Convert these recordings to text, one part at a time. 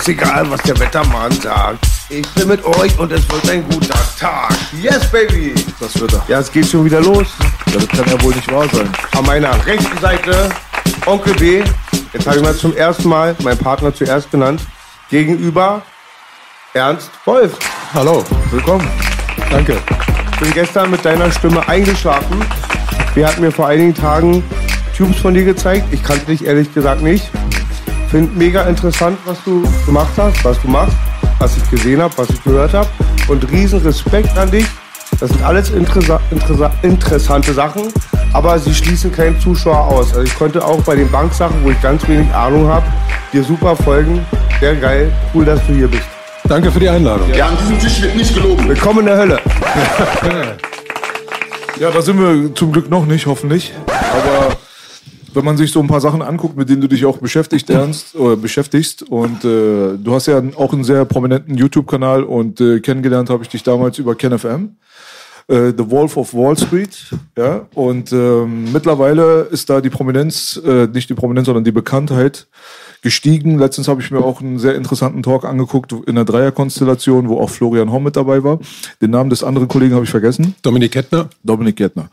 Mir ist egal, was der Wettermann sagt. Ich bin mit euch und es wird ein guter Tag. Yes, baby! Das wird er. Ja, es geht schon wieder los. Das kann ja wohl nicht wahr sein. An meiner rechten Seite Onkel B. Jetzt habe ich mal zum ersten Mal meinen Partner zuerst genannt. Gegenüber Ernst Wolf. Hallo, willkommen. Danke. Ich bin gestern mit deiner Stimme eingeschlafen. Wir hatten mir vor einigen Tagen Tubes von dir gezeigt. Ich kannte dich ehrlich gesagt nicht. Finde mega interessant, was du gemacht hast, was du machst, was ich gesehen habe, was ich gehört habe. Und riesen Respekt an dich. Das sind alles interessa interessa interessante Sachen, aber sie schließen keinen Zuschauer aus. Also ich konnte auch bei den Banksachen, wo ich ganz wenig Ahnung habe, dir super folgen. Sehr geil. Cool, dass du hier bist. Danke für die Einladung. Ja, an diesem Tisch wird nicht gelogen. Willkommen in der Hölle. Ja, da sind wir zum Glück noch nicht, hoffentlich. Aber wenn man sich so ein paar Sachen anguckt, mit denen du dich auch beschäftigt, ernst, oder beschäftigst, und äh, du hast ja auch einen sehr prominenten YouTube-Kanal und äh, kennengelernt habe ich dich damals über KenFM. äh, The Wolf of Wall Street, ja, und ähm, mittlerweile ist da die Prominenz, äh, nicht die Prominenz, sondern die Bekanntheit gestiegen. Letztens habe ich mir auch einen sehr interessanten Talk angeguckt in der Dreierkonstellation, wo auch Florian Homm mit dabei war. Den Namen des anderen Kollegen habe ich vergessen. Dominik Kettner. Dominik Kettner.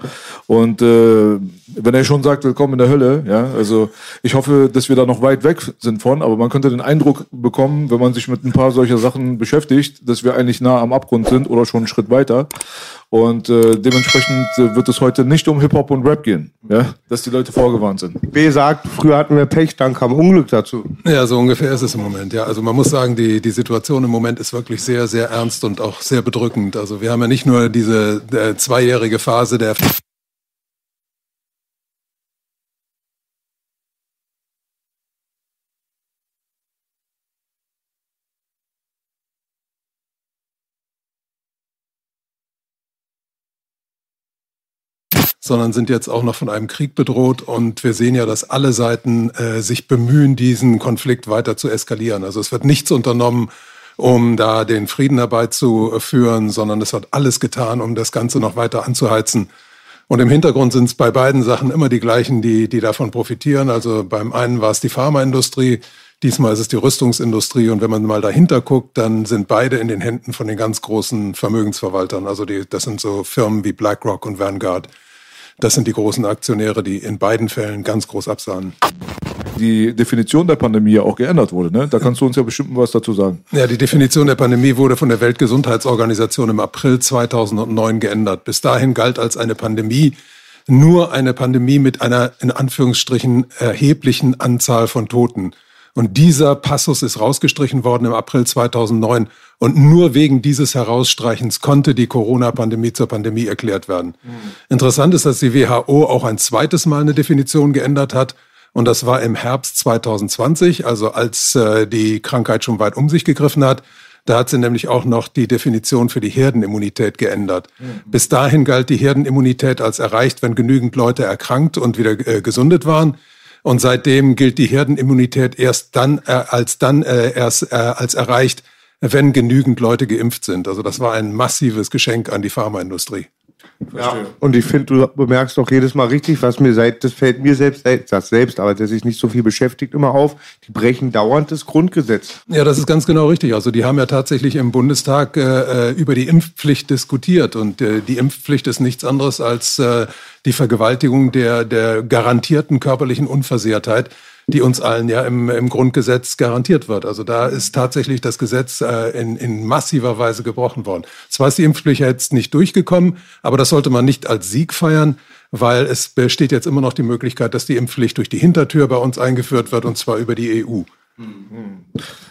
Und äh, wenn er schon sagt, willkommen in der Hölle, ja, also ich hoffe, dass wir da noch weit weg sind von, aber man könnte den Eindruck bekommen, wenn man sich mit ein paar solcher Sachen beschäftigt, dass wir eigentlich nah am Abgrund sind oder schon einen Schritt weiter. Und äh, dementsprechend äh, wird es heute nicht um Hip-Hop und Rap gehen, ja, dass die Leute vorgewarnt sind. B sagt, früher hatten wir Pech, dann kam Unglück dazu. Ja, so ungefähr ist es im Moment. Ja, also man muss sagen, die, die Situation im Moment ist wirklich sehr, sehr ernst und auch sehr bedrückend. Also wir haben ja nicht nur diese äh, zweijährige Phase der sondern sind jetzt auch noch von einem Krieg bedroht. Und wir sehen ja, dass alle Seiten äh, sich bemühen, diesen Konflikt weiter zu eskalieren. Also es wird nichts unternommen, um da den Frieden herbeizuführen, sondern es wird alles getan, um das Ganze noch weiter anzuheizen. Und im Hintergrund sind es bei beiden Sachen immer die gleichen, die, die davon profitieren. Also beim einen war es die Pharmaindustrie, diesmal ist es die Rüstungsindustrie. Und wenn man mal dahinter guckt, dann sind beide in den Händen von den ganz großen Vermögensverwaltern. Also die, das sind so Firmen wie BlackRock und Vanguard. Das sind die großen Aktionäre, die in beiden Fällen ganz groß absahen. Die Definition der Pandemie ja auch geändert wurde, ne? Da kannst du uns ja bestimmt was dazu sagen. Ja, die Definition der Pandemie wurde von der Weltgesundheitsorganisation im April 2009 geändert. Bis dahin galt als eine Pandemie nur eine Pandemie mit einer in Anführungsstrichen erheblichen Anzahl von Toten. Und dieser Passus ist rausgestrichen worden im April 2009. Und nur wegen dieses Herausstreichens konnte die Corona-Pandemie zur Pandemie erklärt werden. Mhm. Interessant ist, dass die WHO auch ein zweites Mal eine Definition geändert hat. Und das war im Herbst 2020, also als äh, die Krankheit schon weit um sich gegriffen hat. Da hat sie nämlich auch noch die Definition für die Herdenimmunität geändert. Mhm. Bis dahin galt die Herdenimmunität als erreicht, wenn genügend Leute erkrankt und wieder äh, gesundet waren. Und seitdem gilt die Herdenimmunität erst dann äh, als dann äh, erst äh, als erreicht, wenn genügend Leute geimpft sind. Also das war ein massives Geschenk an die Pharmaindustrie. Ja, und ich finde, du bemerkst doch jedes Mal richtig, was mir seit, das fällt mir selbst, das selbst, aber der sich nicht so viel beschäftigt, immer auf, die brechen dauernd das Grundgesetz. Ja, das ist ganz genau richtig. Also die haben ja tatsächlich im Bundestag äh, über die Impfpflicht diskutiert und äh, die Impfpflicht ist nichts anderes als äh, die Vergewaltigung der, der garantierten körperlichen Unversehrtheit die uns allen ja im, im Grundgesetz garantiert wird. Also da ist tatsächlich das Gesetz äh, in, in massiver Weise gebrochen worden. Zwar ist die Impfpflicht jetzt nicht durchgekommen, aber das sollte man nicht als Sieg feiern, weil es besteht jetzt immer noch die Möglichkeit, dass die Impfpflicht durch die Hintertür bei uns eingeführt wird und zwar über die EU.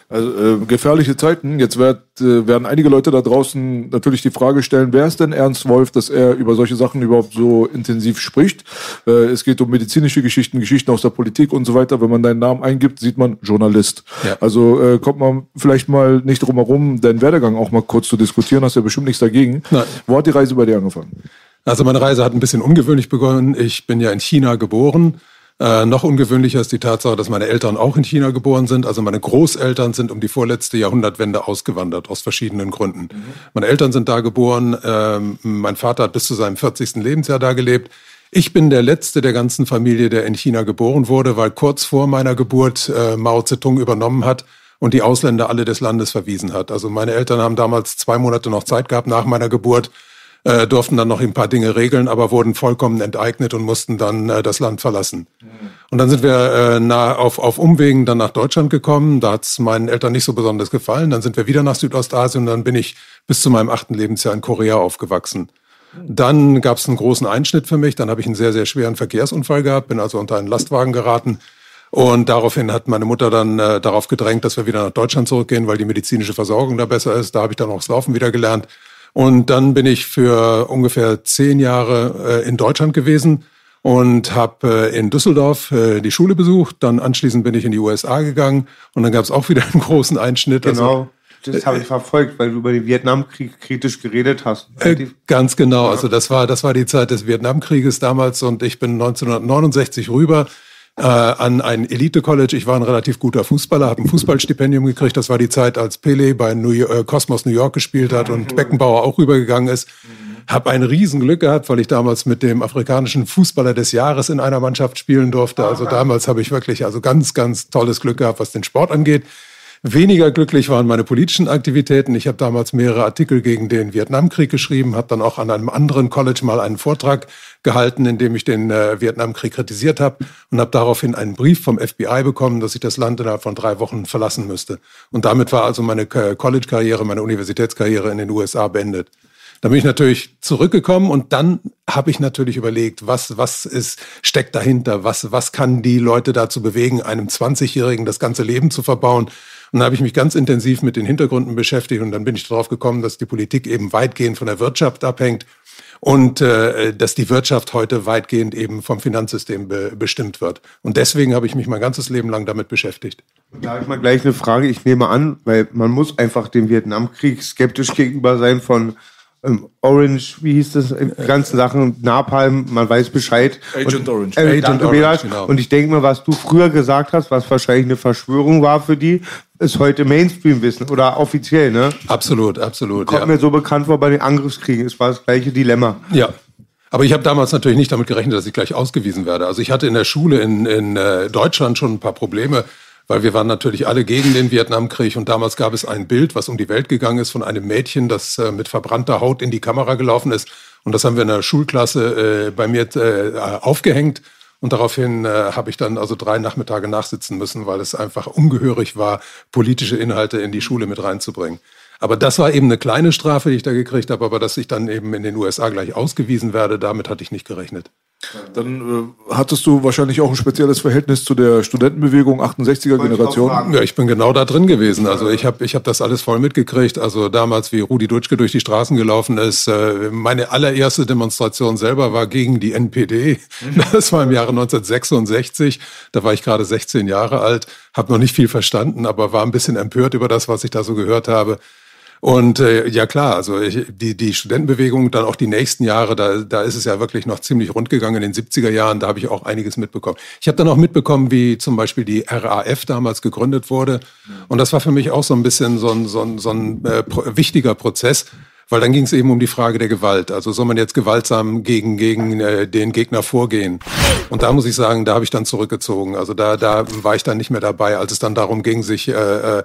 Also äh, gefährliche Zeiten. Jetzt werd, äh, werden einige Leute da draußen natürlich die Frage stellen, wer ist denn Ernst Wolf, dass er über solche Sachen überhaupt so intensiv spricht? Äh, es geht um medizinische Geschichten, Geschichten aus der Politik und so weiter. Wenn man deinen Namen eingibt, sieht man Journalist. Ja. Also äh, kommt man vielleicht mal nicht drum herum, deinen Werdegang auch mal kurz zu diskutieren. Hast ja bestimmt nichts dagegen. Nein. Wo hat die Reise bei dir angefangen? Also meine Reise hat ein bisschen ungewöhnlich begonnen. Ich bin ja in China geboren äh, noch ungewöhnlicher ist die Tatsache, dass meine Eltern auch in China geboren sind. Also meine Großeltern sind um die vorletzte Jahrhundertwende ausgewandert, aus verschiedenen Gründen. Mhm. Meine Eltern sind da geboren. Ähm, mein Vater hat bis zu seinem 40. Lebensjahr da gelebt. Ich bin der letzte der ganzen Familie, der in China geboren wurde, weil kurz vor meiner Geburt äh, Mao Zedong übernommen hat und die Ausländer alle des Landes verwiesen hat. Also meine Eltern haben damals zwei Monate noch Zeit gehabt nach meiner Geburt, äh, durften dann noch ein paar Dinge regeln, aber wurden vollkommen enteignet und mussten dann äh, das Land verlassen. Mhm. Und dann sind wir äh, nah auf, auf Umwegen dann nach Deutschland gekommen. Da hat es meinen Eltern nicht so besonders gefallen. Dann sind wir wieder nach Südostasien und dann bin ich bis zu meinem achten Lebensjahr in Korea aufgewachsen. Dann gab es einen großen Einschnitt für mich. Dann habe ich einen sehr, sehr schweren Verkehrsunfall gehabt, bin also unter einen Lastwagen geraten. Und daraufhin hat meine Mutter dann äh, darauf gedrängt, dass wir wieder nach Deutschland zurückgehen, weil die medizinische Versorgung da besser ist. Da habe ich dann auch das Laufen wieder gelernt. Und dann bin ich für ungefähr zehn Jahre äh, in Deutschland gewesen und habe äh, in Düsseldorf äh, die Schule besucht. Dann anschließend bin ich in die USA gegangen und dann gab es auch wieder einen großen Einschnitt. Also genau. Also, das habe ich verfolgt, weil du über den Vietnamkrieg kritisch geredet hast. Äh, ganz genau. Also das war das war die Zeit des Vietnamkrieges damals und ich bin 1969 rüber äh, an ein Elite-College. Ich war ein relativ guter Fußballer, habe ein Fußballstipendium gekriegt. Das war die Zeit, als Pele bei New York, äh, Cosmos New York gespielt hat und Beckenbauer auch rübergegangen ist. Habe ein Riesenglück gehabt, weil ich damals mit dem afrikanischen Fußballer des Jahres in einer Mannschaft spielen durfte. Also damals habe ich wirklich also ganz, ganz tolles Glück gehabt, was den Sport angeht. Weniger glücklich waren meine politischen Aktivitäten. Ich habe damals mehrere Artikel gegen den Vietnamkrieg geschrieben, habe dann auch an einem anderen College mal einen Vortrag gehalten, in dem ich den äh, Vietnamkrieg kritisiert habe und habe daraufhin einen Brief vom FBI bekommen, dass ich das Land innerhalb von drei Wochen verlassen müsste. Und damit war also meine College-Karriere, meine Universitätskarriere in den USA beendet. Da bin ich natürlich zurückgekommen und dann habe ich natürlich überlegt, was, was ist, steckt dahinter, was, was kann die Leute dazu bewegen, einem 20-Jährigen das ganze Leben zu verbauen. Und da habe ich mich ganz intensiv mit den Hintergründen beschäftigt und dann bin ich darauf gekommen, dass die Politik eben weitgehend von der Wirtschaft abhängt und äh, dass die Wirtschaft heute weitgehend eben vom Finanzsystem be bestimmt wird. Und deswegen habe ich mich mein ganzes Leben lang damit beschäftigt. Da habe ich mal gleich eine Frage. Ich nehme an, weil man muss einfach dem Vietnamkrieg skeptisch gegenüber sein von Orange, wie hieß das, die ganzen Sachen, Napalm, man weiß Bescheid. Agent und, Orange. Äh, Agent Orange, genau. Und ich denke mir, was du früher gesagt hast, was wahrscheinlich eine Verschwörung war für die, ist heute Mainstream-Wissen oder offiziell, ne? Absolut, absolut. Kommt ja. mir so bekannt vor bei den Angriffskriegen. Es war das gleiche Dilemma. Ja. Aber ich habe damals natürlich nicht damit gerechnet, dass ich gleich ausgewiesen werde. Also ich hatte in der Schule in, in äh, Deutschland schon ein paar Probleme weil wir waren natürlich alle gegen den Vietnamkrieg und damals gab es ein Bild, was um die Welt gegangen ist von einem Mädchen, das äh, mit verbrannter Haut in die Kamera gelaufen ist und das haben wir in der Schulklasse äh, bei mir äh, aufgehängt und daraufhin äh, habe ich dann also drei Nachmittage nachsitzen müssen, weil es einfach ungehörig war, politische Inhalte in die Schule mit reinzubringen. Aber das war eben eine kleine Strafe, die ich da gekriegt habe, aber dass ich dann eben in den USA gleich ausgewiesen werde, damit hatte ich nicht gerechnet. Dann äh, hattest du wahrscheinlich auch ein spezielles Verhältnis zu der Studentenbewegung 68er Generation. Ja, ich bin genau da drin gewesen. Also ich habe ich hab das alles voll mitgekriegt. Also damals, wie Rudi Dutschke durch die Straßen gelaufen ist. Äh, meine allererste Demonstration selber war gegen die NPD. Mhm. Das war im Jahre 1966. Da war ich gerade 16 Jahre alt, habe noch nicht viel verstanden, aber war ein bisschen empört über das, was ich da so gehört habe. Und äh, ja klar, also ich, die, die Studentenbewegung, dann auch die nächsten Jahre, da, da ist es ja wirklich noch ziemlich rund gegangen in den 70er Jahren, da habe ich auch einiges mitbekommen. Ich habe dann auch mitbekommen, wie zum Beispiel die RAF damals gegründet wurde. Und das war für mich auch so ein bisschen so ein, so ein, so ein äh, wichtiger Prozess. Weil dann ging es eben um die Frage der Gewalt. Also soll man jetzt gewaltsam gegen, gegen äh, den Gegner vorgehen? Und da muss ich sagen, da habe ich dann zurückgezogen. Also da, da war ich dann nicht mehr dabei, als es dann darum ging, sich äh, äh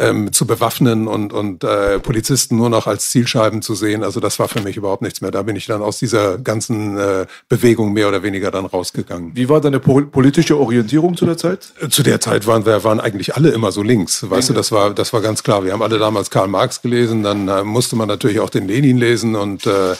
ähm, zu bewaffnen und, und äh, Polizisten nur noch als Zielscheiben zu sehen. Also das war für mich überhaupt nichts mehr. Da bin ich dann aus dieser ganzen äh, Bewegung mehr oder weniger dann rausgegangen. Wie war deine politische Orientierung zu der Zeit? Zu der Zeit waren wir waren eigentlich alle immer so links. Weißt du, das war das war ganz klar. Wir haben alle damals Karl Marx gelesen, dann äh, musste man natürlich auch den Lenin lesen und äh,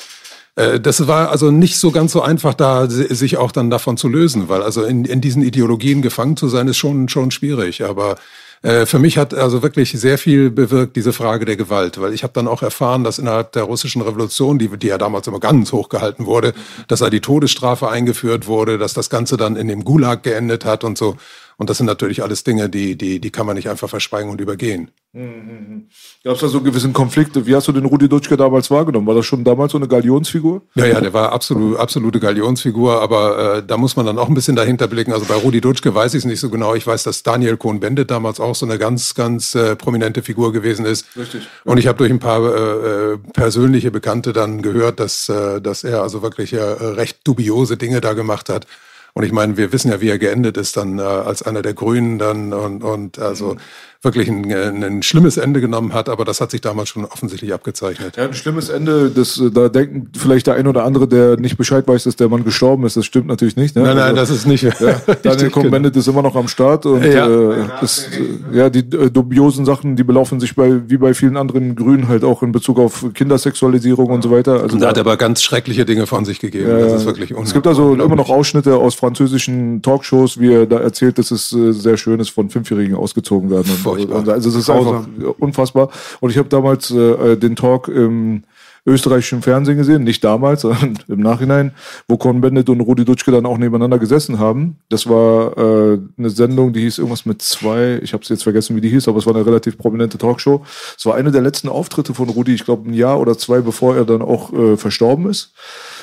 äh das war also nicht so ganz so einfach, da sich auch dann davon zu lösen, weil also in, in diesen Ideologien gefangen zu sein, ist schon, schon schwierig. Aber äh, für mich hat also wirklich sehr viel bewirkt diese Frage der Gewalt, weil ich habe dann auch erfahren, dass innerhalb der russischen Revolution, die, die ja damals immer ganz hoch gehalten wurde, dass da die Todesstrafe eingeführt wurde, dass das Ganze dann in dem Gulag geendet hat und so. Und das sind natürlich alles Dinge, die, die, die kann man nicht einfach verschweigen und übergehen. Mhm. Gab es da so gewissen Konflikte? Wie hast du den Rudi Dutschke damals wahrgenommen? War das schon damals so eine Galionsfigur? Ja, ja, der war absolut, absolute Galionsfigur, aber äh, da muss man dann auch ein bisschen dahinter blicken. Also bei Rudi Dutschke weiß ich es nicht so genau. Ich weiß, dass Daniel Cohn-Bendit damals auch so eine ganz, ganz äh, prominente Figur gewesen ist. Richtig. Und ich habe durch ein paar äh, äh, persönliche Bekannte dann gehört, dass, äh, dass er also wirklich äh, recht dubiose Dinge da gemacht hat. Und ich meine, wir wissen ja, wie er geendet ist, dann äh, als einer der Grünen dann und, und also mhm wirklich ein, ein schlimmes Ende genommen hat, aber das hat sich damals schon offensichtlich abgezeichnet. Ja, ein schlimmes Ende, das, äh, da denken vielleicht der ein oder andere, der nicht Bescheid weiß, dass der Mann gestorben ist. Das stimmt natürlich nicht. Ne? Nein, nein, also, das ist nicht. Ja, Daniel Cohn-Bendit ist immer noch am Start und ja, äh, ist, ja die äh, dubiosen Sachen, die belaufen sich bei wie bei vielen anderen Grünen halt auch in Bezug auf Kindersexualisierung und so weiter. Also da hat er aber ganz schreckliche Dinge von sich gegeben. Ja, das ist wirklich Es gibt also immer noch Ausschnitte aus französischen Talkshows, wie er da erzählt, dass es äh, sehr schön ist, von Fünfjährigen ausgezogen werden. Und, Furchtbar. Also es ist Grausam. einfach unfassbar. Und ich habe damals äh, den Talk im österreichischen Fernsehen gesehen, nicht damals, sondern im Nachhinein, wo Con Bendit und Rudi Dutschke dann auch nebeneinander gesessen haben. Das war äh, eine Sendung, die hieß irgendwas mit zwei, ich habe jetzt vergessen, wie die hieß, aber es war eine relativ prominente Talkshow. Es war eine der letzten Auftritte von Rudi, ich glaube ein Jahr oder zwei, bevor er dann auch äh, verstorben ist.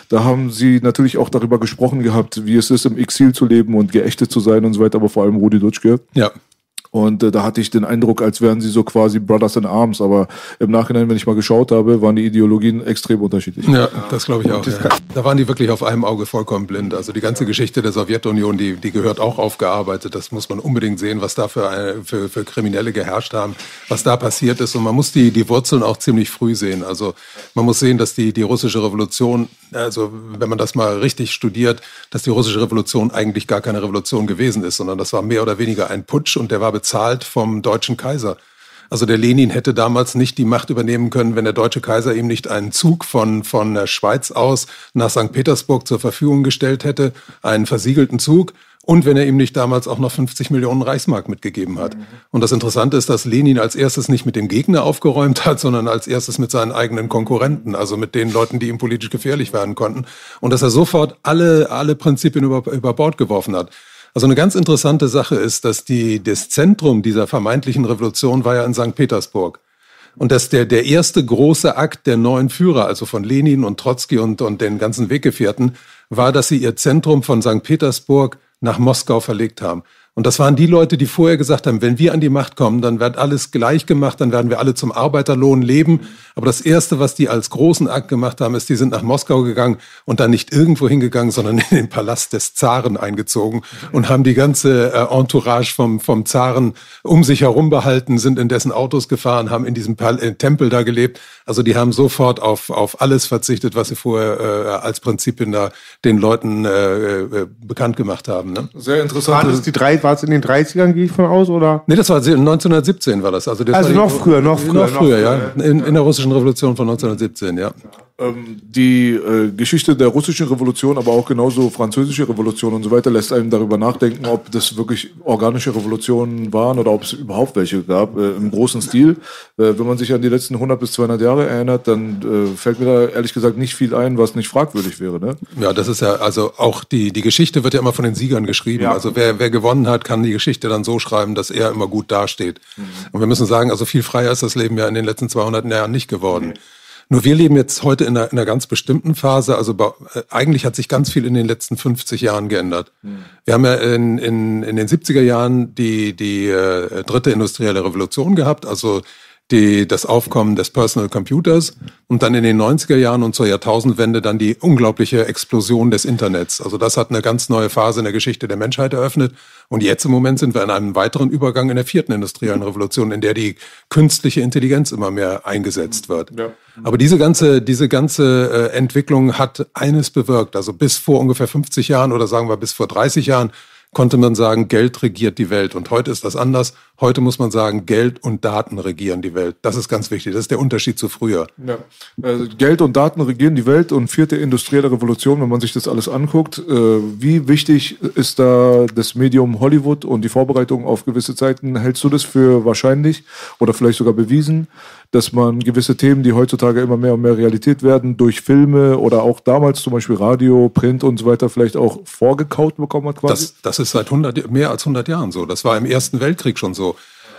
Da haben sie natürlich auch darüber gesprochen gehabt, wie es ist, im Exil zu leben und geächtet zu sein und so weiter, aber vor allem Rudi Dutschke. Ja. Und äh, da hatte ich den Eindruck, als wären sie so quasi Brothers in Arms. Aber im Nachhinein, wenn ich mal geschaut habe, waren die Ideologien extrem unterschiedlich. Ja, das glaube ich auch. Ja. Da waren die wirklich auf einem Auge vollkommen blind. Also die ganze Geschichte der Sowjetunion, die, die gehört auch aufgearbeitet. Das muss man unbedingt sehen, was da für, eine, für, für Kriminelle geherrscht haben, was da passiert ist. Und man muss die, die Wurzeln auch ziemlich früh sehen. Also man muss sehen, dass die, die russische Revolution, also wenn man das mal richtig studiert, dass die russische Revolution eigentlich gar keine Revolution gewesen ist, sondern das war mehr oder weniger ein Putsch und der war bezahlt vom deutschen Kaiser. Also der Lenin hätte damals nicht die Macht übernehmen können, wenn der deutsche Kaiser ihm nicht einen Zug von, von der Schweiz aus nach St. Petersburg zur Verfügung gestellt hätte, einen versiegelten Zug. Und wenn er ihm nicht damals auch noch 50 Millionen Reichsmark mitgegeben hat. Mhm. Und das Interessante ist, dass Lenin als erstes nicht mit dem Gegner aufgeräumt hat, sondern als erstes mit seinen eigenen Konkurrenten, also mit den Leuten, die ihm politisch gefährlich werden konnten. Und dass er sofort alle, alle Prinzipien über, über Bord geworfen hat. Also eine ganz interessante Sache ist, dass die, das Zentrum dieser vermeintlichen Revolution war ja in St. Petersburg. Und dass der, der erste große Akt der neuen Führer, also von Lenin und Trotzki und, und den ganzen Weggefährten, war, dass sie ihr Zentrum von St. Petersburg nach Moskau verlegt haben. Und das waren die Leute, die vorher gesagt haben, wenn wir an die Macht kommen, dann wird alles gleich gemacht, dann werden wir alle zum Arbeiterlohn leben. Aber das Erste, was die als großen Akt gemacht haben, ist, die sind nach Moskau gegangen und dann nicht irgendwo hingegangen, sondern in den Palast des Zaren eingezogen und haben die ganze äh, Entourage vom, vom Zaren um sich herum behalten, sind in dessen Autos gefahren, haben in diesem Pal äh, Tempel da gelebt. Also die haben sofort auf, auf alles verzichtet, was sie vorher äh, als Prinzipien da den Leuten äh, äh, bekannt gemacht haben. Ne? Sehr interessant. War das die drei war es in den 30ern, gehe ich von aus, oder? Nee, das war 1917 war das. Also, das also noch, früher, noch früher, noch früher. Noch früher, ja. In, in der russischen Revolution von 1917, ja. Ähm, die äh, Geschichte der russischen Revolution, aber auch genauso französische Revolution und so weiter, lässt einem darüber nachdenken, ob das wirklich organische Revolutionen waren oder ob es überhaupt welche gab, äh, im großen Stil. Äh, wenn man sich an die letzten 100 bis 200 Jahre erinnert, dann äh, fällt mir da ehrlich gesagt nicht viel ein, was nicht fragwürdig wäre. Ne? Ja, das ist ja, also auch die, die Geschichte wird ja immer von den Siegern geschrieben. Ja. Also wer, wer gewonnen hat, kann die Geschichte dann so schreiben, dass er immer gut dasteht. Mhm. Und wir müssen sagen, also viel freier ist das Leben ja in den letzten 200 Jahren nicht geworden. Mhm. Nur wir leben jetzt heute in einer, in einer ganz bestimmten Phase. Also äh, eigentlich hat sich ganz viel in den letzten 50 Jahren geändert. Mhm. Wir haben ja in, in, in den 70er Jahren die, die äh, dritte industrielle Revolution gehabt. Also die, das Aufkommen des Personal Computers und dann in den 90er Jahren und zur Jahrtausendwende dann die unglaubliche Explosion des Internets. Also das hat eine ganz neue Phase in der Geschichte der Menschheit eröffnet. Und jetzt im Moment sind wir in einem weiteren Übergang in der vierten industriellen Revolution, in der die künstliche Intelligenz immer mehr eingesetzt wird. Ja. Aber diese ganze, diese ganze äh, Entwicklung hat eines bewirkt. Also bis vor ungefähr 50 Jahren oder sagen wir bis vor 30 Jahren konnte man sagen, Geld regiert die Welt. Und heute ist das anders. Heute muss man sagen, Geld und Daten regieren die Welt. Das ist ganz wichtig. Das ist der Unterschied zu früher. Ja. Also Geld und Daten regieren die Welt und vierte industrielle Revolution, wenn man sich das alles anguckt. Äh, wie wichtig ist da das Medium Hollywood und die Vorbereitung auf gewisse Zeiten? Hältst du das für wahrscheinlich oder vielleicht sogar bewiesen? dass man gewisse Themen, die heutzutage immer mehr und mehr Realität werden, durch Filme oder auch damals zum Beispiel Radio, Print und so weiter vielleicht auch vorgekaut bekommen hat quasi? Das, das ist seit 100, mehr als 100 Jahren so. Das war im Ersten Weltkrieg schon so.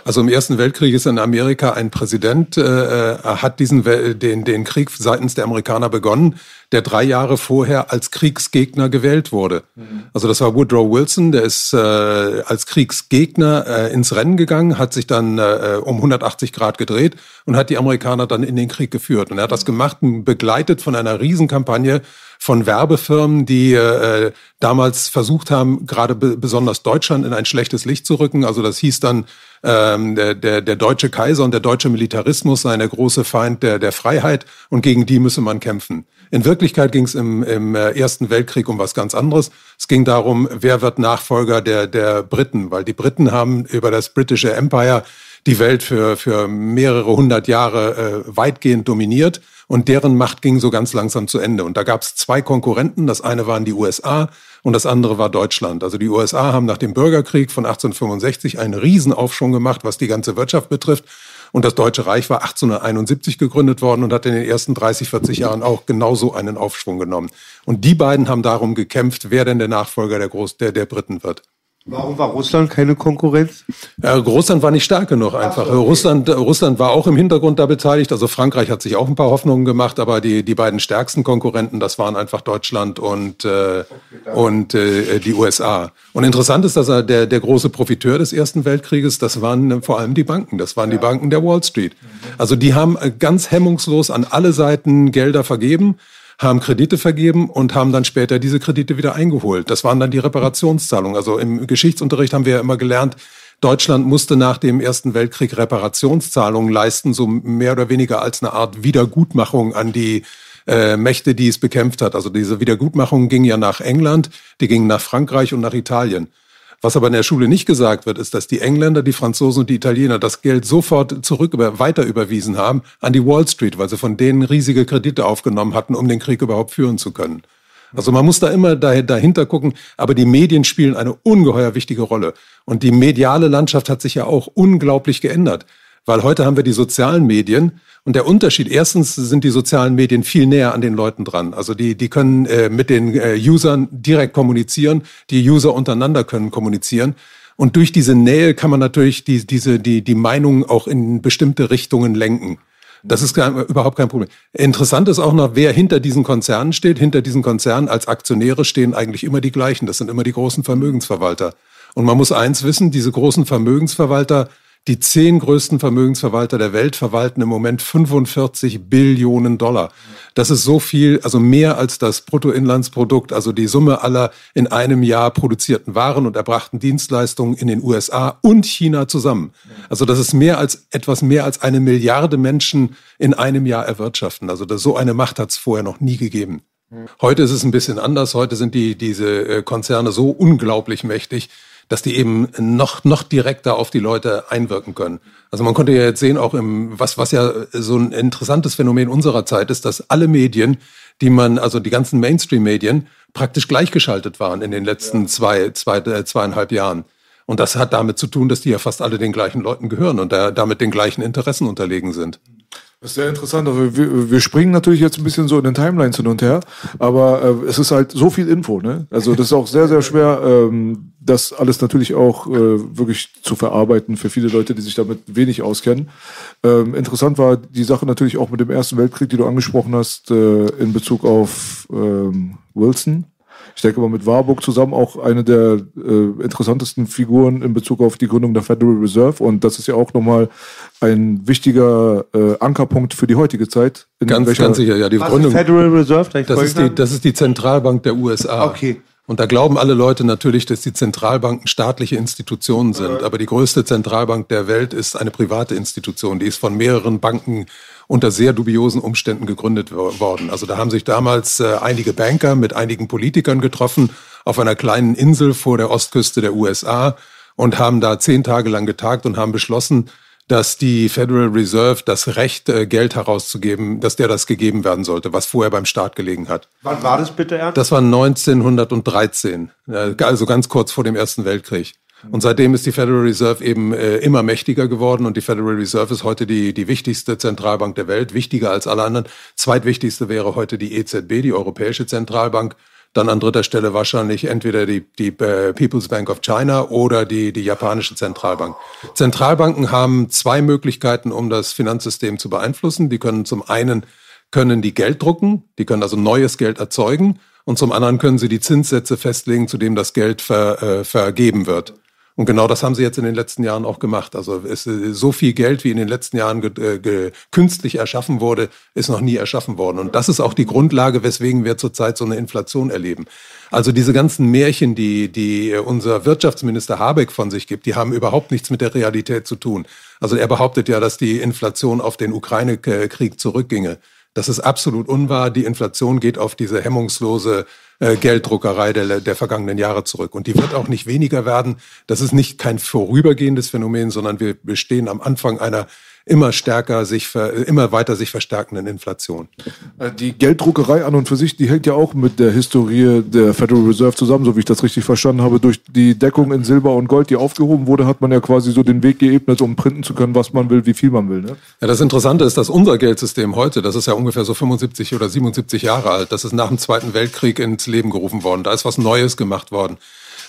Also im Ersten Weltkrieg ist in Amerika ein Präsident, äh, äh hat diesen den, den Krieg seitens der Amerikaner begonnen, der drei Jahre vorher als Kriegsgegner gewählt wurde. Mhm. Also das war Woodrow Wilson, der ist äh, als Kriegsgegner äh, ins Rennen gegangen, hat sich dann äh, um 180 Grad gedreht und hat die Amerikaner dann in den Krieg geführt. Und er hat das gemacht, begleitet von einer Riesenkampagne von Werbefirmen, die äh, damals versucht haben, gerade besonders Deutschland in ein schlechtes Licht zu rücken. Also das hieß dann ähm, der, der, der deutsche Kaiser und der deutsche Militarismus sei der große Feind der, der Freiheit und gegen die müsse man kämpfen. In Wirklichkeit ging es im, im äh, Ersten Weltkrieg um was ganz anderes. Es ging darum, wer wird Nachfolger der, der Briten, weil die Briten haben über das britische Empire die Welt für, für mehrere hundert Jahre äh, weitgehend dominiert und deren Macht ging so ganz langsam zu Ende. Und da gab es zwei Konkurrenten. Das eine waren die USA und das andere war Deutschland. Also die USA haben nach dem Bürgerkrieg von 1865 einen Riesenaufschwung gemacht, was die ganze Wirtschaft betrifft. Und das Deutsche Reich war 1871 gegründet worden und hat in den ersten 30, 40 Jahren auch genauso einen Aufschwung genommen. Und die beiden haben darum gekämpft, wer denn der Nachfolger der, Groß der, der Briten wird. Warum war Russland keine Konkurrenz? Ja, Russland war nicht stark genug einfach. So, okay. Russland, Russland war auch im Hintergrund da beteiligt. Also Frankreich hat sich auch ein paar Hoffnungen gemacht, aber die, die beiden stärksten Konkurrenten, das waren einfach Deutschland und, äh, und äh, die USA. Und interessant ist, dass er der, der große Profiteur des Ersten Weltkrieges, das waren vor allem die Banken. Das waren ja. die Banken der Wall Street. Also die haben ganz hemmungslos an alle Seiten Gelder vergeben haben Kredite vergeben und haben dann später diese Kredite wieder eingeholt. Das waren dann die Reparationszahlungen. Also im Geschichtsunterricht haben wir ja immer gelernt, Deutschland musste nach dem Ersten Weltkrieg Reparationszahlungen leisten, so mehr oder weniger als eine Art Wiedergutmachung an die äh, Mächte, die es bekämpft hat. Also diese Wiedergutmachung ging ja nach England, die ging nach Frankreich und nach Italien. Was aber in der Schule nicht gesagt wird, ist, dass die Engländer, die Franzosen und die Italiener das Geld sofort zurück über, weiter überwiesen haben an die Wall Street, weil sie von denen riesige Kredite aufgenommen hatten, um den Krieg überhaupt führen zu können. Also man muss da immer dahinter gucken, aber die Medien spielen eine ungeheuer wichtige Rolle. Und die mediale Landschaft hat sich ja auch unglaublich geändert. Weil heute haben wir die sozialen Medien und der Unterschied, erstens sind die sozialen Medien viel näher an den Leuten dran. Also die, die können äh, mit den äh, Usern direkt kommunizieren, die User untereinander können kommunizieren. Und durch diese Nähe kann man natürlich die, diese, die, die Meinung auch in bestimmte Richtungen lenken. Das ist kein, überhaupt kein Problem. Interessant ist auch noch, wer hinter diesen Konzernen steht. Hinter diesen Konzernen als Aktionäre stehen eigentlich immer die gleichen. Das sind immer die großen Vermögensverwalter. Und man muss eins wissen, diese großen Vermögensverwalter die zehn größten Vermögensverwalter der Welt verwalten im Moment 45 Billionen Dollar. Das ist so viel, also mehr als das Bruttoinlandsprodukt, also die Summe aller in einem Jahr produzierten Waren und erbrachten Dienstleistungen in den USA und China zusammen. Also das ist mehr als etwas mehr als eine Milliarde Menschen in einem Jahr erwirtschaften. Also das, so eine Macht hat es vorher noch nie gegeben. Heute ist es ein bisschen anders. Heute sind die, diese äh, Konzerne so unglaublich mächtig, dass die eben noch, noch direkter auf die Leute einwirken können. Also man konnte ja jetzt sehen, auch im, was, was ja so ein interessantes Phänomen unserer Zeit ist, dass alle Medien, die man, also die ganzen Mainstream-Medien, praktisch gleichgeschaltet waren in den letzten ja. zwei, zwei, äh, zweieinhalb Jahren. Und das hat damit zu tun, dass die ja fast alle den gleichen Leuten gehören und da, damit den gleichen Interessen unterlegen sind. Das ist sehr interessant. Also wir, wir springen natürlich jetzt ein bisschen so in den Timelines hin und her, aber äh, es ist halt so viel Info. Ne? Also das ist auch sehr, sehr schwer, ähm, das alles natürlich auch äh, wirklich zu verarbeiten für viele Leute, die sich damit wenig auskennen. Ähm, interessant war die Sache natürlich auch mit dem Ersten Weltkrieg, die du angesprochen hast, äh, in Bezug auf ähm, Wilson. Ich denke mal mit Warburg zusammen auch eine der äh, interessantesten Figuren in Bezug auf die Gründung der Federal Reserve. Und das ist ja auch nochmal ein wichtiger äh, Ankerpunkt für die heutige Zeit. ganz, ganz sicher, ja. Die Was Gründung. Federal Reserve, das ist, die, das ist die Zentralbank der USA. Okay. Und da glauben alle Leute natürlich, dass die Zentralbanken staatliche Institutionen sind. Aber die größte Zentralbank der Welt ist eine private Institution. Die ist von mehreren Banken unter sehr dubiosen Umständen gegründet worden. Also da haben sich damals äh, einige Banker mit einigen Politikern getroffen auf einer kleinen Insel vor der Ostküste der USA und haben da zehn Tage lang getagt und haben beschlossen, dass die Federal Reserve das Recht, äh, Geld herauszugeben, dass der das gegeben werden sollte, was vorher beim Staat gelegen hat. Wann war das bitte, Ernst? Das war 1913, äh, also ganz kurz vor dem Ersten Weltkrieg. Und seitdem ist die Federal Reserve eben äh, immer mächtiger geworden und die Federal Reserve ist heute die, die wichtigste Zentralbank der Welt, wichtiger als alle anderen. Zweitwichtigste wäre heute die EZB, die Europäische Zentralbank. Dann an dritter Stelle wahrscheinlich entweder die, die äh, People's Bank of China oder die, die japanische Zentralbank. Zentralbanken haben zwei Möglichkeiten, um das Finanzsystem zu beeinflussen. Die können zum einen können die Geld drucken, die können also neues Geld erzeugen und zum anderen können sie die Zinssätze festlegen, zu dem das Geld ver, äh, vergeben wird. Und genau das haben sie jetzt in den letzten Jahren auch gemacht. Also es, so viel Geld, wie in den letzten Jahren ge, ge, künstlich erschaffen wurde, ist noch nie erschaffen worden. Und das ist auch die Grundlage, weswegen wir zurzeit so eine Inflation erleben. Also diese ganzen Märchen, die, die unser Wirtschaftsminister Habeck von sich gibt, die haben überhaupt nichts mit der Realität zu tun. Also er behauptet ja, dass die Inflation auf den Ukraine-Krieg zurückginge. Das ist absolut unwahr. Die Inflation geht auf diese hemmungslose äh, Gelddruckerei der, der vergangenen Jahre zurück. Und die wird auch nicht weniger werden. Das ist nicht kein vorübergehendes Phänomen, sondern wir, wir stehen am Anfang einer immer stärker sich, immer weiter sich verstärkenden Inflation. Äh, die Gelddruckerei an und für sich, die hängt ja auch mit der Historie der Federal Reserve zusammen, so wie ich das richtig verstanden habe. Durch die Deckung in Silber und Gold, die aufgehoben wurde, hat man ja quasi so den Weg geebnet, um printen zu können, was man will, wie viel man will. Ne? Ja, das Interessante ist, dass unser Geldsystem heute, das ist ja ungefähr so 75 oder 77 Jahre alt, das ist nach dem Zweiten Weltkrieg ins Leben gerufen worden. Da ist was Neues gemacht worden.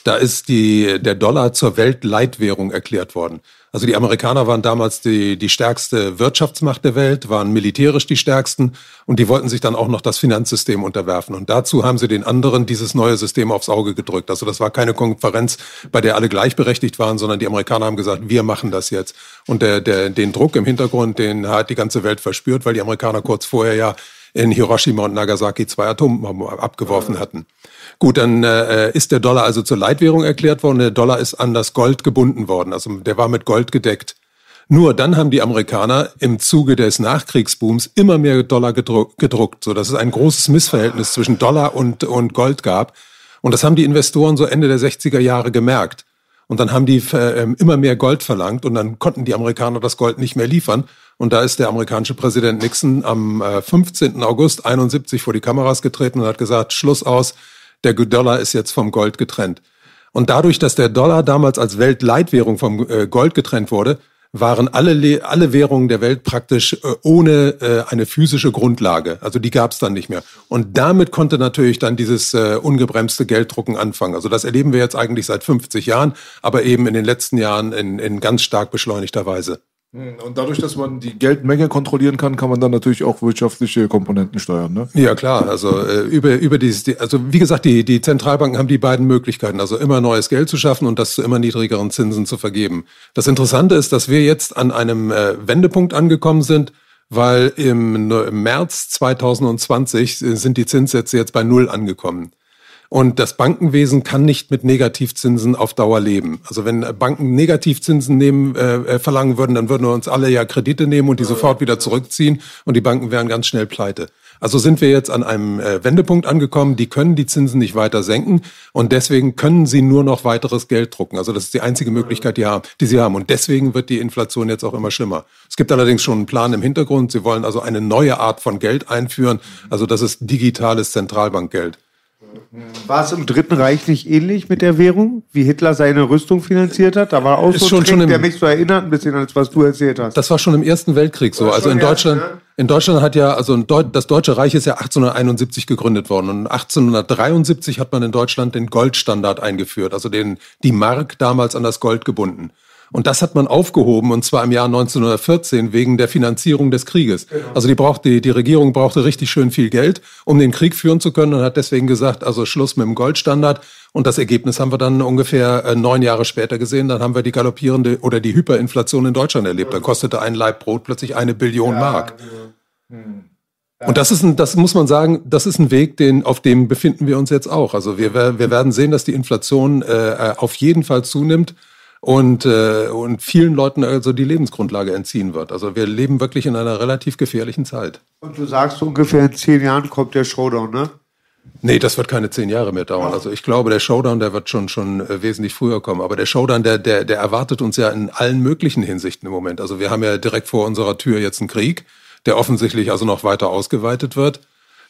Da ist die, der Dollar zur Weltleitwährung erklärt worden. Also die Amerikaner waren damals die, die stärkste Wirtschaftsmacht der Welt, waren militärisch die stärksten und die wollten sich dann auch noch das Finanzsystem unterwerfen. Und dazu haben sie den anderen dieses neue System aufs Auge gedrückt. Also das war keine Konferenz, bei der alle gleichberechtigt waren, sondern die Amerikaner haben gesagt, wir machen das jetzt. Und der, der, den Druck im Hintergrund, den hat die ganze Welt verspürt, weil die Amerikaner kurz vorher ja in Hiroshima und Nagasaki zwei Atombomben abgeworfen hatten. Gut, dann äh, ist der Dollar also zur Leitwährung erklärt worden. Der Dollar ist an das Gold gebunden worden. Also der war mit Gold gedeckt. Nur dann haben die Amerikaner im Zuge des Nachkriegsbooms immer mehr Dollar gedruckt, gedruckt sodass es ein großes Missverhältnis zwischen Dollar und, und Gold gab. Und das haben die Investoren so Ende der 60er Jahre gemerkt. Und dann haben die äh, immer mehr Gold verlangt und dann konnten die Amerikaner das Gold nicht mehr liefern. Und da ist der amerikanische Präsident Nixon am äh, 15. August 71 vor die Kameras getreten und hat gesagt, Schluss aus, der Dollar ist jetzt vom Gold getrennt. Und dadurch, dass der Dollar damals als Weltleitwährung vom äh, Gold getrennt wurde, waren alle, alle Währungen der Welt praktisch äh, ohne äh, eine physische Grundlage. Also die gab es dann nicht mehr. Und damit konnte natürlich dann dieses ungebremste Gelddrucken anfangen. Also das erleben wir jetzt eigentlich seit 50 Jahren, aber eben in den letzten Jahren in, in ganz stark beschleunigter Weise. Hm, und dadurch, dass man die Geldmenge kontrollieren kann, kann man dann natürlich auch wirtschaftliche Komponenten steuern. Ne? Ja klar, also äh, über über dieses, also wie gesagt, die die Zentralbanken haben die beiden Möglichkeiten, also immer neues Geld zu schaffen und das zu immer niedrigeren Zinsen zu vergeben. Das Interessante ist, dass wir jetzt an einem äh, Wendepunkt angekommen sind, weil im, im März 2020 sind die Zinssätze jetzt bei null angekommen. Und das Bankenwesen kann nicht mit Negativzinsen auf Dauer leben. Also wenn Banken Negativzinsen nehmen, äh, äh, verlangen würden, dann würden wir uns alle ja Kredite nehmen und die sofort wieder zurückziehen und die Banken wären ganz schnell pleite. Also sind wir jetzt an einem äh, Wendepunkt angekommen. Die können die Zinsen nicht weiter senken und deswegen können sie nur noch weiteres Geld drucken. Also das ist die einzige Möglichkeit, die, haben, die sie haben. Und deswegen wird die Inflation jetzt auch immer schlimmer. Es gibt allerdings schon einen Plan im Hintergrund. Sie wollen also eine neue Art von Geld einführen. Also das ist digitales Zentralbankgeld. War es im Dritten Reich nicht ähnlich mit der Währung, wie Hitler seine Rüstung finanziert hat? Da war auch so ein Trick, der mich so erinnert, ein bisschen das, was du erzählt hast. Das war schon im Ersten Weltkrieg so. Also in Deutschland, erst, ne? in Deutschland hat ja, also das Deutsche Reich ist ja 1871 gegründet worden und 1873 hat man in Deutschland den Goldstandard eingeführt, also den, die Mark damals an das Gold gebunden. Und das hat man aufgehoben, und zwar im Jahr 1914 wegen der Finanzierung des Krieges. Genau. Also die, braucht, die, die Regierung brauchte richtig schön viel Geld, um den Krieg führen zu können und hat deswegen gesagt, also Schluss mit dem Goldstandard. Und das Ergebnis haben wir dann ungefähr äh, neun Jahre später gesehen. Dann haben wir die galoppierende oder die Hyperinflation in Deutschland erlebt. Da kostete ein Laib Brot plötzlich eine Billion ja, Mark. Hm. Und das ist ein, das muss man sagen, das ist ein Weg, den, auf dem befinden wir uns jetzt auch. Also wir, wir werden sehen, dass die Inflation äh, auf jeden Fall zunimmt und, äh, und vielen Leuten also die Lebensgrundlage entziehen wird. Also wir leben wirklich in einer relativ gefährlichen Zeit. Und du sagst, ungefähr in zehn Jahren kommt der Showdown, ne? Nee, das wird keine zehn Jahre mehr dauern. Also ich glaube, der Showdown, der wird schon schon äh, wesentlich früher kommen. Aber der Showdown, der, der, der erwartet uns ja in allen möglichen Hinsichten im Moment. Also wir haben ja direkt vor unserer Tür jetzt einen Krieg der offensichtlich also noch weiter ausgeweitet wird.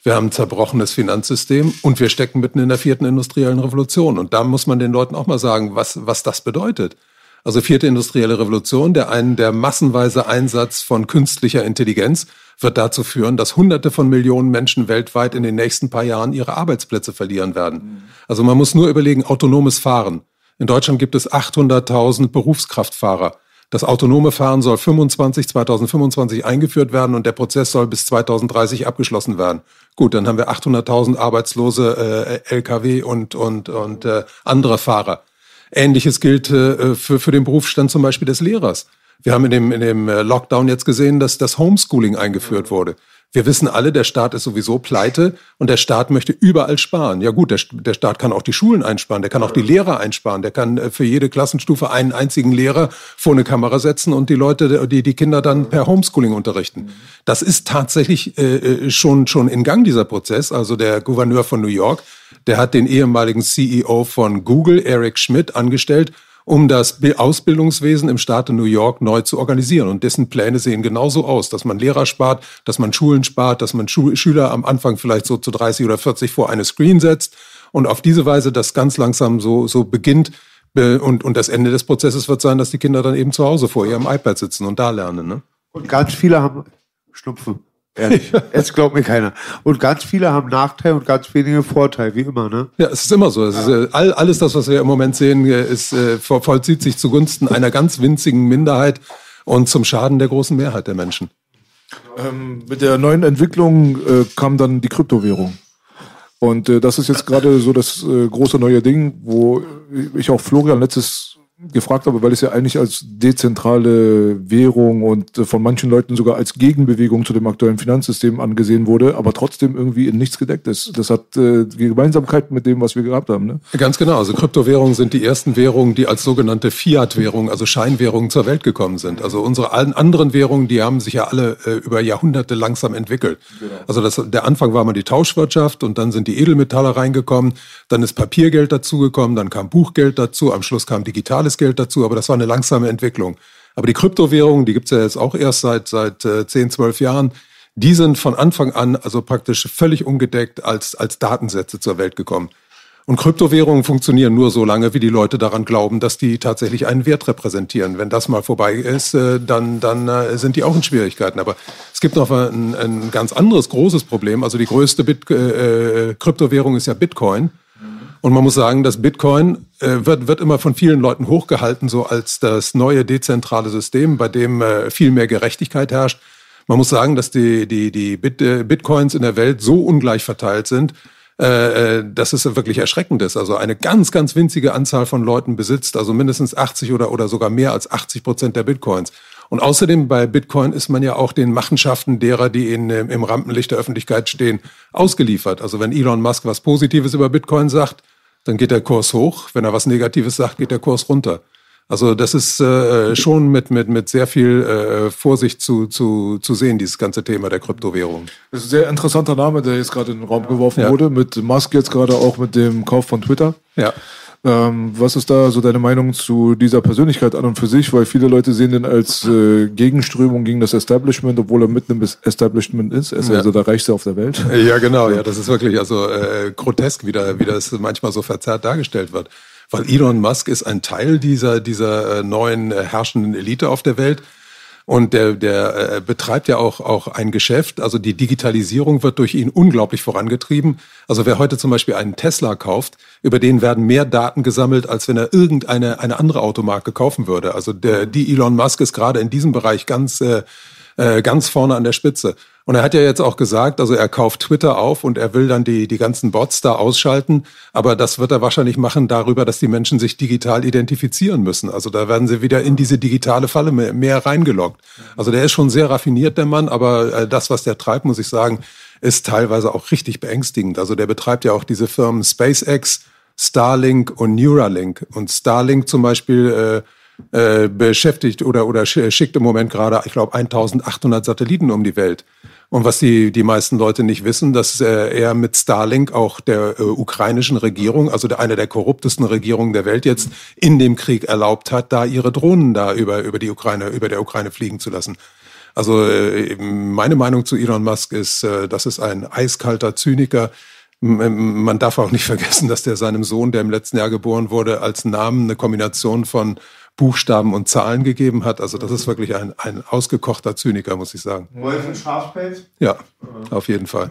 Wir haben ein zerbrochenes Finanzsystem und wir stecken mitten in der vierten industriellen Revolution. Und da muss man den Leuten auch mal sagen, was, was das bedeutet. Also vierte industrielle Revolution, der einen, der massenweise Einsatz von künstlicher Intelligenz wird dazu führen, dass Hunderte von Millionen Menschen weltweit in den nächsten paar Jahren ihre Arbeitsplätze verlieren werden. Also man muss nur überlegen, autonomes Fahren. In Deutschland gibt es 800.000 Berufskraftfahrer. Das autonome Fahren soll 25, 2025 eingeführt werden und der Prozess soll bis 2030 abgeschlossen werden. Gut, dann haben wir 800.000 arbeitslose äh, Lkw und, und, und äh, andere Fahrer. Ähnliches gilt äh, für, für den Berufsstand zum Beispiel des Lehrers. Wir haben in dem, in dem äh, Lockdown jetzt gesehen, dass das Homeschooling eingeführt wurde. Wir wissen alle, der Staat ist sowieso pleite und der Staat möchte überall sparen. Ja gut, der, der Staat kann auch die Schulen einsparen, der kann auch die Lehrer einsparen, der kann äh, für jede Klassenstufe einen einzigen Lehrer vor eine Kamera setzen und die Leute, die, die Kinder dann per Homeschooling unterrichten. Das ist tatsächlich äh, äh schon, schon in Gang, dieser Prozess. Also der Gouverneur von New York, der hat den ehemaligen CEO von Google, Eric Schmidt, angestellt um das Ausbildungswesen im Staate New York neu zu organisieren. Und dessen Pläne sehen genauso aus, dass man Lehrer spart, dass man Schulen spart, dass man Schu Schüler am Anfang vielleicht so zu 30 oder 40 vor eine Screen setzt und auf diese Weise das ganz langsam so, so beginnt. Und, und das Ende des Prozesses wird sein, dass die Kinder dann eben zu Hause vor ihrem iPad sitzen und da lernen. Ne? Und ganz viele haben Schnupfen. Ehrlich. Jetzt glaubt mir keiner. Und ganz viele haben Nachteile und ganz wenige Vorteile, wie immer, ne? Ja, es ist immer so. Es ist, äh, all, alles das, was wir im Moment sehen, äh, ist, äh, vollzieht sich zugunsten einer ganz winzigen Minderheit und zum Schaden der großen Mehrheit der Menschen. Ähm, mit der neuen Entwicklung äh, kam dann die Kryptowährung. Und äh, das ist jetzt gerade so das äh, große neue Ding, wo ich auch Florian letztes gefragt habe, weil es ja eigentlich als dezentrale Währung und äh, von manchen Leuten sogar als Gegenbewegung zu dem aktuellen Finanzsystem angesehen wurde, aber trotzdem irgendwie in nichts gedeckt ist. Das hat äh, Gemeinsamkeit mit dem, was wir gehabt haben. Ne? Ganz genau. Also Kryptowährungen sind die ersten Währungen, die als sogenannte Fiat-Währungen, also Scheinwährungen zur Welt gekommen sind. Also unsere allen anderen Währungen, die haben sich ja alle äh, über Jahrhunderte langsam entwickelt. Genau. Also das, der Anfang war mal die Tauschwirtschaft und dann sind die Edelmetalle reingekommen, dann ist Papiergeld dazugekommen, dann kam Buchgeld dazu, am Schluss kam digitales Tagesgeld dazu, aber das war eine langsame Entwicklung. Aber die Kryptowährungen, die gibt's ja jetzt auch erst seit, seit äh, 10, 12 Jahren, die sind von Anfang an also praktisch völlig ungedeckt als, als Datensätze zur Welt gekommen. Und Kryptowährungen funktionieren nur so lange, wie die Leute daran glauben, dass die tatsächlich einen Wert repräsentieren. Wenn das mal vorbei ist, äh, dann, dann äh, sind die auch in Schwierigkeiten. Aber es gibt noch ein, ein ganz anderes großes Problem. Also die größte Bit äh, äh Kryptowährung ist ja Bitcoin. Und man muss sagen, dass Bitcoin äh, wird, wird immer von vielen Leuten hochgehalten, so als das neue dezentrale System, bei dem äh, viel mehr Gerechtigkeit herrscht. Man muss sagen, dass die, die, die Bit, äh, Bitcoins in der Welt so ungleich verteilt sind, äh, äh dass es wirklich erschreckend ist. Also eine ganz, ganz winzige Anzahl von Leuten besitzt, also mindestens 80 oder, oder sogar mehr als 80 Prozent der Bitcoins. Und außerdem bei Bitcoin ist man ja auch den Machenschaften derer, die in, im Rampenlicht der Öffentlichkeit stehen, ausgeliefert. Also wenn Elon Musk was Positives über Bitcoin sagt, dann geht der Kurs hoch. Wenn er was Negatives sagt, geht der Kurs runter. Also das ist äh, schon mit, mit, mit sehr viel äh, Vorsicht zu, zu, zu sehen, dieses ganze Thema der Kryptowährung. Das ist ein sehr interessanter Name, der jetzt gerade in den Raum geworfen ja. wurde, mit Musk jetzt gerade auch mit dem Kauf von Twitter. Ja. Ähm, was ist da so deine Meinung zu dieser Persönlichkeit an und für sich? Weil viele Leute sehen den als äh, Gegenströmung gegen das Establishment, obwohl er mitten im Establishment ist. Er ist ja. also der Reichste auf der Welt. Ja, genau. Ja, das ist wirklich also äh, grotesk, wie, da, wie das manchmal so verzerrt dargestellt wird. Weil Elon Musk ist ein Teil dieser, dieser äh, neuen äh, herrschenden Elite auf der Welt. Und der, der äh, betreibt ja auch, auch ein Geschäft. Also die Digitalisierung wird durch ihn unglaublich vorangetrieben. Also wer heute zum Beispiel einen Tesla kauft, über den werden mehr Daten gesammelt, als wenn er irgendeine eine andere Automarke kaufen würde. Also der, die Elon Musk ist gerade in diesem Bereich ganz, äh, äh, ganz vorne an der Spitze. Und er hat ja jetzt auch gesagt, also er kauft Twitter auf und er will dann die, die ganzen Bots da ausschalten. Aber das wird er wahrscheinlich machen darüber, dass die Menschen sich digital identifizieren müssen. Also da werden sie wieder in diese digitale Falle mehr, mehr reingeloggt. Also der ist schon sehr raffiniert, der Mann, aber äh, das, was der treibt, muss ich sagen, ist teilweise auch richtig beängstigend. Also der betreibt ja auch diese Firmen SpaceX, Starlink und Neuralink. Und Starlink zum Beispiel äh, äh, beschäftigt oder, oder schickt im Moment gerade, ich glaube, 1800 Satelliten um die Welt. Und was die, die meisten Leute nicht wissen, dass äh, er mit Starlink auch der äh, ukrainischen Regierung, also der, einer der korruptesten Regierungen der Welt jetzt in dem Krieg erlaubt hat, da ihre Drohnen da über, über die Ukraine, über der Ukraine fliegen zu lassen. Also äh, meine Meinung zu Elon Musk ist, äh, das ist ein eiskalter Zyniker. Man darf auch nicht vergessen, dass der seinem Sohn, der im letzten Jahr geboren wurde, als Namen eine Kombination von Buchstaben und Zahlen gegeben hat. Also das ist wirklich ein, ein ausgekochter Zyniker, muss ich sagen. Wolfen Schafspelz? Ja, auf jeden Fall.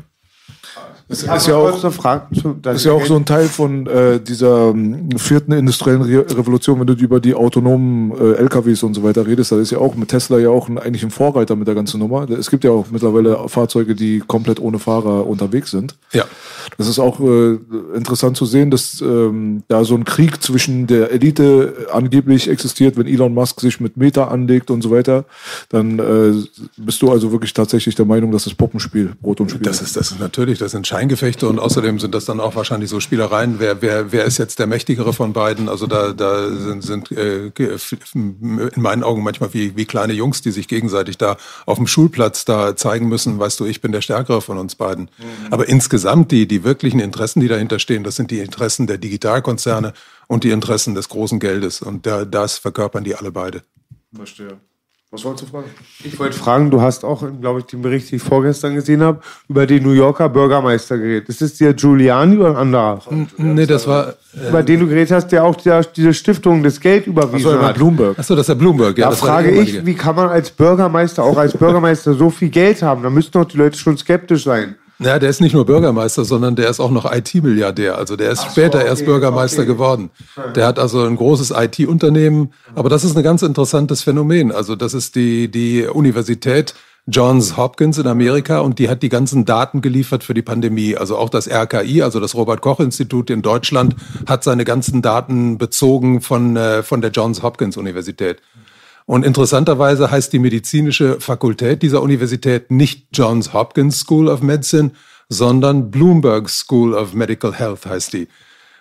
Das ist ja, auch, ist ja auch so ein Teil von äh, dieser ähm, vierten industriellen Re Revolution, wenn du über die autonomen äh, LKWs und so weiter redest. Da ist ja auch mit Tesla ja auch ein, eigentlich ein Vorreiter mit der ganzen Nummer. Es gibt ja auch mittlerweile Fahrzeuge, die komplett ohne Fahrer unterwegs sind. Ja. Das ist auch äh, interessant zu sehen, dass ähm, da so ein Krieg zwischen der Elite angeblich existiert, wenn Elon Musk sich mit Meta anlegt und so weiter. Dann äh, bist du also wirklich tatsächlich der Meinung, dass das Puppenspiel Brot und Spiel das ist. Das ist natürlich, das sind Scheingefechte und außerdem sind das dann auch wahrscheinlich so Spielereien. Wer, wer, wer ist jetzt der Mächtigere von beiden? Also da, da sind, sind äh, in meinen Augen manchmal wie, wie kleine Jungs, die sich gegenseitig da auf dem Schulplatz da zeigen müssen, weißt du, ich bin der Stärkere von uns beiden. Mhm. Aber insgesamt die, die wirklichen Interessen, die dahinter stehen, das sind die Interessen der Digitalkonzerne und die Interessen des großen Geldes. Und da, das verkörpern die alle beide. Verstehe. Was wolltest du fragen? Ich wollte fragen, du hast auch, glaube ich, den Bericht, den ich vorgestern gesehen habe, über den New Yorker Bürgermeister geredet. Ist das der Giuliani oder ein anderer? Nee, das war. Äh, über den du geredet hast, der auch der, diese Stiftung das Geld überwiesen Achso, hat. Bloomberg. Achso, das ist der Bloomberg, ja. Da frage ich, wie kann man als Bürgermeister, auch als Bürgermeister, so viel Geld haben? Da müssten doch die Leute schon skeptisch sein. Ja, der ist nicht nur Bürgermeister, sondern der ist auch noch IT-Milliardär. Also der ist so, später okay, erst Bürgermeister okay. geworden. Der hat also ein großes IT-Unternehmen. Aber das ist ein ganz interessantes Phänomen. Also das ist die, die Universität Johns Hopkins in Amerika und die hat die ganzen Daten geliefert für die Pandemie. Also auch das RKI, also das Robert Koch Institut in Deutschland, hat seine ganzen Daten bezogen von, äh, von der Johns Hopkins Universität. Und interessanterweise heißt die medizinische Fakultät dieser Universität nicht Johns Hopkins School of Medicine, sondern Bloomberg School of Medical Health heißt die.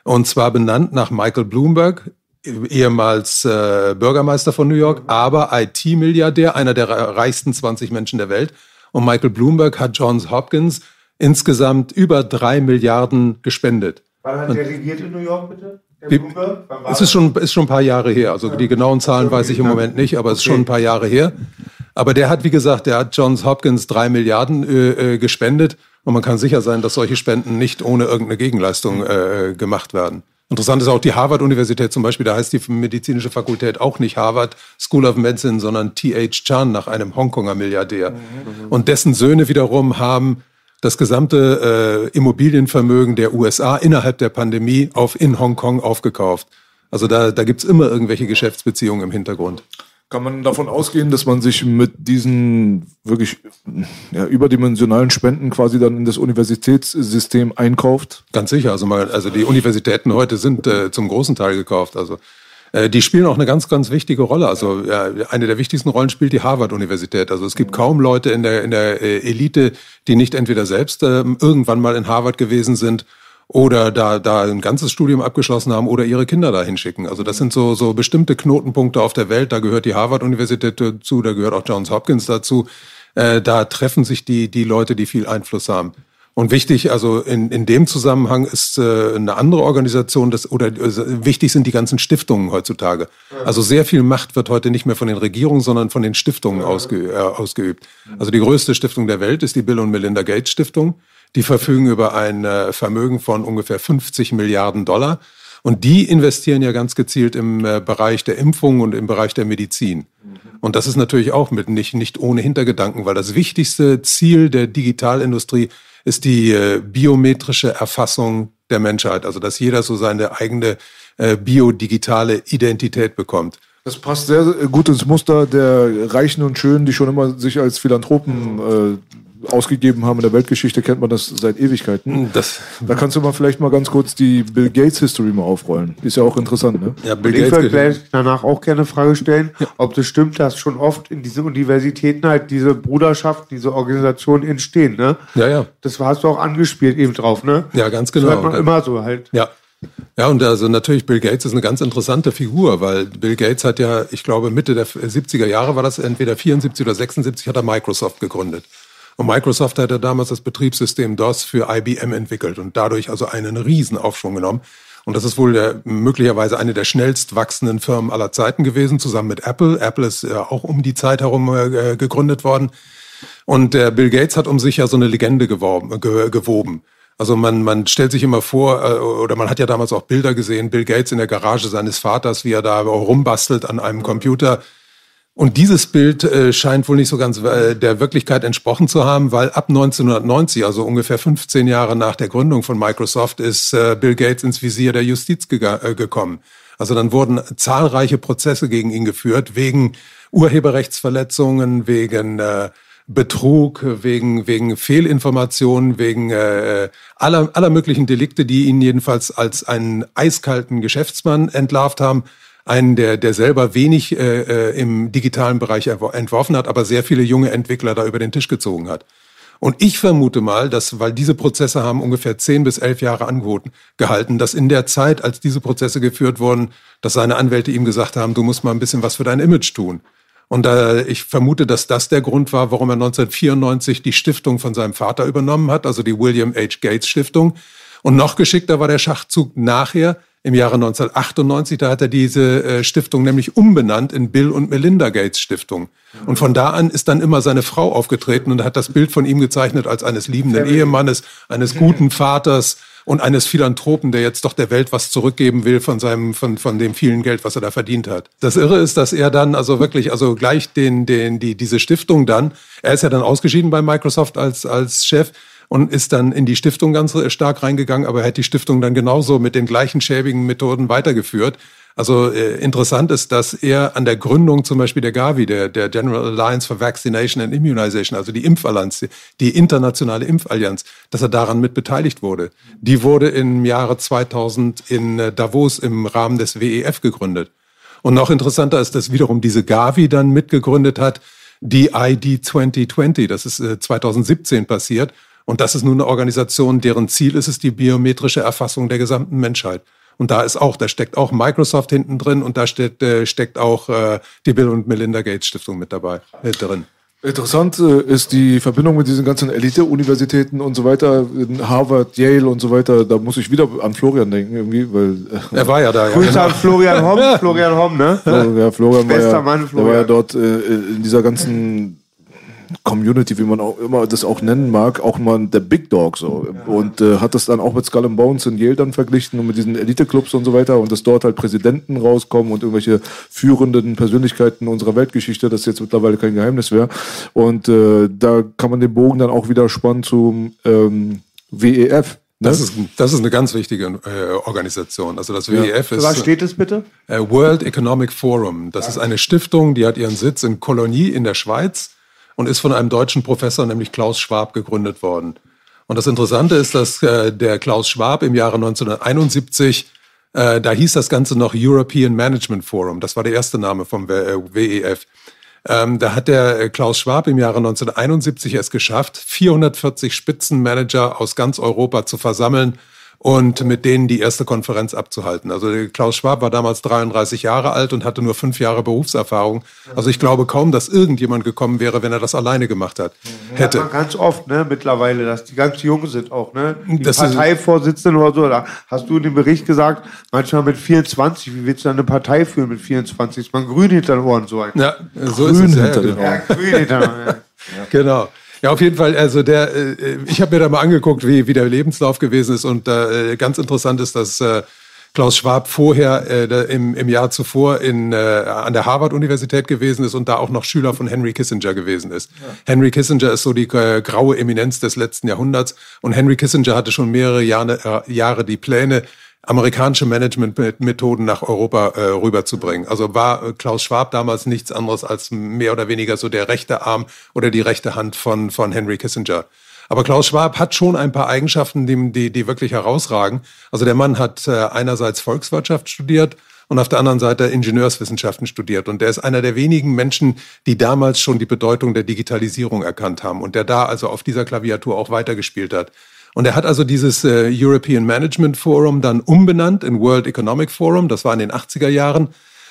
Und zwar benannt nach Michael Bloomberg, ehemals äh, Bürgermeister von New York, aber IT-Milliardär, einer der reichsten 20 Menschen der Welt. Und Michael Bloomberg hat Johns Hopkins insgesamt über drei Milliarden gespendet. Wann hat der regiert in New York, bitte? Es ist schon, ist schon ein paar Jahre her. Also die genauen Zahlen weiß ich im Moment nicht, aber es ist schon ein paar Jahre her. Aber der hat, wie gesagt, der hat Johns Hopkins drei Milliarden äh, äh, gespendet. Und man kann sicher sein, dass solche Spenden nicht ohne irgendeine Gegenleistung äh, gemacht werden. Interessant ist auch die Harvard-Universität zum Beispiel, da heißt die medizinische Fakultät auch nicht Harvard School of Medicine, sondern T.H. Chan nach einem Hongkonger Milliardär. Mhm. Und dessen Söhne wiederum haben das gesamte äh, Immobilienvermögen der USA innerhalb der Pandemie auf in Hongkong aufgekauft. Also da, da gibt's immer irgendwelche Geschäftsbeziehungen im Hintergrund. Kann man davon ausgehen, dass man sich mit diesen wirklich ja, überdimensionalen Spenden quasi dann in das Universitätssystem einkauft? Ganz sicher. Also, mal, also die Universitäten heute sind äh, zum großen Teil gekauft. Also die spielen auch eine ganz, ganz wichtige Rolle. Also ja, eine der wichtigsten Rollen spielt die Harvard-Universität. Also es gibt kaum Leute in der, in der äh, Elite, die nicht entweder selbst äh, irgendwann mal in Harvard gewesen sind oder da, da ein ganzes Studium abgeschlossen haben oder ihre Kinder da hinschicken. Also das sind so, so bestimmte Knotenpunkte auf der Welt. Da gehört die Harvard-Universität dazu, da gehört auch Johns Hopkins dazu. Äh, da treffen sich die, die Leute, die viel Einfluss haben. Und wichtig, also in, in dem Zusammenhang ist äh, eine andere Organisation, das, oder äh, wichtig sind die ganzen Stiftungen heutzutage. Also sehr viel Macht wird heute nicht mehr von den Regierungen, sondern von den Stiftungen ausge, äh, ausgeübt. Also die größte Stiftung der Welt ist die Bill und Melinda Gates Stiftung. Die verfügen über ein äh, Vermögen von ungefähr 50 Milliarden Dollar. Und die investieren ja ganz gezielt im äh, Bereich der Impfung und im Bereich der Medizin. Und das ist natürlich auch mit nicht, nicht ohne Hintergedanken, weil das wichtigste Ziel der Digitalindustrie ist die äh, biometrische Erfassung der Menschheit. Also dass jeder so seine eigene äh, biodigitale Identität bekommt. Das passt sehr gut ins Muster der Reichen und Schönen, die schon immer sich als Philanthropen äh, ausgegeben haben. In der Weltgeschichte kennt man das seit Ewigkeiten. Hm, das, da kannst du mal vielleicht mal ganz kurz die Bill Gates History mal aufrollen. Ist ja auch interessant, ne? Ja, Bill Gates. Ich würde gleich danach auch gerne eine Frage stellen, ja. ob das stimmt, dass schon oft in diesen Universitäten halt diese Bruderschaften, diese Organisationen entstehen, ne? Ja, ja. Das hast du auch angespielt eben drauf, ne? Ja, ganz genau. Das hört man immer so halt. Ja. Ja, und also natürlich Bill Gates ist eine ganz interessante Figur, weil Bill Gates hat ja, ich glaube Mitte der 70er Jahre war das entweder 74 oder 76 hat er Microsoft gegründet. Und Microsoft hatte damals das Betriebssystem DOS für IBM entwickelt und dadurch also einen riesen Aufschwung genommen. Und das ist wohl der, möglicherweise eine der schnellst wachsenden Firmen aller Zeiten gewesen, zusammen mit Apple. Apple ist ja auch um die Zeit herum äh, gegründet worden. Und der Bill Gates hat um sich ja so eine Legende geworben, ge, gewoben. Also man, man stellt sich immer vor, äh, oder man hat ja damals auch Bilder gesehen, Bill Gates in der Garage seines Vaters, wie er da rumbastelt an einem Computer und dieses Bild äh, scheint wohl nicht so ganz äh, der Wirklichkeit entsprochen zu haben, weil ab 1990, also ungefähr 15 Jahre nach der Gründung von Microsoft, ist äh, Bill Gates ins Visier der Justiz äh, gekommen. Also dann wurden zahlreiche Prozesse gegen ihn geführt, wegen Urheberrechtsverletzungen, wegen äh, Betrug, wegen, wegen Fehlinformationen, wegen äh, aller, aller möglichen Delikte, die ihn jedenfalls als einen eiskalten Geschäftsmann entlarvt haben einen, der, der selber wenig äh, äh im digitalen Bereich entworfen hat, aber sehr viele junge Entwickler da über den Tisch gezogen hat. Und ich vermute mal, dass, weil diese Prozesse haben ungefähr zehn bis elf Jahre angehalten, dass in der Zeit, als diese Prozesse geführt wurden, dass seine Anwälte ihm gesagt haben, du musst mal ein bisschen was für dein Image tun. Und äh, ich vermute, dass das der Grund war, warum er 1994 die Stiftung von seinem Vater übernommen hat, also die William H. Gates Stiftung. Und noch geschickter war der Schachzug nachher, im Jahre 1998. Da hat er diese äh, Stiftung nämlich umbenannt in Bill und Melinda Gates Stiftung. Und von da an ist dann immer seine Frau aufgetreten und hat das Bild von ihm gezeichnet als eines liebenden Ehemannes, eines guten Vaters und eines Philanthropen, der jetzt doch der Welt was zurückgeben will von seinem, von, von dem vielen Geld, was er da verdient hat. Das Irre ist, dass er dann also wirklich, also gleich den, den, die, diese Stiftung dann, er ist ja dann ausgeschieden bei Microsoft als, als Chef, und ist dann in die Stiftung ganz stark reingegangen, aber er hat die Stiftung dann genauso mit den gleichen schäbigen Methoden weitergeführt. Also äh, interessant ist, dass er an der Gründung zum Beispiel der Gavi, der, der General Alliance for Vaccination and Immunization, also die Impfallianz, die internationale Impfallianz, dass er daran mit beteiligt wurde. Die wurde im Jahre 2000 in äh, Davos im Rahmen des WEF gegründet. Und noch interessanter ist, dass wiederum diese Gavi dann mitgegründet hat, die ID 2020, das ist äh, 2017 passiert. Und das ist nun eine Organisation, deren Ziel ist es die biometrische Erfassung der gesamten Menschheit. Und da ist auch, da steckt auch Microsoft hinten drin und da steckt, äh, steckt auch äh, die Bill und Melinda Gates Stiftung mit dabei äh, drin. Interessant äh, ist die Verbindung mit diesen ganzen Elite-Universitäten und so weiter, in Harvard, Yale und so weiter. Da muss ich wieder an Florian denken, irgendwie, weil. Äh, er war ja da, ja. Grüße genau. an Florian Homm, Florian Homm, ne? Ja, Florian war ja, Mann, Florian. Der war ja dort äh, in dieser ganzen Community, wie man auch immer das auch nennen mag, auch mal der Big Dog so. Und äh, hat das dann auch mit Skull and Bones in Yale dann verglichen und mit diesen Elite-Clubs und so weiter und dass dort halt Präsidenten rauskommen und irgendwelche führenden Persönlichkeiten unserer Weltgeschichte, das jetzt mittlerweile kein Geheimnis wäre. Und äh, da kann man den Bogen dann auch wieder spannen zum ähm, WEF. Ne? Das, ist, das ist eine ganz wichtige äh, Organisation. Also das WEF ja. ist. Was steht es bitte? Äh, World Economic Forum. Das ja. ist eine Stiftung, die hat ihren Sitz in Kolonie in der Schweiz und ist von einem deutschen Professor, nämlich Klaus Schwab, gegründet worden. Und das Interessante ist, dass äh, der Klaus Schwab im Jahre 1971, äh, da hieß das Ganze noch European Management Forum, das war der erste Name vom WEF. Äh, ähm, da hat der äh, Klaus Schwab im Jahre 1971 es geschafft, 440 Spitzenmanager aus ganz Europa zu versammeln und mit denen die erste Konferenz abzuhalten. Also Klaus Schwab war damals 33 Jahre alt und hatte nur fünf Jahre Berufserfahrung. Also ich glaube kaum, dass irgendjemand gekommen wäre, wenn er das alleine gemacht hat. Hätte. Ja, ganz oft, ne, mittlerweile, dass die ganz jung sind auch, ne? Die das Parteivorsitzenden oder so, da hast du in dem Bericht gesagt, manchmal mit 24, wie willst du dann eine Partei führen mit 24? Ist man grün hinter den Ohren so ein. Ja, so grün ist es. Hinter den Ohren. Ja, grün hinter den Ohren. Ja. Genau. Ja, auf jeden Fall. Also der, äh, ich habe mir da mal angeguckt, wie, wie der Lebenslauf gewesen ist und äh, ganz interessant ist, dass äh, Klaus Schwab vorher äh, im, im Jahr zuvor in, äh, an der Harvard-Universität gewesen ist und da auch noch Schüler von Henry Kissinger gewesen ist. Ja. Henry Kissinger ist so die äh, graue Eminenz des letzten Jahrhunderts und Henry Kissinger hatte schon mehrere Jahre, äh, Jahre die Pläne, amerikanische Managementmethoden nach Europa äh, rüberzubringen. Also war äh, Klaus Schwab damals nichts anderes als mehr oder weniger so der rechte Arm oder die rechte Hand von, von Henry Kissinger. Aber Klaus Schwab hat schon ein paar Eigenschaften, die, die, die wirklich herausragen. Also der Mann hat äh, einerseits Volkswirtschaft studiert und auf der anderen Seite Ingenieurswissenschaften studiert. Und der ist einer der wenigen Menschen, die damals schon die Bedeutung der Digitalisierung erkannt haben und der da also auf dieser Klaviatur auch weitergespielt hat. Und er hat also dieses äh, European Management Forum dann umbenannt in World Economic Forum. Das war in den 80er Jahren.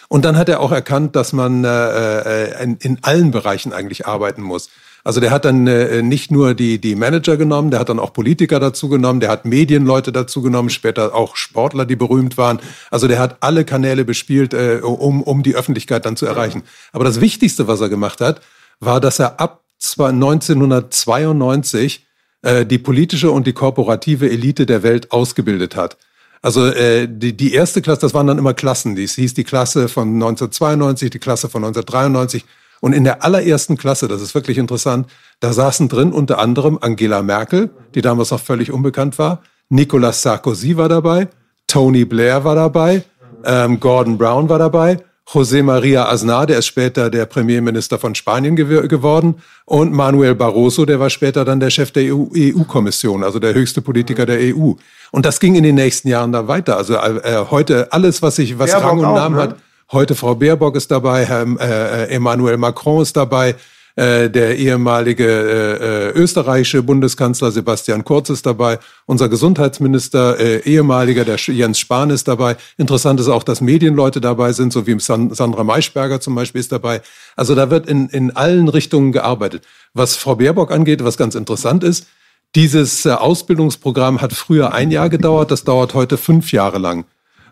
Und dann hat er auch erkannt, dass man äh, äh in, in allen Bereichen eigentlich arbeiten muss. Also der hat dann äh, nicht nur die, die Manager genommen, der hat dann auch Politiker dazu genommen, der hat Medienleute dazu genommen, später auch Sportler, die berühmt waren. Also der hat alle Kanäle bespielt, äh, um, um die Öffentlichkeit dann zu erreichen. Aber das Wichtigste, was er gemacht hat, war, dass er ab 1992 äh, die politische und die korporative Elite der Welt ausgebildet hat. Also äh, die, die erste Klasse, das waren dann immer Klassen. Dies hieß die Klasse von 1992, die Klasse von 1993 und in der allerersten Klasse, das ist wirklich interessant, da saßen drin unter anderem Angela Merkel, die damals noch völlig unbekannt war, Nicolas Sarkozy war dabei, Tony Blair war dabei, ähm, Gordon Brown war dabei, José María Aznar, der ist später der Premierminister von Spanien gew geworden, und Manuel Barroso, der war später dann der Chef der EU-Kommission, EU also der höchste Politiker der EU. Und das ging in den nächsten Jahren da weiter. Also äh, heute alles, was sich, was Rang und Namen ne? hat, Heute Frau Baerbock ist dabei, Herr äh, Emmanuel Macron ist dabei, äh, der ehemalige äh, äh, österreichische Bundeskanzler Sebastian Kurz ist dabei, unser Gesundheitsminister, äh, ehemaliger, der Jens Spahn ist dabei. Interessant ist auch, dass Medienleute dabei sind, so wie San Sandra Maischberger zum Beispiel ist dabei. Also da wird in, in allen Richtungen gearbeitet. Was Frau Baerbock angeht, was ganz interessant ist, dieses äh, Ausbildungsprogramm hat früher ein Jahr gedauert, das dauert heute fünf Jahre lang.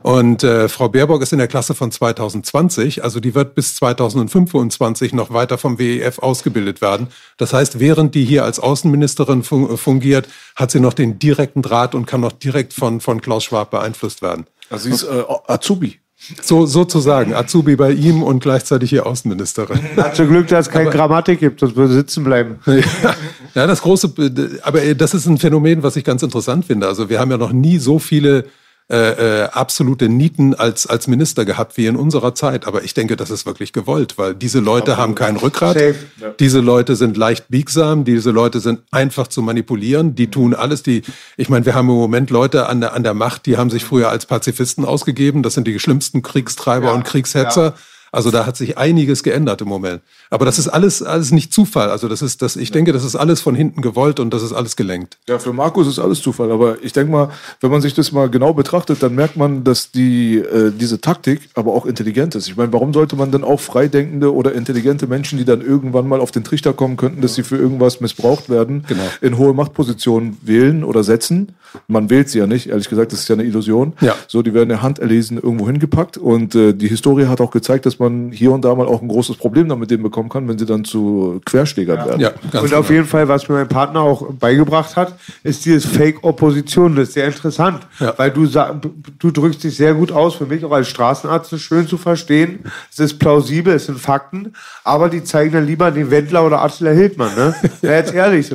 Und äh, Frau Baerbock ist in der Klasse von 2020, also die wird bis 2025 noch weiter vom WEF ausgebildet werden. Das heißt, während die hier als Außenministerin fun fungiert, hat sie noch den direkten Draht und kann noch direkt von, von Klaus Schwab beeinflusst werden. Also sie ist äh, Azubi. So, sozusagen, Azubi bei ihm und gleichzeitig hier Außenministerin. Hat zum Glück, dass es keine aber, Grammatik gibt, sonst würde sitzen bleiben. ja, das große, aber das ist ein Phänomen, was ich ganz interessant finde. Also wir haben ja noch nie so viele äh, äh, absolute Nieten als, als Minister gehabt wie in unserer Zeit. Aber ich denke, das ist wirklich gewollt, weil diese Leute Absolut. haben kein Rückgrat. Safe. Diese Leute sind leicht biegsam. Diese Leute sind einfach zu manipulieren. Die tun alles. Die, ich meine, wir haben im Moment Leute an der, an der Macht, die haben sich früher als Pazifisten ausgegeben. Das sind die schlimmsten Kriegstreiber ja. und Kriegshetzer. Ja. Also da hat sich einiges geändert im Moment. Aber das ist alles, alles nicht Zufall. Also das ist, das, ich denke, das ist alles von hinten gewollt und das ist alles gelenkt. Ja, für Markus ist alles Zufall. Aber ich denke mal, wenn man sich das mal genau betrachtet, dann merkt man, dass die, äh, diese Taktik aber auch intelligent ist. Ich meine, warum sollte man dann auch freidenkende oder intelligente Menschen, die dann irgendwann mal auf den Trichter kommen könnten, dass sie für irgendwas missbraucht werden, genau. in hohe Machtpositionen wählen oder setzen? Man wählt sie ja nicht, ehrlich gesagt, das ist ja eine Illusion. Ja. So, die werden der Hand erlesen irgendwo hingepackt. Und äh, die Historie hat auch gezeigt, dass man man hier und da mal auch ein großes Problem damit denen bekommen kann, wenn sie dann zu Querschlägern ja. werden. Ja, und genau. auf jeden Fall, was mir mein Partner auch beigebracht hat, ist dieses Fake-Opposition. Das ist sehr interessant, ja. weil du, du drückst dich sehr gut aus, für mich auch als Straßenarzt ist schön zu verstehen. Es ist plausibel, es sind Fakten, aber die zeigen dann lieber den Wendler oder Attila Hildmann. Ne? Ja, jetzt ehrlich.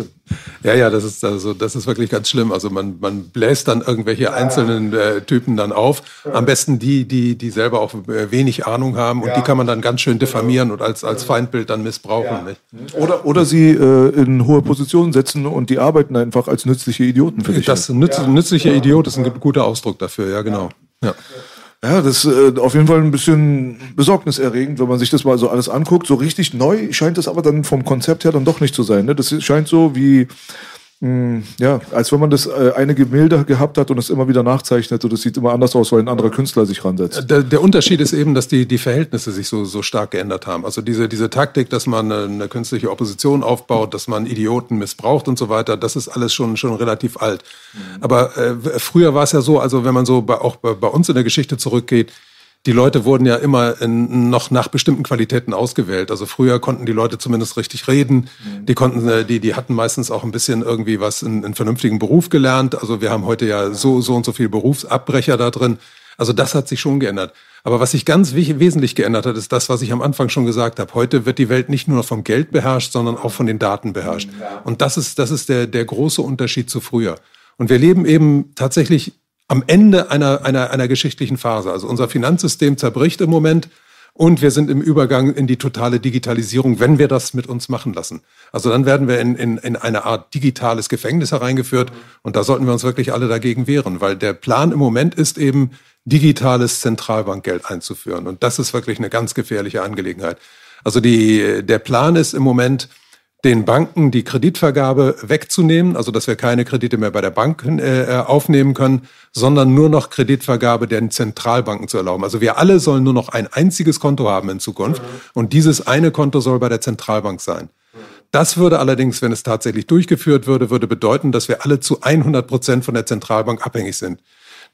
Ja, ja, das ist also das ist wirklich ganz schlimm. Also man man bläst dann irgendwelche einzelnen äh, Typen dann auf. Am besten die, die die selber auch äh, wenig Ahnung haben und ja. die kann man dann ganz schön diffamieren und als als Feindbild dann missbrauchen. Ja. Oder oder sie äh, in hohe Positionen setzen und die arbeiten einfach als nützliche Idioten für dich. Das nütz, nützliche Idiot ist ein guter Ausdruck dafür. Ja, genau. Ja. Ja, das ist äh, auf jeden Fall ein bisschen besorgniserregend, wenn man sich das mal so alles anguckt. So richtig neu scheint es aber dann vom Konzept her dann doch nicht zu sein. Ne? Das scheint so wie ja, als wenn man das äh, eine Gemälde gehabt hat und es immer wieder nachzeichnet und es sieht immer anders aus, weil ein anderer Künstler sich ransetzt. Der, der Unterschied ist eben, dass die, die Verhältnisse sich so, so stark geändert haben. Also diese, diese Taktik, dass man eine, eine künstliche Opposition aufbaut, dass man Idioten missbraucht und so weiter, das ist alles schon, schon relativ alt. Mhm. Aber äh, früher war es ja so, also wenn man so bei, auch bei, bei uns in der Geschichte zurückgeht, die Leute wurden ja immer in, noch nach bestimmten Qualitäten ausgewählt. Also früher konnten die Leute zumindest richtig reden. Mhm. Die konnten, äh, die, die hatten meistens auch ein bisschen irgendwie was in, in vernünftigen Beruf gelernt. Also wir haben heute ja so, so und so viel Berufsabbrecher da drin. Also das hat sich schon geändert. Aber was sich ganz wesentlich geändert hat, ist das, was ich am Anfang schon gesagt habe. Heute wird die Welt nicht nur vom Geld beherrscht, sondern auch von den Daten beherrscht. Und das ist, das ist der, der große Unterschied zu früher. Und wir leben eben tatsächlich am Ende einer, einer, einer geschichtlichen Phase. Also unser Finanzsystem zerbricht im Moment und wir sind im Übergang in die totale Digitalisierung, wenn wir das mit uns machen lassen. Also dann werden wir in, in, in eine Art digitales Gefängnis hereingeführt und da sollten wir uns wirklich alle dagegen wehren, weil der Plan im Moment ist eben, digitales Zentralbankgeld einzuführen. Und das ist wirklich eine ganz gefährliche Angelegenheit. Also die, der Plan ist im Moment, den Banken die Kreditvergabe wegzunehmen, also dass wir keine Kredite mehr bei der Bank äh, äh, aufnehmen können, sondern nur noch Kreditvergabe den Zentralbanken zu erlauben. Also wir alle sollen nur noch ein einziges Konto haben in Zukunft mhm. und dieses eine Konto soll bei der Zentralbank sein. Das würde allerdings, wenn es tatsächlich durchgeführt würde, würde bedeuten, dass wir alle zu 100 Prozent von der Zentralbank abhängig sind.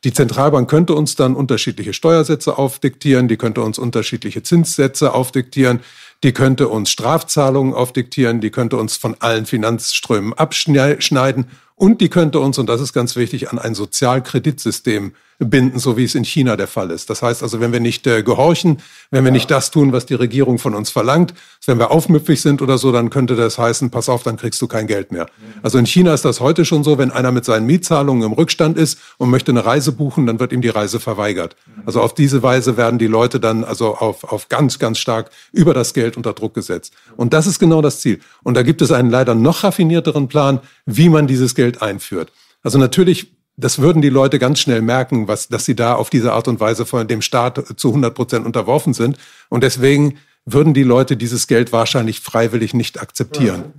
Die Zentralbank könnte uns dann unterschiedliche Steuersätze aufdiktieren, die könnte uns unterschiedliche Zinssätze aufdiktieren, die könnte uns Strafzahlungen aufdiktieren, die könnte uns von allen Finanzströmen abschneiden und die könnte uns, und das ist ganz wichtig, an ein Sozialkreditsystem binden, so wie es in China der Fall ist. Das heißt also, wenn wir nicht äh, gehorchen, wenn wir ja. nicht das tun, was die Regierung von uns verlangt, wenn wir aufmüpfig sind oder so, dann könnte das heißen, pass auf, dann kriegst du kein Geld mehr. Mhm. Also in China ist das heute schon so, wenn einer mit seinen Mietzahlungen im Rückstand ist und möchte eine Reise buchen, dann wird ihm die Reise verweigert. Mhm. Also auf diese Weise werden die Leute dann also auf, auf ganz, ganz stark über das Geld unter Druck gesetzt. Und das ist genau das Ziel. Und da gibt es einen leider noch raffinierteren Plan, wie man dieses Geld einführt. Also natürlich das würden die Leute ganz schnell merken, was, dass sie da auf diese Art und Weise von dem Staat zu 100 Prozent unterworfen sind. Und deswegen würden die Leute dieses Geld wahrscheinlich freiwillig nicht akzeptieren.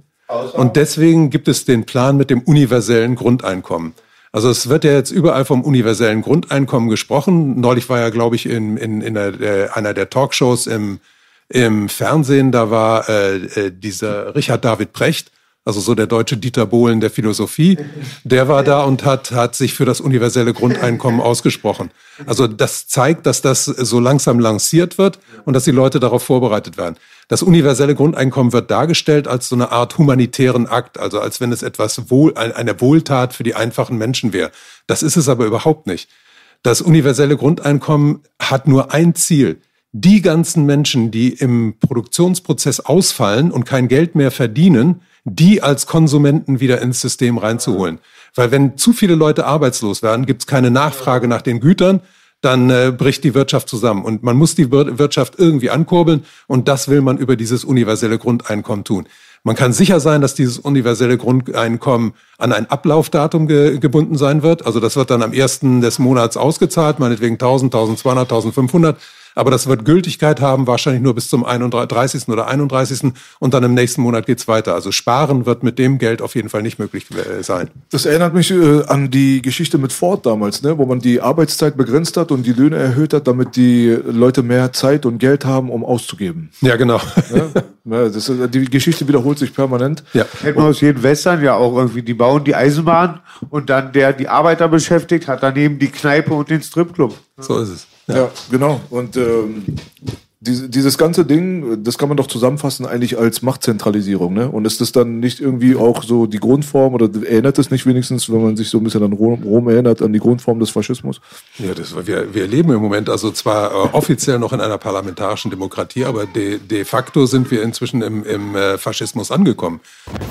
Und deswegen gibt es den Plan mit dem universellen Grundeinkommen. Also es wird ja jetzt überall vom universellen Grundeinkommen gesprochen. Neulich war ja, glaube ich, in, in, in einer, einer der Talkshows im, im Fernsehen, da war äh, äh dieser Richard David Precht also so der deutsche Dieter Bohlen der Philosophie, der war da und hat, hat sich für das universelle Grundeinkommen ausgesprochen. Also das zeigt, dass das so langsam lanciert wird und dass die Leute darauf vorbereitet werden. Das universelle Grundeinkommen wird dargestellt als so eine Art humanitären Akt, also als wenn es etwas wohl, eine Wohltat für die einfachen Menschen wäre. Das ist es aber überhaupt nicht. Das universelle Grundeinkommen hat nur ein Ziel. Die ganzen Menschen, die im Produktionsprozess ausfallen und kein Geld mehr verdienen, die als Konsumenten wieder ins System reinzuholen. Weil wenn zu viele Leute arbeitslos werden, gibt es keine Nachfrage nach den Gütern, dann äh, bricht die Wirtschaft zusammen. Und man muss die Wirtschaft irgendwie ankurbeln und das will man über dieses universelle Grundeinkommen tun. Man kann sicher sein, dass dieses universelle Grundeinkommen an ein Ablaufdatum ge gebunden sein wird. Also das wird dann am ersten des Monats ausgezahlt, meinetwegen 1000, 1200, 1500. Aber das wird Gültigkeit haben, wahrscheinlich nur bis zum 31. oder 31. Und dann im nächsten Monat geht's weiter. Also sparen wird mit dem Geld auf jeden Fall nicht möglich äh, sein. Das erinnert mich äh, an die Geschichte mit Ford damals, ne? wo man die Arbeitszeit begrenzt hat und die Löhne erhöht hat, damit die Leute mehr Zeit und Geld haben, um auszugeben. Ja, genau. Ja? das, die Geschichte wiederholt sich permanent. Ja. Kennt man aus jedem Western ja auch irgendwie. Die bauen die Eisenbahn und dann der die Arbeiter beschäftigt, hat daneben die Kneipe und den Stripclub. So ist es. Ja, genau. Und ähm, dieses ganze Ding, das kann man doch zusammenfassen eigentlich als Machtzentralisierung, ne? Und ist das dann nicht irgendwie auch so die Grundform oder erinnert es nicht wenigstens, wenn man sich so ein bisschen an Rom, Rom erinnert, an die Grundform des Faschismus? Ja, das, wir, wir leben im Moment also zwar äh, offiziell noch in einer parlamentarischen Demokratie, aber de, de facto sind wir inzwischen im, im äh, Faschismus angekommen.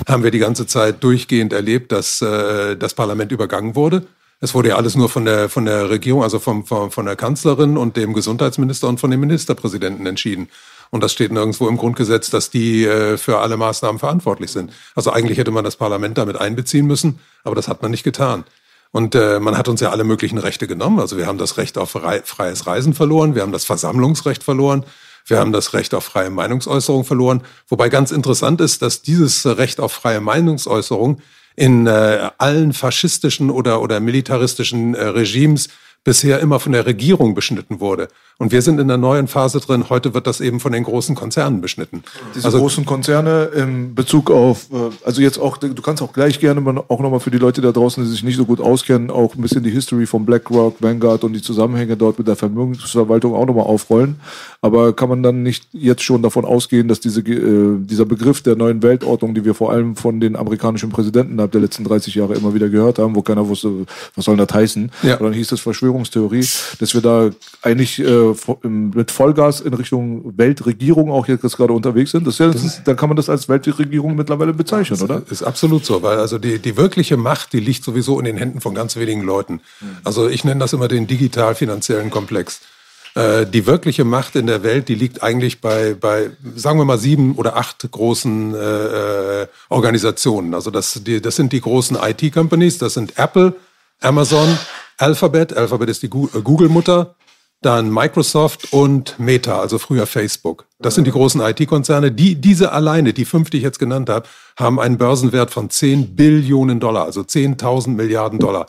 Haben wir die ganze Zeit durchgehend erlebt, dass äh, das Parlament übergangen wurde es wurde ja alles nur von der, von der Regierung, also vom, vom, von der Kanzlerin und dem Gesundheitsminister und von dem Ministerpräsidenten entschieden. Und das steht nirgendwo im Grundgesetz, dass die äh, für alle Maßnahmen verantwortlich sind. Also eigentlich hätte man das Parlament damit einbeziehen müssen, aber das hat man nicht getan. Und äh, man hat uns ja alle möglichen Rechte genommen. Also wir haben das Recht auf freies Reisen verloren, wir haben das Versammlungsrecht verloren, wir haben das Recht auf freie Meinungsäußerung verloren. Wobei ganz interessant ist, dass dieses Recht auf freie Meinungsäußerung in äh, allen faschistischen oder, oder militaristischen äh, Regimes bisher immer von der Regierung beschnitten wurde. Und wir sind in der neuen Phase drin. Heute wird das eben von den großen Konzernen beschnitten. Diese also, großen Konzerne in Bezug auf, äh, also jetzt auch, du kannst auch gleich gerne mal, auch nochmal für die Leute da draußen, die sich nicht so gut auskennen, auch ein bisschen die History von BlackRock, Vanguard und die Zusammenhänge dort mit der Vermögensverwaltung auch nochmal aufrollen. Aber kann man dann nicht jetzt schon davon ausgehen, dass diese, äh, dieser Begriff der neuen Weltordnung, die wir vor allem von den amerikanischen Präsidenten innerhalb der letzten 30 Jahre immer wieder gehört haben, wo keiner wusste, was soll das heißen, ja. und dann hieß es Verschwörungstheorie, dass wir da eigentlich äh, mit Vollgas in Richtung Weltregierung auch jetzt gerade unterwegs sind. Das ist ja, das ist, dann kann man das als Weltregierung mittlerweile bezeichnen, oder? Ist absolut so, weil also die, die wirkliche Macht, die liegt sowieso in den Händen von ganz wenigen Leuten. Also ich nenne das immer den digital-finanziellen Komplex. Äh, die wirkliche Macht in der Welt, die liegt eigentlich bei, bei sagen wir mal, sieben oder acht großen äh, äh Organisationen. Also das, die, das sind die großen IT-Companies, das sind Apple, Amazon, Alphabet, Alphabet ist die äh, Google-Mutter, dann Microsoft und Meta, also früher Facebook. Das sind die großen IT-Konzerne. Die, diese alleine, die fünf, die ich jetzt genannt habe, haben einen Börsenwert von 10 Billionen Dollar, also 10.000 Milliarden Dollar.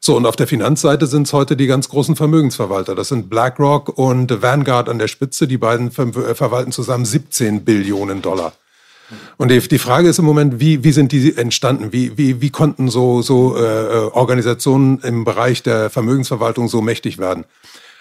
So, und auf der Finanzseite sind es heute die ganz großen Vermögensverwalter. Das sind BlackRock und Vanguard an der Spitze. Die beiden ver verwalten zusammen 17 Billionen Dollar. Und die, die Frage ist im Moment, wie, wie sind die entstanden? Wie, wie, wie konnten so, so äh, äh Organisationen im Bereich der Vermögensverwaltung so mächtig werden?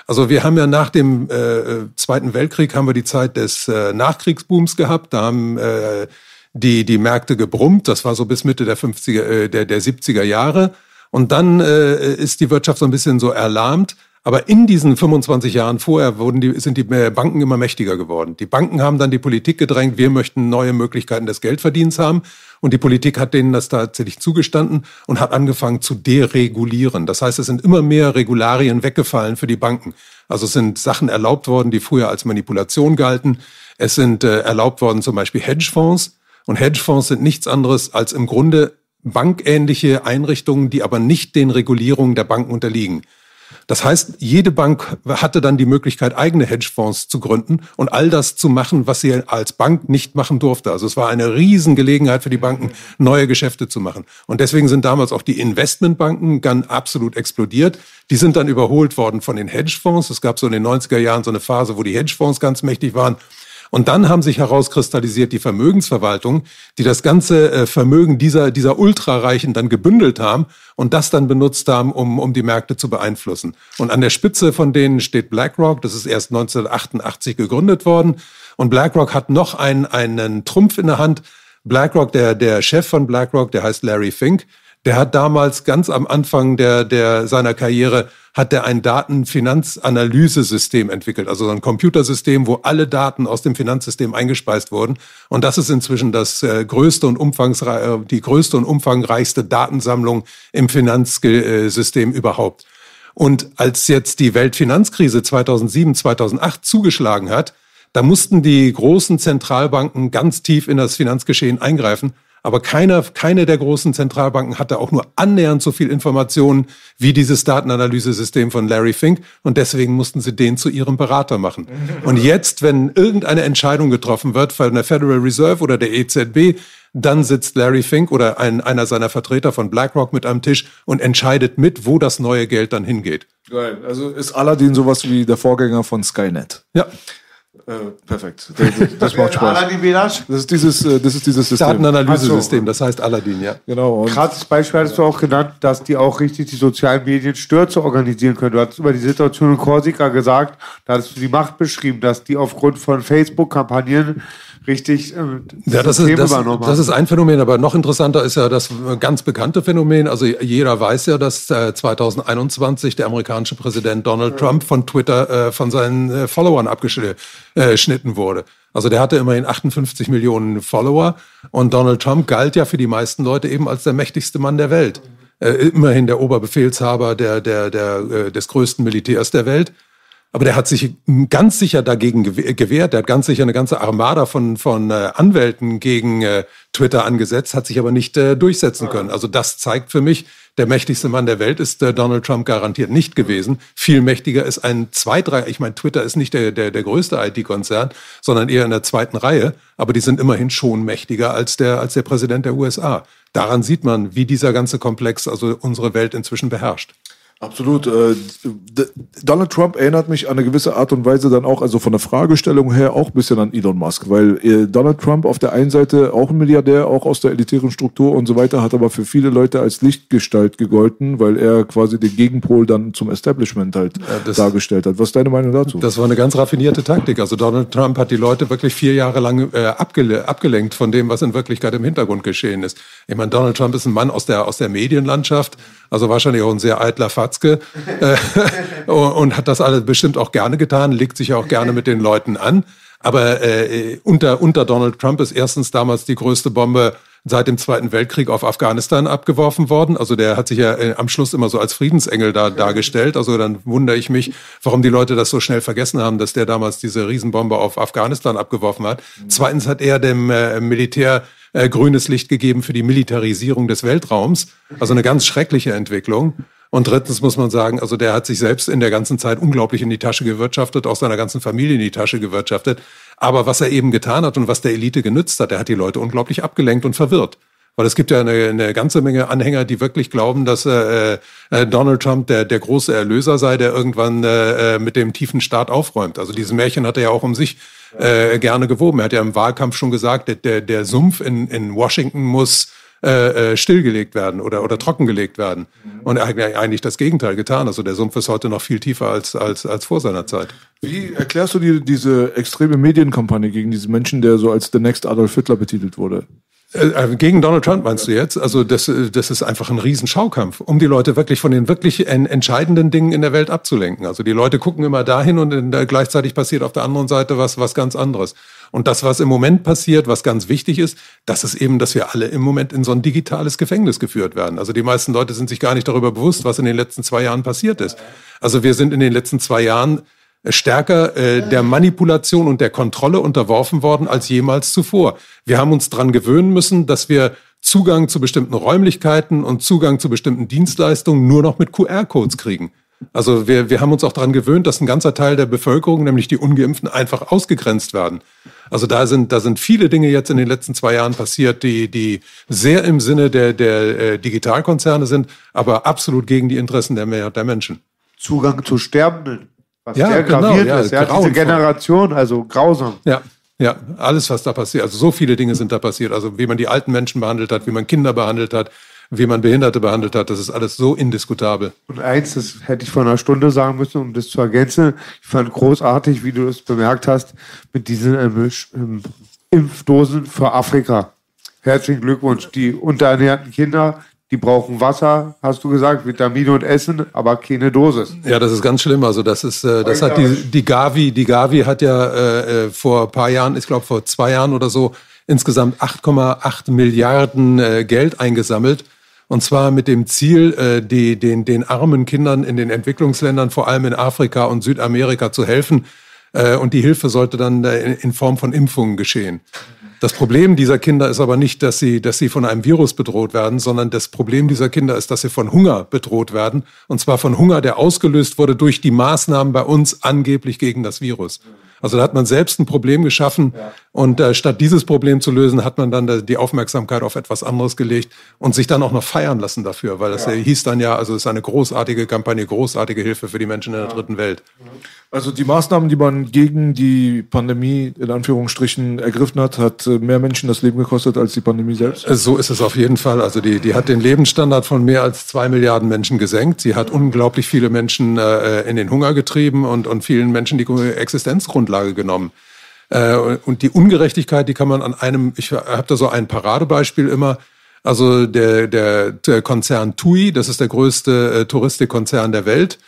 Also wir haben ja nach dem äh, Zweiten Weltkrieg haben wir die Zeit des äh, Nachkriegsbooms gehabt. Da haben äh, die, die Märkte gebrummt. Das war so bis Mitte der 50er, äh, der, der 70er Jahre. Und dann äh, ist die Wirtschaft so ein bisschen so erlahmt. Aber in diesen 25 Jahren vorher wurden die, sind die Banken immer mächtiger geworden. Die Banken haben dann die Politik gedrängt, wir möchten neue Möglichkeiten des Geldverdienens haben. Und die Politik hat denen das tatsächlich zugestanden und hat angefangen zu deregulieren. Das heißt, es sind immer mehr Regularien weggefallen für die Banken. Also es sind Sachen erlaubt worden, die früher als Manipulation galten. Es sind äh, erlaubt worden zum Beispiel Hedgefonds. Und Hedgefonds sind nichts anderes als im Grunde bankähnliche Einrichtungen, die aber nicht den Regulierungen der Banken unterliegen. Das heißt, jede Bank hatte dann die Möglichkeit, eigene Hedgefonds zu gründen und all das zu machen, was sie als Bank nicht machen durfte. Also es war eine Riesengelegenheit für die Banken, neue Geschäfte zu machen. Und deswegen sind damals auch die Investmentbanken ganz absolut explodiert. Die sind dann überholt worden von den Hedgefonds. Es gab so in den 90er Jahren so eine Phase, wo die Hedgefonds ganz mächtig waren. Und dann haben sich herauskristallisiert die Vermögensverwaltung, die das ganze äh, Vermögen dieser, dieser Ultrareichen dann gebündelt haben und das dann benutzt haben, um, um die Märkte zu beeinflussen. Und an der Spitze von denen steht BlackRock. Das ist erst 1988 gegründet worden. Und BlackRock hat noch einen, einen Trumpf in der Hand. BlackRock, der, der Chef von BlackRock, der heißt Larry Fink, der hat damals ganz am Anfang der, der seiner Karriere hat er ein Datenfinanzanalysesystem entwickelt, also ein Computersystem, wo alle Daten aus dem Finanzsystem eingespeist wurden. Und das ist inzwischen das äh, größte und umfangsrei die größte und umfangreichste Datensammlung im Finanzsystem überhaupt. Und als jetzt die Weltfinanzkrise 2007, 2008 zugeschlagen hat, da mussten die großen Zentralbanken ganz tief in das Finanzgeschehen eingreifen aber keiner, keine der großen Zentralbanken hatte auch nur annähernd so viel Informationen wie dieses Datenanalyse-System von Larry Fink. Und deswegen mussten sie den zu ihrem Berater machen. Und jetzt, wenn irgendeine Entscheidung getroffen wird von der Federal Reserve oder der EZB, dann sitzt Larry Fink oder ein, einer seiner Vertreter von BlackRock mit am Tisch und entscheidet mit, wo das neue Geld dann hingeht. Geil. Also ist Aladdin sowas wie der Vorgänger von Skynet. Ja. Äh, perfekt. Das, das macht Spaß. Aladdin Village? Das ist dieses, äh, das ist dieses System. Datenanalyse-System, das heißt Aladdin, ja. Genau. Und Krasses Beispiel hattest du auch genannt, dass die auch richtig die sozialen Medien Stürze organisieren können. Du hast über die Situation in Korsika gesagt, da hast du die Macht beschrieben, dass die aufgrund von Facebook-Kampagnen richtig äh, ja, das ist, das, das ist ein Phänomen, aber noch interessanter ist ja das ganz bekannte Phänomen. Also jeder weiß ja, dass äh, 2021 der amerikanische Präsident Donald ja. Trump von Twitter äh, von seinen äh, Followern abgeschnitten wurde. Also der hatte immerhin 58 Millionen Follower und Donald Trump galt ja für die meisten Leute eben als der mächtigste Mann der Welt. Äh, immerhin der Oberbefehlshaber der, der, der, äh, des größten Militärs der Welt. Aber der hat sich ganz sicher dagegen gewehrt. Der hat ganz sicher eine ganze Armada von, von äh, Anwälten gegen äh, Twitter angesetzt, hat sich aber nicht äh, durchsetzen können. Also das zeigt für mich, der mächtigste Mann der Welt ist äh, Donald Trump garantiert nicht gewesen. Viel mächtiger ist ein zwei, drei, ich meine, Twitter ist nicht der, der, der größte IT-Konzern, sondern eher in der zweiten Reihe. Aber die sind immerhin schon mächtiger als der, als der Präsident der USA. Daran sieht man, wie dieser ganze Komplex also unsere Welt inzwischen beherrscht. Absolut. Äh, Donald Trump erinnert mich an eine gewisse Art und Weise dann auch, also von der Fragestellung her auch ein bisschen an Elon Musk, weil äh, Donald Trump auf der einen Seite auch ein Milliardär, auch aus der elitären Struktur und so weiter, hat aber für viele Leute als Lichtgestalt gegolten, weil er quasi den Gegenpol dann zum Establishment halt ja, dargestellt hat. Was ist deine Meinung dazu? Das war eine ganz raffinierte Taktik. Also Donald Trump hat die Leute wirklich vier Jahre lang äh, abgele abgelenkt von dem, was in Wirklichkeit im Hintergrund geschehen ist. Ich meine, Donald Trump ist ein Mann aus der, aus der Medienlandschaft also wahrscheinlich auch ein sehr eitler Fatzke äh, und hat das alles bestimmt auch gerne getan, legt sich auch gerne mit den Leuten an. Aber äh, unter, unter Donald Trump ist erstens damals die größte Bombe seit dem Zweiten Weltkrieg auf Afghanistan abgeworfen worden. Also der hat sich ja äh, am Schluss immer so als Friedensengel da dargestellt. Also dann wundere ich mich, warum die Leute das so schnell vergessen haben, dass der damals diese Riesenbombe auf Afghanistan abgeworfen hat. Zweitens hat er dem äh, Militär äh, grünes Licht gegeben für die Militarisierung des Weltraums. Also eine ganz schreckliche Entwicklung. Und drittens muss man sagen, also der hat sich selbst in der ganzen Zeit unglaublich in die Tasche gewirtschaftet, auch seiner ganzen Familie in die Tasche gewirtschaftet. Aber was er eben getan hat und was der Elite genützt hat, er hat die Leute unglaublich abgelenkt und verwirrt. Weil es gibt ja eine, eine ganze Menge Anhänger, die wirklich glauben, dass äh, äh, Donald Trump der, der große Erlöser sei, der irgendwann äh, äh, mit dem tiefen Staat aufräumt. Also dieses Märchen hat er ja auch um sich äh, gerne gewoben. Er hat ja im Wahlkampf schon gesagt, der, der Sumpf in, in Washington muss äh, äh, stillgelegt werden oder, oder trockengelegt werden. Und er hat eigentlich das Gegenteil getan. Also der Sumpf ist heute noch viel tiefer als, als, als vor seiner Zeit. Wie erklärst du dir diese extreme Medienkampagne gegen diesen Menschen, der so als the next Adolf Hitler betitelt wurde? Äh, äh, gegen Donald Trump meinst du jetzt? Also das, äh, das ist einfach ein Riesenschaukampf, um die Leute wirklich von den wirklich entscheidenden Dingen in der Welt abzulenken. Also die Leute gucken immer dahin und gleichzeitig passiert auf der anderen Seite was, was ganz anderes. Und das, was im Moment passiert, was ganz wichtig ist, das ist eben, dass wir alle im Moment in so ein digitales Gefängnis geführt werden. Also die meisten Leute sind sich gar nicht darüber bewusst, was in den letzten zwei Jahren passiert ist. Also wir sind in den letzten zwei Jahren stärker äh, der Manipulation und der Kontrolle unterworfen worden als jemals zuvor. Wir haben uns dran gewöhnen müssen, dass wir Zugang zu bestimmten Räumlichkeiten und Zugang zu bestimmten Dienstleistungen nur noch mit QR-Codes kriegen. Also wir, wir haben uns auch daran gewöhnt, dass ein ganzer Teil der Bevölkerung, nämlich die Ungeimpften, einfach ausgegrenzt werden. Also da sind, da sind viele Dinge jetzt in den letzten zwei Jahren passiert, die, die sehr im Sinne der, der äh, Digitalkonzerne sind, aber absolut gegen die Interessen der Mehrheit der Menschen. Zugang zu Sterbenden was ja, sehr genau, gravierend ja, ist. Ja, diese Generation, also grausam. Ja. Ja, alles, was da passiert. Also so viele Dinge sind da passiert. Also wie man die alten Menschen behandelt hat, wie man Kinder behandelt hat, wie man Behinderte behandelt hat, das ist alles so indiskutabel. Und eins, das hätte ich vor einer Stunde sagen müssen, um das zu ergänzen. Ich fand großartig, wie du das bemerkt hast, mit diesen ähm, ähm Impfdosen für Afrika. Herzlichen Glückwunsch. Die unterernährten Kinder, die brauchen Wasser, hast du gesagt, Vitamine und Essen, aber keine Dosis. Ja, das ist ganz schlimm. Also das ist, äh, das hat die, die Gavi, die Gavi hat ja äh, äh vor ein paar Jahren, ich glaube vor zwei Jahren oder so, insgesamt 8,8 Milliarden äh, Geld eingesammelt. Und zwar mit dem Ziel, äh, die, den, den armen Kindern in den Entwicklungsländern, vor allem in Afrika und Südamerika, zu helfen. Äh, und die Hilfe sollte dann in Form von Impfungen geschehen. Das Problem dieser Kinder ist aber nicht, dass sie, dass sie von einem Virus bedroht werden, sondern das Problem dieser Kinder ist, dass sie von Hunger bedroht werden. Und zwar von Hunger, der ausgelöst wurde durch die Maßnahmen bei uns angeblich gegen das Virus. Also da hat man selbst ein Problem geschaffen. Und äh, statt dieses Problem zu lösen, hat man dann die Aufmerksamkeit auf etwas anderes gelegt und sich dann auch noch feiern lassen dafür, weil das ja. hieß dann ja, also es ist eine großartige Kampagne, großartige Hilfe für die Menschen in der dritten Welt. Also die Maßnahmen, die man gegen die Pandemie in Anführungsstrichen ergriffen hat, hat äh, mehr Menschen das Leben gekostet als die Pandemie selbst? Äh, so ist es auf jeden Fall. Also die, die hat den Lebensstandard von mehr als zwei Milliarden Menschen gesenkt. Sie hat unglaublich viele Menschen äh, in den Hunger getrieben und, und vielen Menschen die Existenzgrundlage genommen. Äh, und die Ungerechtigkeit, die kann man an einem, ich habe da so ein Paradebeispiel immer, also der, der, der Konzern TUI, das ist der größte äh, Touristikkonzern der Welt,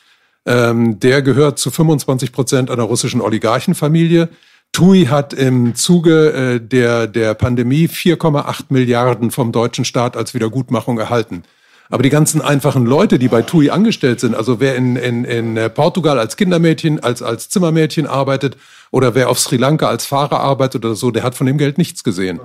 ähm, der gehört zu 25 Prozent einer russischen Oligarchenfamilie. TUI hat im Zuge äh, der, der Pandemie 4,8 Milliarden vom deutschen Staat als Wiedergutmachung erhalten. Aber die ganzen einfachen Leute, die bei TUI angestellt sind, also wer in, in, in äh, Portugal als Kindermädchen, als, als Zimmermädchen arbeitet oder wer auf Sri Lanka als Fahrer arbeitet oder so, der hat von dem Geld nichts gesehen.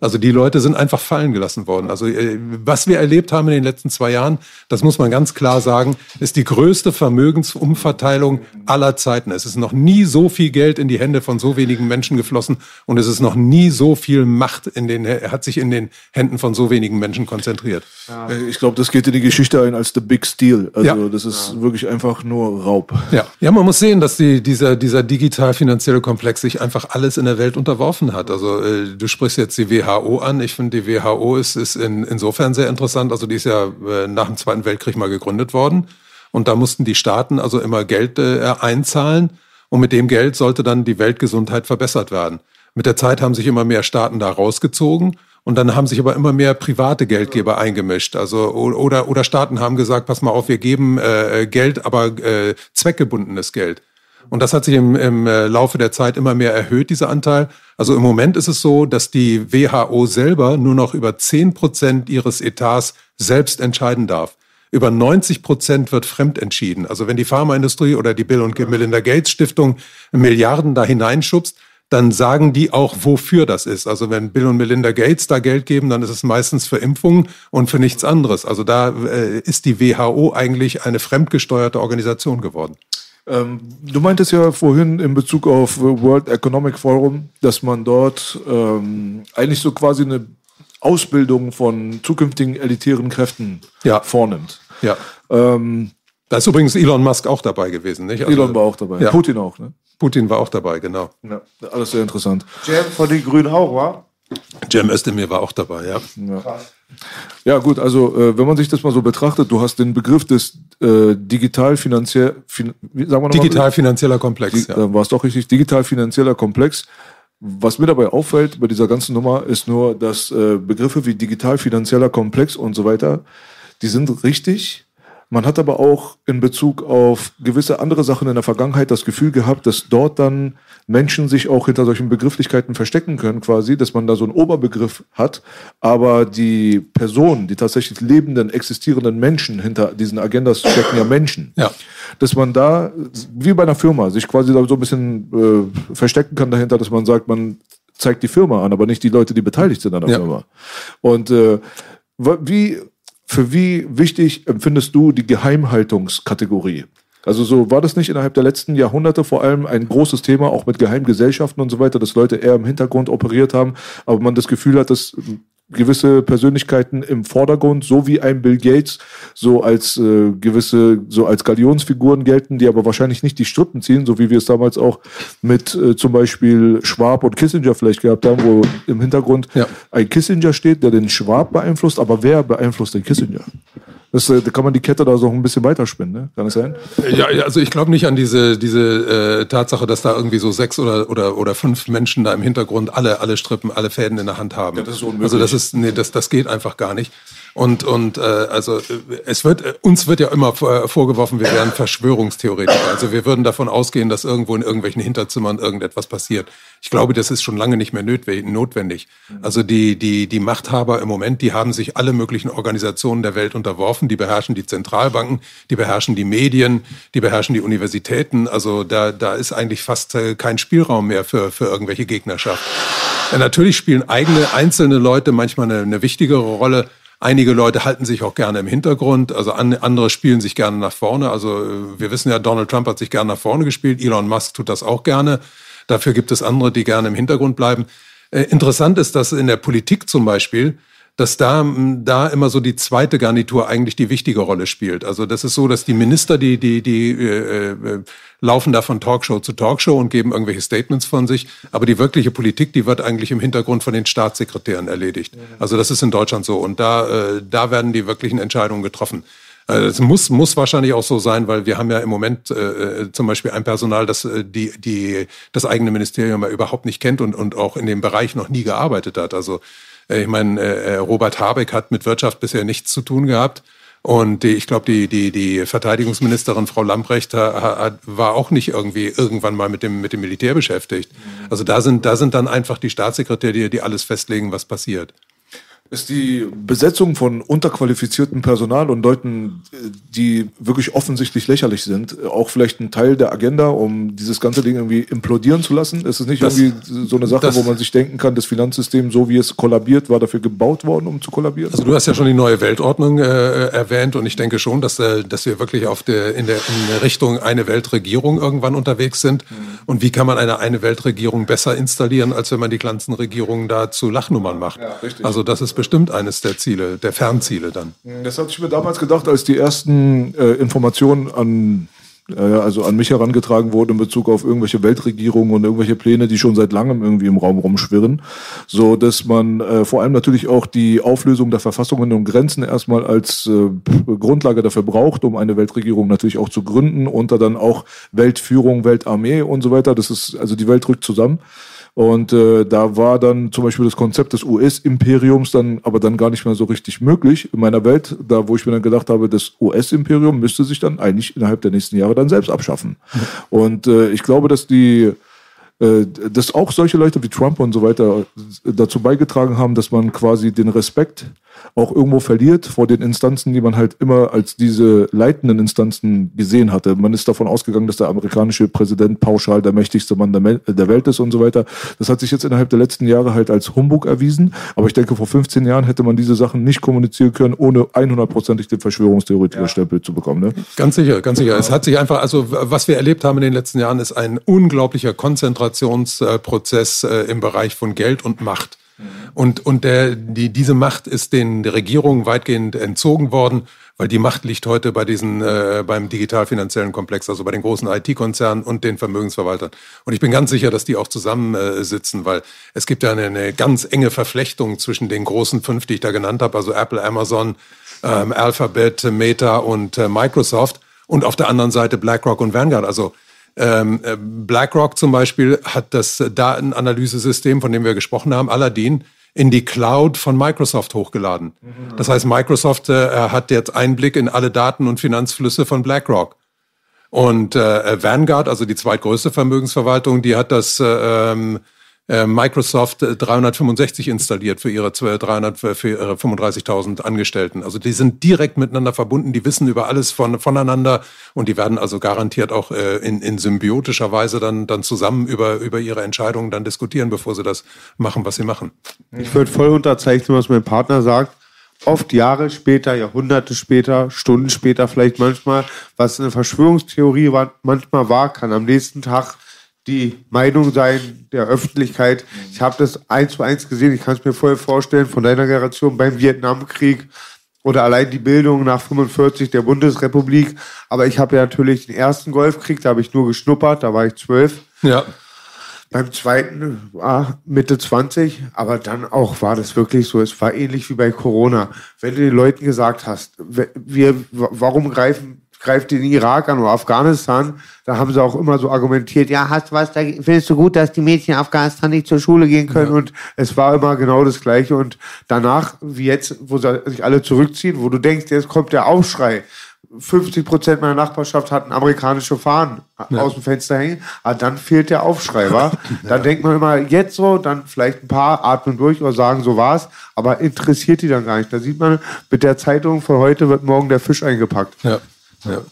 Also die Leute sind einfach fallen gelassen worden. Also äh, was wir erlebt haben in den letzten zwei Jahren, das muss man ganz klar sagen, ist die größte Vermögensumverteilung aller Zeiten. Es ist noch nie so viel Geld in die Hände von so wenigen Menschen geflossen und es ist noch nie so viel Macht in den, hat sich in den Händen von so wenigen Menschen konzentriert. Ja. Äh, ich glaube, das geht in die Geschichte ein als The Big Steal. Also ja. das ist ja. wirklich einfach nur Raub. Ja. ja, man muss sehen, dass die, dieser, dieser digital-finanzielle Komplex sich einfach alles in der Welt unterworfen hat. Also äh, du sprichst jetzt die WHO an. Ich finde, die WHO ist, ist in, insofern sehr interessant. Also die ist ja äh, nach dem Zweiten Weltkrieg mal gegründet worden. Und da mussten die Staaten also immer Geld äh, einzahlen. Und mit dem Geld sollte dann die Weltgesundheit verbessert werden. Mit der Zeit haben sich immer mehr Staaten da rausgezogen. Und dann haben sich aber immer mehr private Geldgeber eingemischt. Also oder oder Staaten haben gesagt, pass mal auf, wir geben äh, Geld, aber äh, zweckgebundenes Geld. Und das hat sich im, im äh, Laufe der Zeit immer mehr erhöht, dieser Anteil. Also im Moment ist es so, dass die WHO selber nur noch über zehn Prozent ihres Etats selbst entscheiden darf. Über 90 Prozent wird fremd entschieden. Also wenn die Pharmaindustrie oder die Bill und Melinda Gates Stiftung Milliarden da hineinschubst, dann sagen die auch, wofür das ist. Also wenn Bill und Melinda Gates da Geld geben, dann ist es meistens für Impfungen und für nichts anderes. Also da äh, ist die WHO eigentlich eine fremdgesteuerte Organisation geworden. Ähm, du meintest ja vorhin in Bezug auf World Economic Forum, dass man dort ähm, eigentlich so quasi eine Ausbildung von zukünftigen elitären Kräften ja. vornimmt. Ja. Ähm, da ist übrigens Elon Musk auch dabei gewesen, nicht? Also, Elon war auch dabei. Ja. Putin auch, ne? Putin war auch dabei, genau. Ja, alles sehr interessant. Jam von den Grünen auch, war? Cem Özdemir war auch dabei, ja. Ja, ja gut, also äh, wenn man sich das mal so betrachtet, du hast den Begriff des äh, digital-finanziell, fin, digital-finanzieller Komplex. Di ja. Dann war es doch richtig, digital-finanzieller Komplex. Was mir dabei auffällt bei dieser ganzen Nummer ist nur, dass äh, Begriffe wie digital-finanzieller Komplex und so weiter, die sind richtig, man hat aber auch in Bezug auf gewisse andere Sachen in der Vergangenheit das Gefühl gehabt, dass dort dann Menschen sich auch hinter solchen Begrifflichkeiten verstecken können, quasi, dass man da so einen Oberbegriff hat, aber die Personen, die tatsächlich lebenden, existierenden Menschen hinter diesen Agendas stecken ja Menschen. Ja. Dass man da, wie bei einer Firma, sich quasi so ein bisschen äh, verstecken kann dahinter, dass man sagt, man zeigt die Firma an, aber nicht die Leute, die beteiligt sind an der ja. Firma. Und äh, wie für wie wichtig empfindest du die Geheimhaltungskategorie? Also so war das nicht innerhalb der letzten Jahrhunderte vor allem ein großes Thema, auch mit Geheimgesellschaften und so weiter, dass Leute eher im Hintergrund operiert haben, aber man das Gefühl hat, dass gewisse Persönlichkeiten im Vordergrund, so wie ein Bill Gates, so als äh, gewisse, so als Galionsfiguren gelten, die aber wahrscheinlich nicht die Strippen ziehen, so wie wir es damals auch mit äh, zum Beispiel Schwab und Kissinger vielleicht gehabt haben, wo im Hintergrund ja. ein Kissinger steht, der den Schwab beeinflusst, aber wer beeinflusst den Kissinger? Das, äh, da kann man die Kette da so ein bisschen weiterspinnen, ne? Kann das sein? Ja, also ich glaube nicht an diese, diese äh, Tatsache, dass da irgendwie so sechs oder, oder, oder fünf Menschen da im Hintergrund alle, alle Strippen, alle Fäden in der Hand haben. Ja, das ist unmöglich. Also das ist, nee, das, das geht einfach gar nicht. Und, und äh, also es wird äh, uns wird ja immer vorgeworfen, wir wären Verschwörungstheoretiker. Also wir würden davon ausgehen, dass irgendwo in irgendwelchen Hinterzimmern irgendetwas passiert. Ich glaube, das ist schon lange nicht mehr notwendig. Also die, die, die Machthaber im Moment, die haben sich alle möglichen Organisationen der Welt unterworfen. Die beherrschen die Zentralbanken, die beherrschen die Medien, die beherrschen die Universitäten. Also da, da ist eigentlich fast äh, kein Spielraum mehr für, für irgendwelche Gegnerschaft. Ja, natürlich spielen eigene einzelne Leute manchmal eine, eine wichtigere Rolle. Einige Leute halten sich auch gerne im Hintergrund, also andere spielen sich gerne nach vorne. Also äh, wir wissen ja, Donald Trump hat sich gerne nach vorne gespielt, Elon Musk tut das auch gerne. Dafür gibt es andere, die gerne im Hintergrund bleiben. Äh, interessant ist, dass in der Politik zum Beispiel dass da, da immer so die zweite Garnitur eigentlich die wichtige Rolle spielt. Also das ist so, dass die Minister, die, die, die äh, äh, laufen da von Talkshow zu Talkshow und geben irgendwelche Statements von sich. Aber die wirkliche Politik, die wird eigentlich im Hintergrund von den Staatssekretären erledigt. Also das ist in Deutschland so. Und da, äh, da werden die wirklichen Entscheidungen getroffen. Es muss, muss wahrscheinlich auch so sein, weil wir haben ja im Moment äh, äh zum Beispiel ein Personal, das äh, die, die, das eigene Ministerium ja überhaupt nicht kennt und, und auch in dem Bereich noch nie gearbeitet hat. Also äh, ich meine, äh, Robert Habeck hat mit Wirtschaft bisher nichts zu tun gehabt. Und die, ich glaube, die, die, die Verteidigungsministerin Frau Lamprecht hat, war auch nicht irgendwie irgendwann mal mit dem, mit dem Militär beschäftigt. Also da sind, da sind dann einfach die Staatssekretäre, die, die alles festlegen, was passiert. Ist die Besetzung von unterqualifiziertem Personal und Leuten, die wirklich offensichtlich lächerlich sind, auch vielleicht ein Teil der Agenda, um dieses ganze Ding irgendwie implodieren zu lassen? Ist es nicht das, irgendwie so eine Sache, wo man sich denken kann, das Finanzsystem, so wie es kollabiert, war dafür gebaut worden, um zu kollabieren? Also du hast ja schon die neue Weltordnung äh, erwähnt und ich denke schon, dass, äh, dass wir wirklich auf der, in, der, in Richtung eine Weltregierung irgendwann unterwegs sind. Mhm. Und wie kann man eine eine Weltregierung besser installieren, als wenn man die ganzen Regierungen da zu Lachnummern macht? Ja, also das ist bestimmt eines der Ziele, der Fernziele dann. Das hatte ich mir damals gedacht, als die ersten äh, Informationen an äh, also an mich herangetragen wurden in Bezug auf irgendwelche Weltregierungen und irgendwelche Pläne, die schon seit langem irgendwie im Raum rumschwirren, so dass man äh, vor allem natürlich auch die Auflösung der Verfassungen und Grenzen erstmal als äh, Grundlage dafür braucht, um eine Weltregierung natürlich auch zu gründen und dann auch Weltführung, Weltarmee und so weiter. Das ist also die Welt rückt zusammen. Und äh, da war dann zum Beispiel das Konzept des US-Imperiums dann aber dann gar nicht mehr so richtig möglich in meiner Welt, da wo ich mir dann gedacht habe, das US-Imperium müsste sich dann eigentlich innerhalb der nächsten Jahre dann selbst abschaffen. Und äh, ich glaube, dass die äh, dass auch solche Leute wie Trump und so weiter dazu beigetragen haben, dass man quasi den Respekt auch irgendwo verliert vor den Instanzen, die man halt immer als diese leitenden Instanzen gesehen hatte. Man ist davon ausgegangen, dass der amerikanische Präsident pauschal der mächtigste Mann der, der Welt ist und so weiter. Das hat sich jetzt innerhalb der letzten Jahre halt als Humbug erwiesen. Aber ich denke, vor 15 Jahren hätte man diese Sachen nicht kommunizieren können, ohne 100%ig den Verschwörungstheoretiker-Stempel ja. zu bekommen. Ne? Ganz sicher, ganz sicher. Es hat sich einfach, also was wir erlebt haben in den letzten Jahren, ist ein unglaublicher Konzentrationsprozess äh, im Bereich von Geld und Macht. Und, und der, die, diese Macht ist den der Regierungen weitgehend entzogen worden, weil die Macht liegt heute bei diesen, äh, beim digital-finanziellen Komplex, also bei den großen IT-Konzernen und den Vermögensverwaltern. Und ich bin ganz sicher, dass die auch zusammensitzen, äh, weil es gibt ja eine, eine ganz enge Verflechtung zwischen den großen fünf, die ich da genannt habe, also Apple, Amazon, ähm, Alphabet, Meta und äh, Microsoft. Und auf der anderen Seite BlackRock und Vanguard. Also ähm, äh, BlackRock zum Beispiel hat das Datenanalyse-System, von dem wir gesprochen haben, Aladdin, in die Cloud von Microsoft hochgeladen. Mhm. Das heißt, Microsoft äh, hat jetzt Einblick in alle Daten und Finanzflüsse von BlackRock. Und äh, Vanguard, also die zweitgrößte Vermögensverwaltung, die hat das äh, ähm, äh, Microsoft 365 installiert für ihre 335.000 Angestellten. Also die sind direkt miteinander verbunden, die wissen über alles von, voneinander und die werden also garantiert auch äh, in, in symbiotischer Weise dann, dann zusammen über, über ihre Entscheidungen dann diskutieren, bevor sie das machen, was sie machen. Ich würde voll unterzeichnen, was mein Partner sagt oft Jahre später, Jahrhunderte später, Stunden später vielleicht manchmal, was eine Verschwörungstheorie manchmal war, kann am nächsten Tag die Meinung sein der Öffentlichkeit. Ich habe das eins zu eins gesehen. Ich kann es mir voll vorstellen von deiner Generation beim Vietnamkrieg oder allein die Bildung nach 45 der Bundesrepublik. Aber ich habe ja natürlich den ersten Golfkrieg, da habe ich nur geschnuppert, da war ich zwölf. Ja. Beim zweiten war Mitte 20, aber dann auch war das wirklich so. Es war ähnlich wie bei Corona. Wenn du den Leuten gesagt hast, wir, warum greifen greift den Irak an oder Afghanistan, da haben sie auch immer so argumentiert, ja, hast was, da findest du gut, dass die Mädchen in Afghanistan nicht zur Schule gehen können ja. und es war immer genau das Gleiche und danach, wie jetzt, wo sich alle zurückziehen, wo du denkst, jetzt kommt der Aufschrei, 50 Prozent meiner Nachbarschaft hatten amerikanische Fahnen ja. aus dem Fenster hängen, aber dann fehlt der Aufschrei, wa? Dann ja. denkt man immer, jetzt so, dann vielleicht ein paar atmen durch oder sagen, so war's, aber interessiert die dann gar nicht. Da sieht man, mit der Zeitung von heute wird morgen der Fisch eingepackt. Ja. Ja.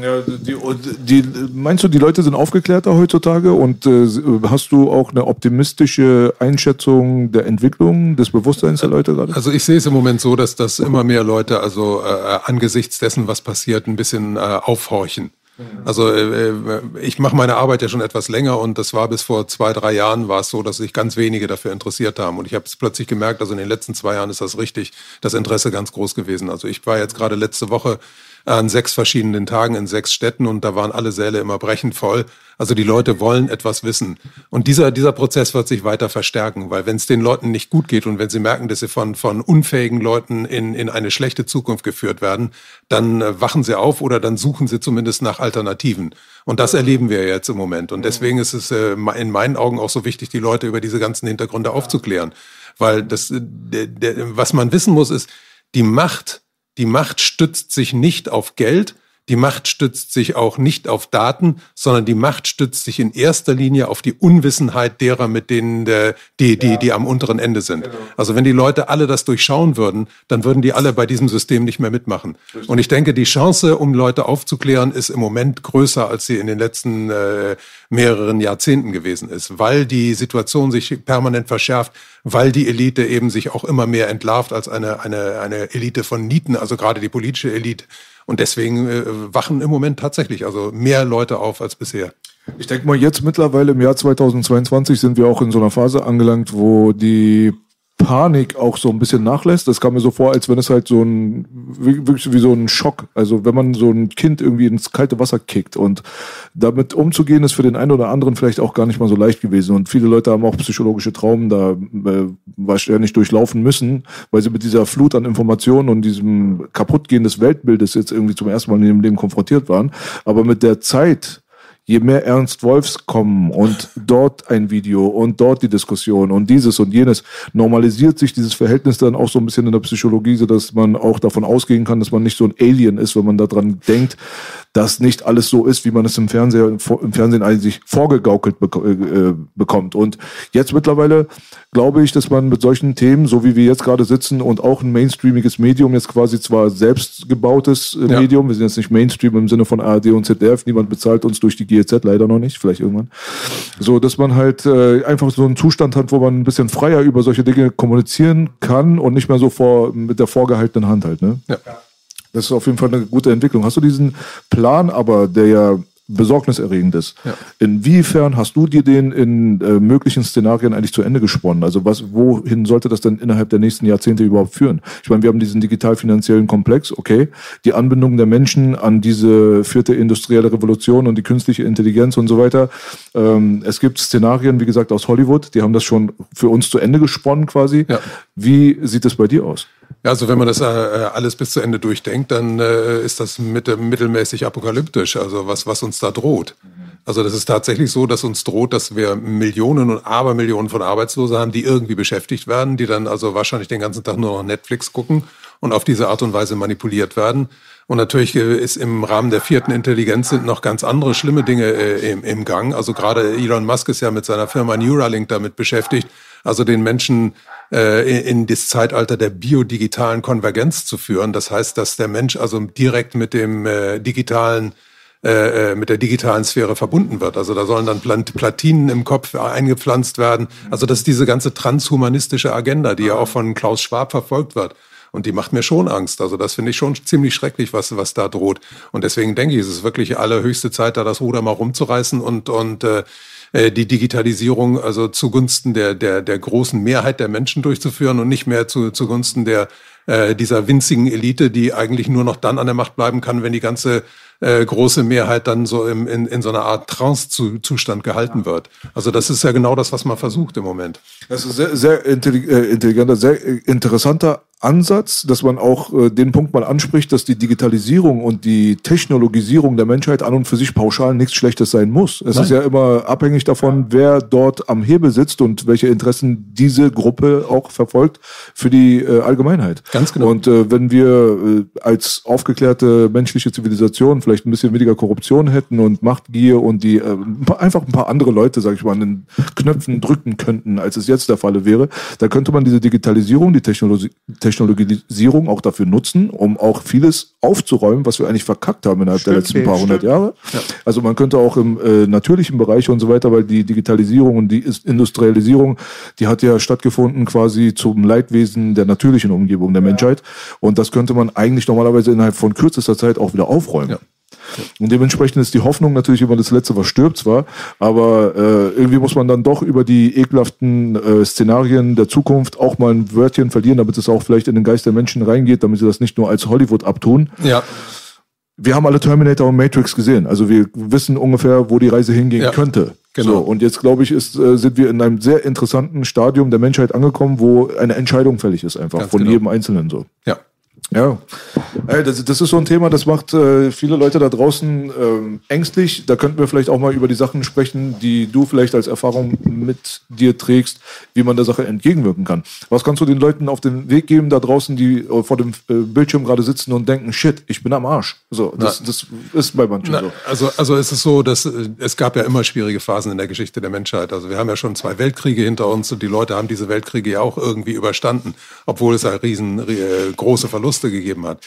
Ja, die, die, meinst du, die Leute sind aufgeklärter heutzutage und äh, hast du auch eine optimistische Einschätzung der Entwicklung des Bewusstseins der Leute gerade? Also ich sehe es im Moment so, dass das immer mehr Leute also äh, angesichts dessen, was passiert, ein bisschen äh, aufhorchen. Mhm. Also äh, äh, ich mache meine Arbeit ja schon etwas länger und das war bis vor zwei, drei Jahren war es so, dass sich ganz wenige dafür interessiert haben. Und ich habe es plötzlich gemerkt, also in den letzten zwei Jahren ist das richtig, das Interesse ganz groß gewesen. Also ich war jetzt gerade letzte Woche an sechs verschiedenen Tagen in sechs Städten und da waren alle Säle immer brechend voll. Also die Leute wollen etwas wissen. Und dieser, dieser Prozess wird sich weiter verstärken, weil wenn es den Leuten nicht gut geht und wenn sie merken, dass sie von, von unfähigen Leuten in, in eine schlechte Zukunft geführt werden, dann äh, wachen sie auf oder dann suchen sie zumindest nach Alternativen. Und das erleben wir jetzt im Moment. Und deswegen ist es äh, in meinen Augen auch so wichtig, die Leute über diese ganzen Hintergründe aufzuklären. Weil das, äh, was man wissen muss, ist, die Macht die Macht stützt sich nicht auf Geld, die Macht stützt sich auch nicht auf Daten, sondern die Macht stützt sich in erster Linie auf die Unwissenheit derer, mit denen der, die, die, die am unteren Ende sind. Genau. Also wenn die Leute alle das durchschauen würden, dann würden die alle bei diesem System nicht mehr mitmachen. Und ich denke, die Chance, um Leute aufzuklären, ist im Moment größer, als sie in den letzten äh, mehreren Jahrzehnten gewesen ist, weil die Situation sich permanent verschärft, weil die Elite eben sich auch immer mehr entlarvt als eine, eine, eine Elite von Nieten, also gerade die politische Elite und deswegen äh, wachen im Moment tatsächlich also mehr Leute auf als bisher. Ich denke mal, jetzt mittlerweile im Jahr 2022 sind wir auch in so einer Phase angelangt, wo die Panik auch so ein bisschen nachlässt. Das kam mir so vor, als wenn es halt so ein, wirklich wie so ein Schock, also wenn man so ein Kind irgendwie ins kalte Wasser kickt und damit umzugehen ist für den einen oder anderen vielleicht auch gar nicht mal so leicht gewesen und viele Leute haben auch psychologische Traumen da äh, wahrscheinlich durchlaufen müssen, weil sie mit dieser Flut an Informationen und diesem Kaputtgehen des Weltbildes jetzt irgendwie zum ersten Mal in ihrem Leben konfrontiert waren. Aber mit der Zeit je mehr Ernst Wolfs kommen und dort ein Video und dort die Diskussion und dieses und jenes, normalisiert sich dieses Verhältnis dann auch so ein bisschen in der Psychologie, so dass man auch davon ausgehen kann, dass man nicht so ein Alien ist, wenn man daran denkt, dass nicht alles so ist, wie man es im, Fernseher, im Fernsehen eigentlich vorgegaukelt äh, bekommt. Und jetzt mittlerweile glaube ich, dass man mit solchen Themen, so wie wir jetzt gerade sitzen und auch ein mainstreamiges Medium, jetzt quasi zwar selbst gebautes äh, ja. Medium, wir sind jetzt nicht Mainstream im Sinne von ARD und ZDF, niemand bezahlt uns durch die GEZ, leider noch nicht, vielleicht irgendwann. So, dass man halt äh, einfach so einen Zustand hat, wo man ein bisschen freier über solche Dinge kommunizieren kann und nicht mehr so vor, mit der vorgehaltenen Hand halt. Ne? Ja. Das ist auf jeden Fall eine gute Entwicklung. Hast du diesen Plan aber, der ja besorgniserregend ist. Ja. Inwiefern hast du dir den in äh, möglichen Szenarien eigentlich zu Ende gesponnen? Also was, wohin sollte das denn innerhalb der nächsten Jahrzehnte überhaupt führen? Ich meine, wir haben diesen digital-finanziellen Komplex, okay, die Anbindung der Menschen an diese vierte industrielle Revolution und die künstliche Intelligenz und so weiter. Ähm, es gibt Szenarien, wie gesagt, aus Hollywood, die haben das schon für uns zu Ende gesponnen quasi. Ja. Wie sieht es bei dir aus? Ja, also wenn man das äh, alles bis zu Ende durchdenkt, dann äh, ist das mit, mittelmäßig apokalyptisch, also was, was uns da droht. Also das ist tatsächlich so, dass uns droht, dass wir Millionen und Abermillionen von Arbeitslosen haben, die irgendwie beschäftigt werden, die dann also wahrscheinlich den ganzen Tag nur noch Netflix gucken und auf diese Art und Weise manipuliert werden. Und natürlich äh, ist im Rahmen der vierten Intelligenz sind noch ganz andere schlimme Dinge äh, im, im Gang. Also gerade Elon Musk ist ja mit seiner Firma Neuralink damit beschäftigt, also den Menschen äh, in das Zeitalter der biodigitalen Konvergenz zu führen. Das heißt, dass der Mensch also direkt mit dem äh, digitalen äh, äh, mit der digitalen Sphäre verbunden wird. Also da sollen dann Platinen im Kopf eingepflanzt werden. Also das ist diese ganze transhumanistische Agenda, die ja auch von Klaus Schwab verfolgt wird. Und die macht mir schon Angst. Also das finde ich schon ziemlich schrecklich, was, was da droht. Und deswegen denke ich, es ist wirklich allerhöchste Zeit, da das Ruder mal rumzureißen und, und äh, äh, die Digitalisierung also zugunsten der, der, der großen Mehrheit der Menschen durchzuführen und nicht mehr zu, zugunsten der, äh, dieser winzigen Elite, die eigentlich nur noch dann an der Macht bleiben kann, wenn die ganze äh, große Mehrheit dann so im, in, in so einer Art Trance-Zustand gehalten wird. Also das ist ja genau das, was man versucht im Moment. Das ist sehr, sehr äh, intelligenter, sehr interessanter Ansatz, dass man auch äh, den Punkt mal anspricht, dass die Digitalisierung und die Technologisierung der Menschheit an und für sich pauschal nichts Schlechtes sein muss. Es Nein. ist ja immer abhängig davon, wer dort am Hebel sitzt und welche Interessen diese Gruppe auch verfolgt für die äh, Allgemeinheit. Ganz genau. Und äh, wenn wir äh, als aufgeklärte menschliche Zivilisation vielleicht ein bisschen weniger Korruption hätten und Machtgier und die äh, einfach ein paar andere Leute, sag ich mal, an den Knöpfen drücken könnten, als es jetzt der Falle wäre, da könnte man diese Digitalisierung, die Technologie Technologisierung auch dafür nutzen, um auch vieles aufzuräumen, was wir eigentlich verkackt haben innerhalb stimmt, der letzten paar hundert Jahre. Ja. Also man könnte auch im äh, natürlichen Bereich und so weiter, weil die Digitalisierung und die Industrialisierung, die hat ja stattgefunden quasi zum Leidwesen der natürlichen Umgebung der ja. Menschheit. Und das könnte man eigentlich normalerweise innerhalb von kürzester Zeit auch wieder aufräumen. Ja. Und dementsprechend ist die Hoffnung natürlich immer das Letzte, was stirbt zwar, aber äh, irgendwie muss man dann doch über die ekelhaften äh, Szenarien der Zukunft auch mal ein Wörtchen verlieren, damit es auch vielleicht in den Geist der Menschen reingeht, damit sie das nicht nur als Hollywood abtun. Ja. Wir haben alle Terminator und Matrix gesehen, also wir wissen ungefähr, wo die Reise hingehen ja. könnte. Genau. So, und jetzt glaube ich, ist, äh, sind wir in einem sehr interessanten Stadium der Menschheit angekommen, wo eine Entscheidung fällig ist einfach Ganz von genau. jedem Einzelnen so. Ja. Ja, das, das ist so ein Thema, das macht äh, viele Leute da draußen ähm, ängstlich. Da könnten wir vielleicht auch mal über die Sachen sprechen, die du vielleicht als Erfahrung mit dir trägst, wie man der Sache entgegenwirken kann. Was kannst du den Leuten auf den Weg geben da draußen, die äh, vor dem äh, Bildschirm gerade sitzen und denken, shit, ich bin am Arsch. So, das, das ist bei manchen Na, so. Also, also es ist so, dass äh, es gab ja immer schwierige Phasen in der Geschichte der Menschheit. Also wir haben ja schon zwei Weltkriege hinter uns und die Leute haben diese Weltkriege ja auch irgendwie überstanden, obwohl es ja riesen äh, große Verluste gegeben hat.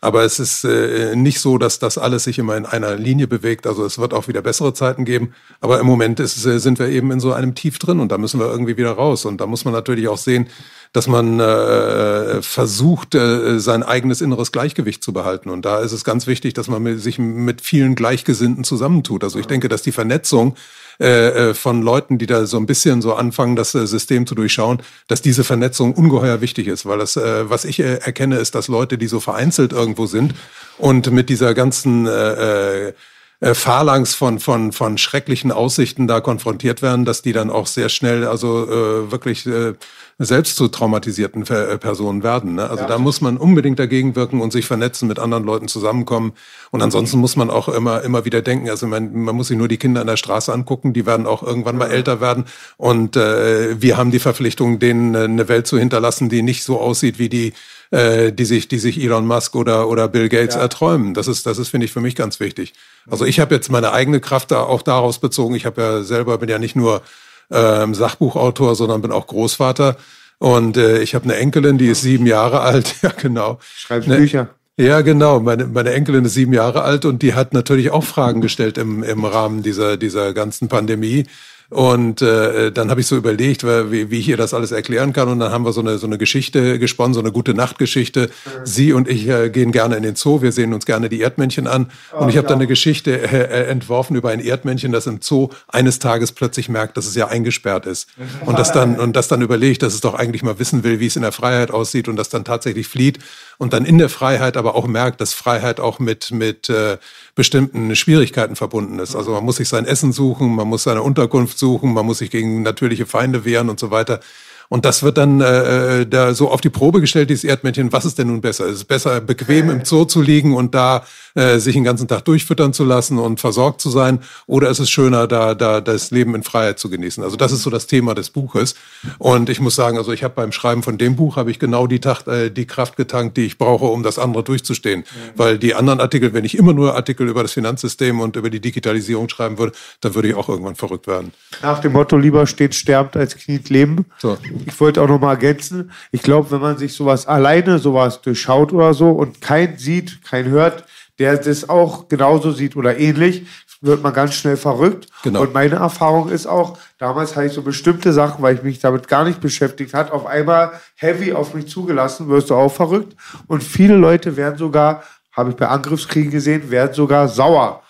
Aber es ist äh, nicht so, dass das alles sich immer in einer Linie bewegt. Also es wird auch wieder bessere Zeiten geben. Aber im Moment ist, äh, sind wir eben in so einem Tief drin und da müssen wir irgendwie wieder raus. Und da muss man natürlich auch sehen, dass man äh, versucht, äh, sein eigenes inneres Gleichgewicht zu behalten. Und da ist es ganz wichtig, dass man mit, sich mit vielen Gleichgesinnten zusammentut. Also ich denke, dass die Vernetzung äh, äh, von Leuten, die da so ein bisschen so anfangen, das äh, System zu durchschauen, dass diese Vernetzung ungeheuer wichtig ist. Weil das, äh, was ich äh, erkenne, ist, dass Leute, die so vereinzelt irgendwo sind und mit dieser ganzen äh, äh, äh, Phalanx von, von, von schrecklichen Aussichten da konfrontiert werden, dass die dann auch sehr schnell also äh, wirklich äh, selbst zu traumatisierten äh, Personen werden. Ne? Also ja. da muss man unbedingt dagegen wirken und sich vernetzen, mit anderen Leuten zusammenkommen. Und ansonsten muss man auch immer, immer wieder denken, also man, man muss sich nur die Kinder an der Straße angucken, die werden auch irgendwann mal älter werden. Und äh, wir haben die Verpflichtung, denen äh, eine Welt zu hinterlassen, die nicht so aussieht wie die, äh, die sich, die sich Elon Musk oder oder Bill Gates ja. erträumen. Das ist, das ist finde ich für mich ganz wichtig. Also ich habe jetzt meine eigene Kraft da auch daraus bezogen. Ich habe ja selber bin ja nicht nur ähm, Sachbuchautor, sondern bin auch Großvater. Und äh, ich habe eine Enkelin, die ist sieben Jahre alt. ja, genau. Schreibst ne, Bücher. Ja, genau. Meine, meine Enkelin ist sieben Jahre alt und die hat natürlich auch Fragen gestellt im, im Rahmen dieser, dieser ganzen Pandemie. Und äh, dann habe ich so überlegt, wie, wie ich ihr das alles erklären kann. Und dann haben wir so eine, so eine Geschichte gesponnen, so eine gute Nachtgeschichte. Mhm. Sie und ich äh, gehen gerne in den Zoo, wir sehen uns gerne die Erdmännchen an. Oh, und ich habe dann eine Geschichte äh, äh, entworfen über ein Erdmännchen, das im Zoo eines Tages plötzlich merkt, dass es ja eingesperrt ist. Und das dann, und das dann überlegt, dass es doch eigentlich mal wissen will, wie es in der Freiheit aussieht und das dann tatsächlich flieht und dann in der Freiheit aber auch merkt, dass Freiheit auch mit, mit äh, bestimmten Schwierigkeiten verbunden ist. Also man muss sich sein Essen suchen, man muss seine Unterkunft suchen, man muss sich gegen natürliche Feinde wehren und so weiter. Und das wird dann äh, äh, da so auf die Probe gestellt, dieses Erdmännchen, was ist denn nun besser? Ist es besser, bequem im Zoo zu liegen und da äh, sich den ganzen Tag durchfüttern zu lassen und versorgt zu sein? Oder ist es schöner, da, da das Leben in Freiheit zu genießen? Also das ist so das Thema des Buches. Und ich muss sagen, also ich habe beim Schreiben von dem Buch habe ich genau die, Tacht, äh, die Kraft getankt, die ich brauche, um das andere durchzustehen. Mhm. Weil die anderen Artikel, wenn ich immer nur Artikel über das Finanzsystem und über die Digitalisierung schreiben würde, dann würde ich auch irgendwann verrückt werden. Nach dem Motto, lieber steht sterbt als kniet leben. So ich wollte auch noch mal ergänzen, ich glaube, wenn man sich sowas alleine, sowas durchschaut oder so und kein sieht, kein hört, der das auch genauso sieht oder ähnlich, wird man ganz schnell verrückt. Genau. Und meine Erfahrung ist auch, damals habe ich so bestimmte Sachen, weil ich mich damit gar nicht beschäftigt hat, auf einmal heavy auf mich zugelassen, wirst du auch verrückt. Und viele Leute werden sogar, habe ich bei Angriffskriegen gesehen, werden sogar sauer.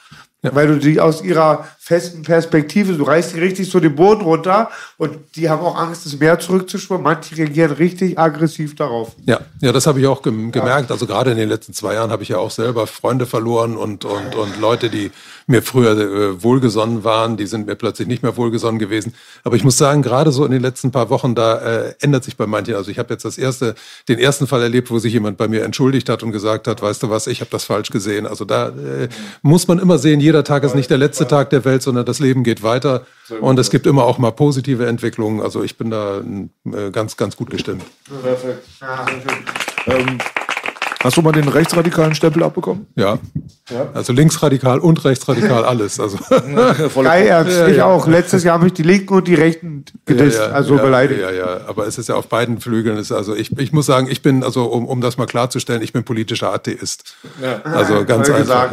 Ja. Weil du die aus ihrer festen Perspektive, du reißt die richtig so den Boden runter und die haben auch Angst, das Meer zurückzuschwimmen. Manche reagieren richtig aggressiv darauf. Ja, ja, das habe ich auch gem gemerkt. Also gerade in den letzten zwei Jahren habe ich ja auch selber Freunde verloren und, und, und Leute, die mir früher äh, wohlgesonnen waren, die sind mir plötzlich nicht mehr wohlgesonnen gewesen. Aber ich muss sagen, gerade so in den letzten paar Wochen, da äh, ändert sich bei manchen. Also ich habe jetzt das erste, den ersten Fall erlebt, wo sich jemand bei mir entschuldigt hat und gesagt hat, weißt du was, ich habe das falsch gesehen. Also da äh, muss man immer sehen, jeder Tag ist nicht der letzte Tag der Welt Welt, sondern das Leben geht weiter. Und es gibt immer auch mal positive Entwicklungen. Also ich bin da äh, ganz, ganz gut gestimmt. Perfekt. Ja, ähm, Hast du mal den rechtsradikalen Stempel abbekommen? Ja. ja. Also linksradikal und rechtsradikal alles. Also. Geil, ernst. Ja, ich ja. auch. Letztes Jahr habe ich die Linken und die Rechten gedisst, also beleidigt. Ja, ja, aber es ist ja auf beiden Flügeln. Ist also ich, ich muss sagen, ich bin, also um, um das mal klarzustellen, ich bin politischer Atheist. Ja. Also ganz einfach.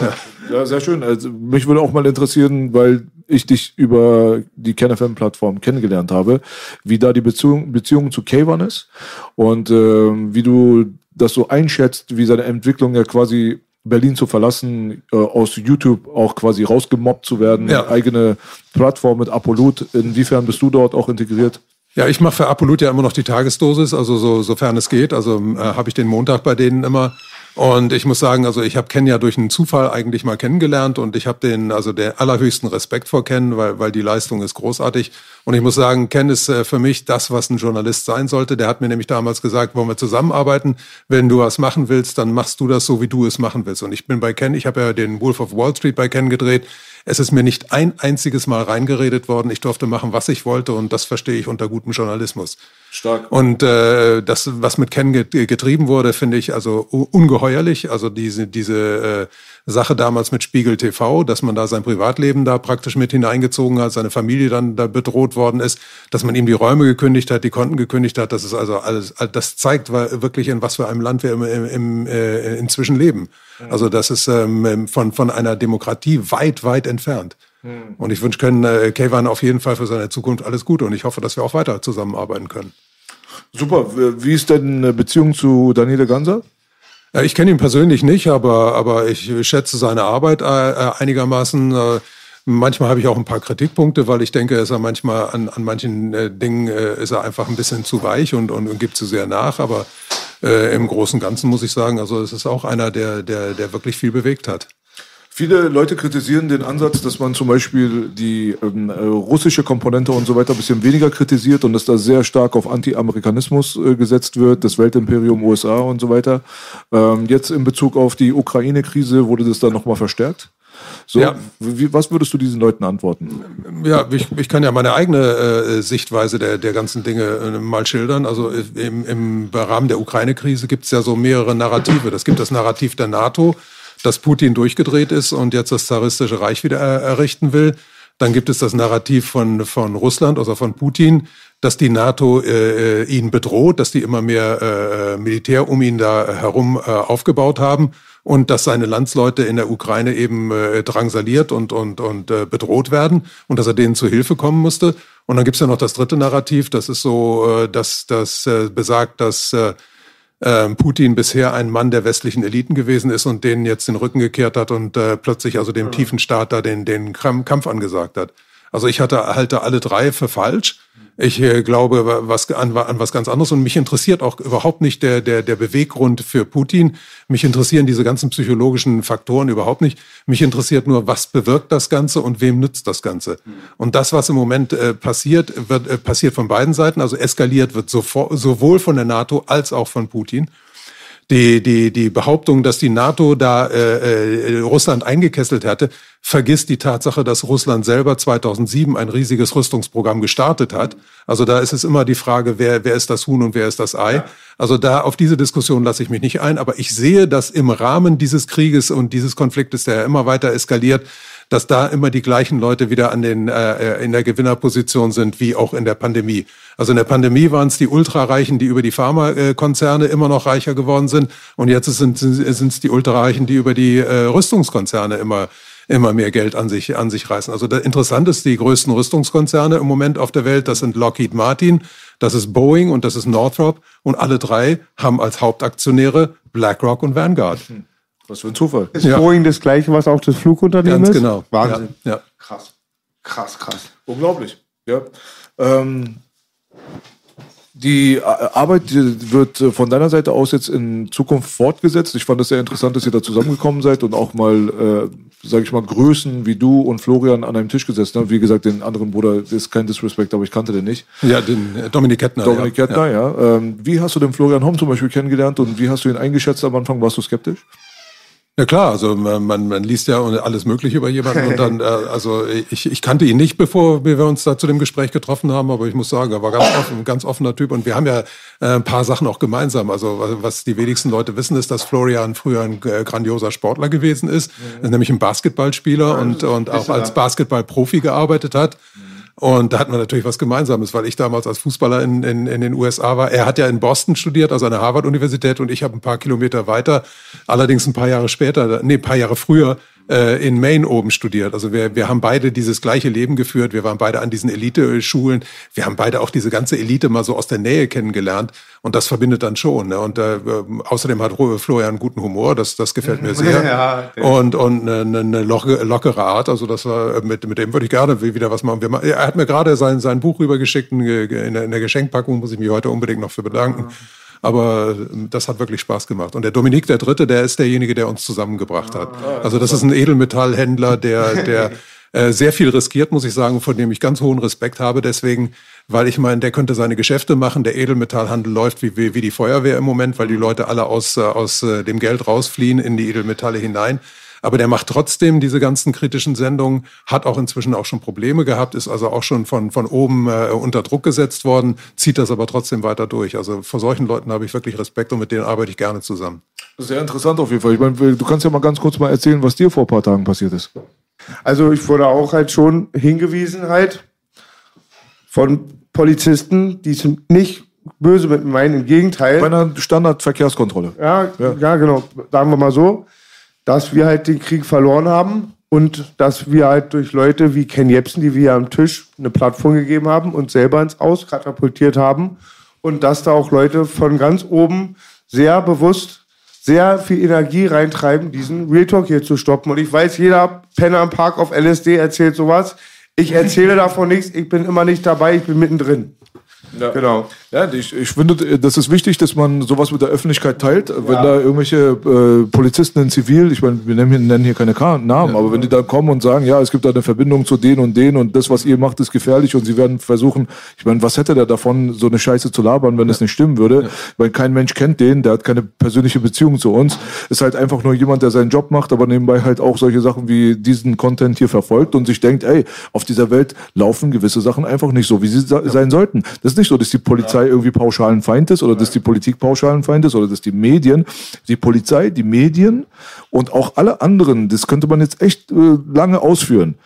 Ja. ja, sehr schön. Also mich würde auch mal interessieren, weil ich dich über die KenFM-Plattform kennengelernt habe, wie da die Beziehung, Beziehung zu K1 ist und äh, wie du das so einschätzt, wie seine Entwicklung ja quasi Berlin zu verlassen, äh, aus YouTube auch quasi rausgemobbt zu werden, ja. eigene Plattform mit Apolut. Inwiefern bist du dort auch integriert? Ja, ich mache für Apolut ja immer noch die Tagesdosis, also so, sofern es geht. Also äh, habe ich den Montag bei denen immer Und ich muss sagen, also ich habe Ken ja durch einen Zufall eigentlich mal kennengelernt und ich habe den, also den allerhöchsten Respekt vor Ken, weil, weil die Leistung ist großartig. Und ich muss sagen, Ken ist äh, für mich das, was ein Journalist sein sollte. Der hat mir nämlich damals gesagt, wollen wir zusammenarbeiten? Wenn du was machen willst, dann machst du das so, wie du es machen willst. Und ich bin bei Ken, ich habe ja den Wolf of Wall Street bei Ken gedreht. Es ist mir nicht ein einziges Mal reingeredet worden. Ich durfte machen, was ich wollte und das verstehe ich unter gutem Journalismus. Stark. Und äh, das, was mit Ken getrieben wurde, finde ich also ungeheuerlich. Also diese, diese äh, Sache damals mit Spiegel TV, dass man da sein Privatleben da praktisch mit hineingezogen hat, seine Familie dann da bedroht worden ist, dass man ihm die Räume gekündigt hat, die Konten gekündigt hat. Das ist also alles, das zeigt wirklich, in was für einem Land wir im, im, im, äh, inzwischen leben. Also das ist ähm, von, von einer Demokratie weit, weit entfernt. Hm. Und ich wünsche können äh, Kevan auf jeden Fall für seine Zukunft alles Gute und ich hoffe, dass wir auch weiter zusammenarbeiten können. Super. Wie ist denn eine Beziehung zu Daniele Ganser? Ja, ich kenne ihn persönlich nicht, aber, aber ich schätze seine Arbeit äh, äh einigermaßen. Äh, manchmal habe ich auch ein paar Kritikpunkte, weil ich denke, ist er manchmal an, an manchen äh, Dingen äh, ist er einfach ein bisschen zu weich und, und, und gibt zu sehr nach. Aber äh, im Großen und Ganzen muss ich sagen, also es ist auch einer, der, der, der wirklich viel bewegt hat. Viele Leute kritisieren den Ansatz, dass man zum Beispiel die ähm, äh, russische Komponente und so weiter ein bisschen weniger kritisiert und dass da sehr stark auf Anti-Amerikanismus äh, gesetzt wird, das Weltimperium USA und so weiter. Ähm, jetzt in Bezug auf die Ukraine-Krise wurde das dann nochmal verstärkt. So, ja. wie, was würdest du diesen Leuten antworten? Ja, ich, ich kann ja meine eigene äh, Sichtweise der, der ganzen Dinge äh, mal schildern. Also im, im Rahmen der Ukraine-Krise gibt es ja so mehrere Narrative. Das gibt das Narrativ der NATO, dass Putin durchgedreht ist und jetzt das zaristische Reich wieder errichten will. Dann gibt es das Narrativ von, von Russland, also von Putin, dass die NATO äh, äh, ihn bedroht, dass die immer mehr äh, Militär um ihn da herum äh, aufgebaut haben und dass seine Landsleute in der Ukraine eben äh, drangsaliert und, und, und äh, bedroht werden und dass er denen zu Hilfe kommen musste. Und dann gibt's ja noch das dritte Narrativ, das ist so, äh, dass das äh, besagt, dass äh, ähm, Putin bisher ein Mann der westlichen Eliten gewesen ist und denen jetzt den Rücken gekehrt hat und äh, plötzlich also dem ja. tiefen Staat da den, den Kampf angesagt hat. Also ich hatte, halte alle drei für falsch. Ich äh, glaube was, an, an was ganz anderes und mich interessiert auch überhaupt nicht der, der, der Beweggrund für Putin. Mich interessieren diese ganzen psychologischen Faktoren überhaupt nicht. Mich interessiert nur, was bewirkt das Ganze und wem nützt das Ganze. Und das, was im Moment äh, passiert, wird äh, passiert von beiden Seiten. Also eskaliert wird sowohl von der NATO als auch von Putin die, die, die Behauptung, dass die NATO da äh, äh, Russland eingekesselt hatte, vergisst die Tatsache, dass Russland selber 2007 ein riesiges Rüstungsprogramm gestartet hat. Also da ist es immer die Frage, wer, wer ist das Huhn und wer ist das Ei. Also da auf diese Diskussion lasse ich mich nicht ein, aber ich sehe, dass im Rahmen dieses Krieges und dieses Konfliktes, der immer weiter eskaliert, dass da immer die gleichen Leute wieder an den, äh, in der Gewinnerposition sind, wie auch in der Pandemie. Also in der Pandemie waren es die Ultrareichen, die über die Pharmakonzerne immer noch reicher geworden sind. Und jetzt sind es die Ultrareichen, die über die äh, Rüstungskonzerne immer immer mehr Geld an sich, an sich reißen. Also interessant ist, die größten Rüstungskonzerne im Moment auf der Welt, das sind Lockheed Martin, das ist Boeing und das ist Northrop. Und alle drei haben als Hauptaktionäre BlackRock und Vanguard. Hm. Was für ein Zufall. Ist ja. Boeing das gleiche, was auch das Flugunternehmen Ganz ist? genau. Wahnsinn. Ja. ja. Krass. Krass, krass. Unglaublich. Ja. Ähm, die Arbeit wird äh, von deiner Seite aus jetzt in Zukunft fortgesetzt. Ich fand es sehr interessant, dass ihr da zusammengekommen seid und auch mal, äh, sage ich mal, Größen wie du und Florian an einem Tisch gesessen habt. Wie gesagt, den anderen Bruder das ist kein Disrespect, aber ich kannte den nicht. Ja, den äh, Dominik Kettner. Dominik ja. Kettner, ja. ja. Ähm, wie hast du den Florian Homm zum Beispiel kennengelernt und wie hast du ihn eingeschätzt am Anfang? Warst du skeptisch? Ja klar, also man, man liest ja alles Mögliche über jemanden und dann, äh, also ich, ich kannte ihn nicht, bevor wir uns da zu dem Gespräch getroffen haben, aber ich muss sagen, er war ganz offen, ganz offener Typ und wir haben ja äh, ein paar Sachen auch gemeinsam. Also was die wenigsten Leute wissen, ist, dass Florian früher ein äh, grandioser Sportler gewesen ist, mhm. nämlich ein Basketballspieler ja, und, und auch als Basketballprofi gearbeitet hat. Mhm. Und da hatten wir natürlich was Gemeinsames, weil ich damals als Fußballer in, in, in den USA war. Er hat ja in Boston studiert, also an der Harvard-Universität, und ich habe ein paar Kilometer weiter, allerdings ein paar Jahre später, nee, ein paar Jahre früher, äh, in Maine oben studiert. Also wir, wir haben beide dieses gleiche Leben geführt. Wir waren beide an diesen Elite-Schulen. Wir haben beide auch diese ganze Elite mal so aus der Nähe kennengelernt. Und das verbindet dann schon. Ne? Und äh, außerdem hat Florian einen guten Humor. Das, das gefällt mir sehr. Ja, und und eine, eine lockere Art. Also das war mit, mit dem würde ich gerne wieder was machen. Wir, er hat mir gerade sein, sein Buch rübergeschickt in, in der Geschenkpackung. Muss ich mich heute unbedingt noch für bedanken. Aber ähm, das hat wirklich Spaß gemacht. Und der Dominik der Dritte, der ist derjenige, der uns zusammengebracht hat. Also das ist ein Edelmetallhändler, der, der äh, sehr viel riskiert, muss ich sagen, von dem ich ganz hohen Respekt habe. Deswegen, weil ich meine, der könnte seine Geschäfte machen. Der Edelmetallhandel läuft wie, wie, wie die Feuerwehr im Moment, weil die Leute alle aus, äh, aus äh, dem Geld rausfliehen in die Edelmetalle hinein. Aber der macht trotzdem diese ganzen kritischen Sendungen, hat auch inzwischen auch schon Probleme gehabt, ist also auch schon von, von oben äh, unter Druck gesetzt worden, zieht das aber trotzdem weiter durch. Also vor solchen Leuten habe ich wirklich Respekt und mit denen arbeite ich gerne zusammen. Sehr interessant auf jeden Fall. Ich meine, du kannst ja mal ganz kurz mal erzählen, was dir vor ein paar Tagen passiert ist. Also ich wurde auch halt schon hingewiesen halt von Polizisten, die sind nicht böse mit mir meinen, im Gegenteil. Bei einer Standardverkehrskontrolle. Ja, ja, ja, genau. Sagen wir mal so dass wir halt den Krieg verloren haben und dass wir halt durch Leute wie Ken Jebsen, die wir am Tisch eine Plattform gegeben haben und selber ins Aus katapultiert haben und dass da auch Leute von ganz oben sehr bewusst sehr viel Energie reintreiben, diesen Real Talk hier zu stoppen. Und ich weiß, jeder Penner am Park auf LSD erzählt sowas. Ich erzähle davon nichts, ich bin immer nicht dabei, ich bin mittendrin. Ja. Genau. Ja, ich, ich finde, das ist wichtig, dass man sowas mit der Öffentlichkeit teilt. Ja. Wenn da irgendwelche äh, Polizisten in Zivil, ich meine, wir nennen hier keine Namen, ja. aber wenn die da kommen und sagen, ja, es gibt da eine Verbindung zu denen und denen und das, was ihr macht, ist gefährlich und sie werden versuchen, ich meine, was hätte der davon, so eine Scheiße zu labern, wenn es nicht stimmen würde? Weil kein Mensch kennt den, der hat keine persönliche Beziehung zu uns. Ist halt einfach nur jemand, der seinen Job macht, aber nebenbei halt auch solche Sachen wie diesen Content hier verfolgt und sich denkt, ey, auf dieser Welt laufen gewisse Sachen einfach nicht so, wie sie sein sollten. Das ist nicht so, dass die Polizei irgendwie pauschalen Feind ist oder dass die Politik pauschalen Feind ist oder dass die Medien, die Polizei, die Medien und auch alle anderen, das könnte man jetzt echt äh, lange ausführen.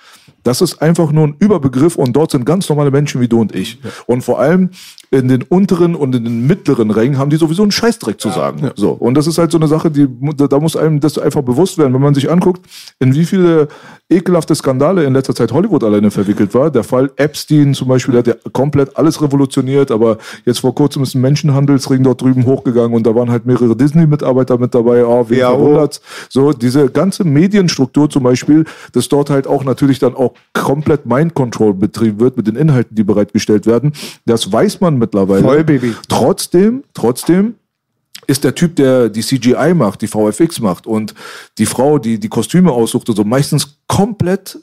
Das ist einfach nur ein Überbegriff und dort sind ganz normale Menschen wie du und ich. Und vor allem in den unteren und in den mittleren Rängen haben die sowieso einen Scheißdreck zu sagen. Ja. So. Und das ist halt so eine Sache, die, da muss einem das einfach bewusst werden, wenn man sich anguckt, in wie viele ekelhafte Skandale in letzter Zeit Hollywood alleine verwickelt war. Der Fall Epstein zum Beispiel, der hat ja komplett alles revolutioniert, aber jetzt vor kurzem ist ein Menschenhandelsring dort drüben hochgegangen und da waren halt mehrere Disney-Mitarbeiter mit dabei, oh, wen ja, verwundert's. So, diese ganze Medienstruktur zum Beispiel, dass dort halt auch natürlich dann auch komplett Mind Control betrieben wird mit den Inhalten, die bereitgestellt werden. Das weiß man mittlerweile. Voll, Baby. Trotzdem, trotzdem ist der Typ, der die CGI macht, die VFX macht und die Frau, die die Kostüme aussucht und so, meistens komplett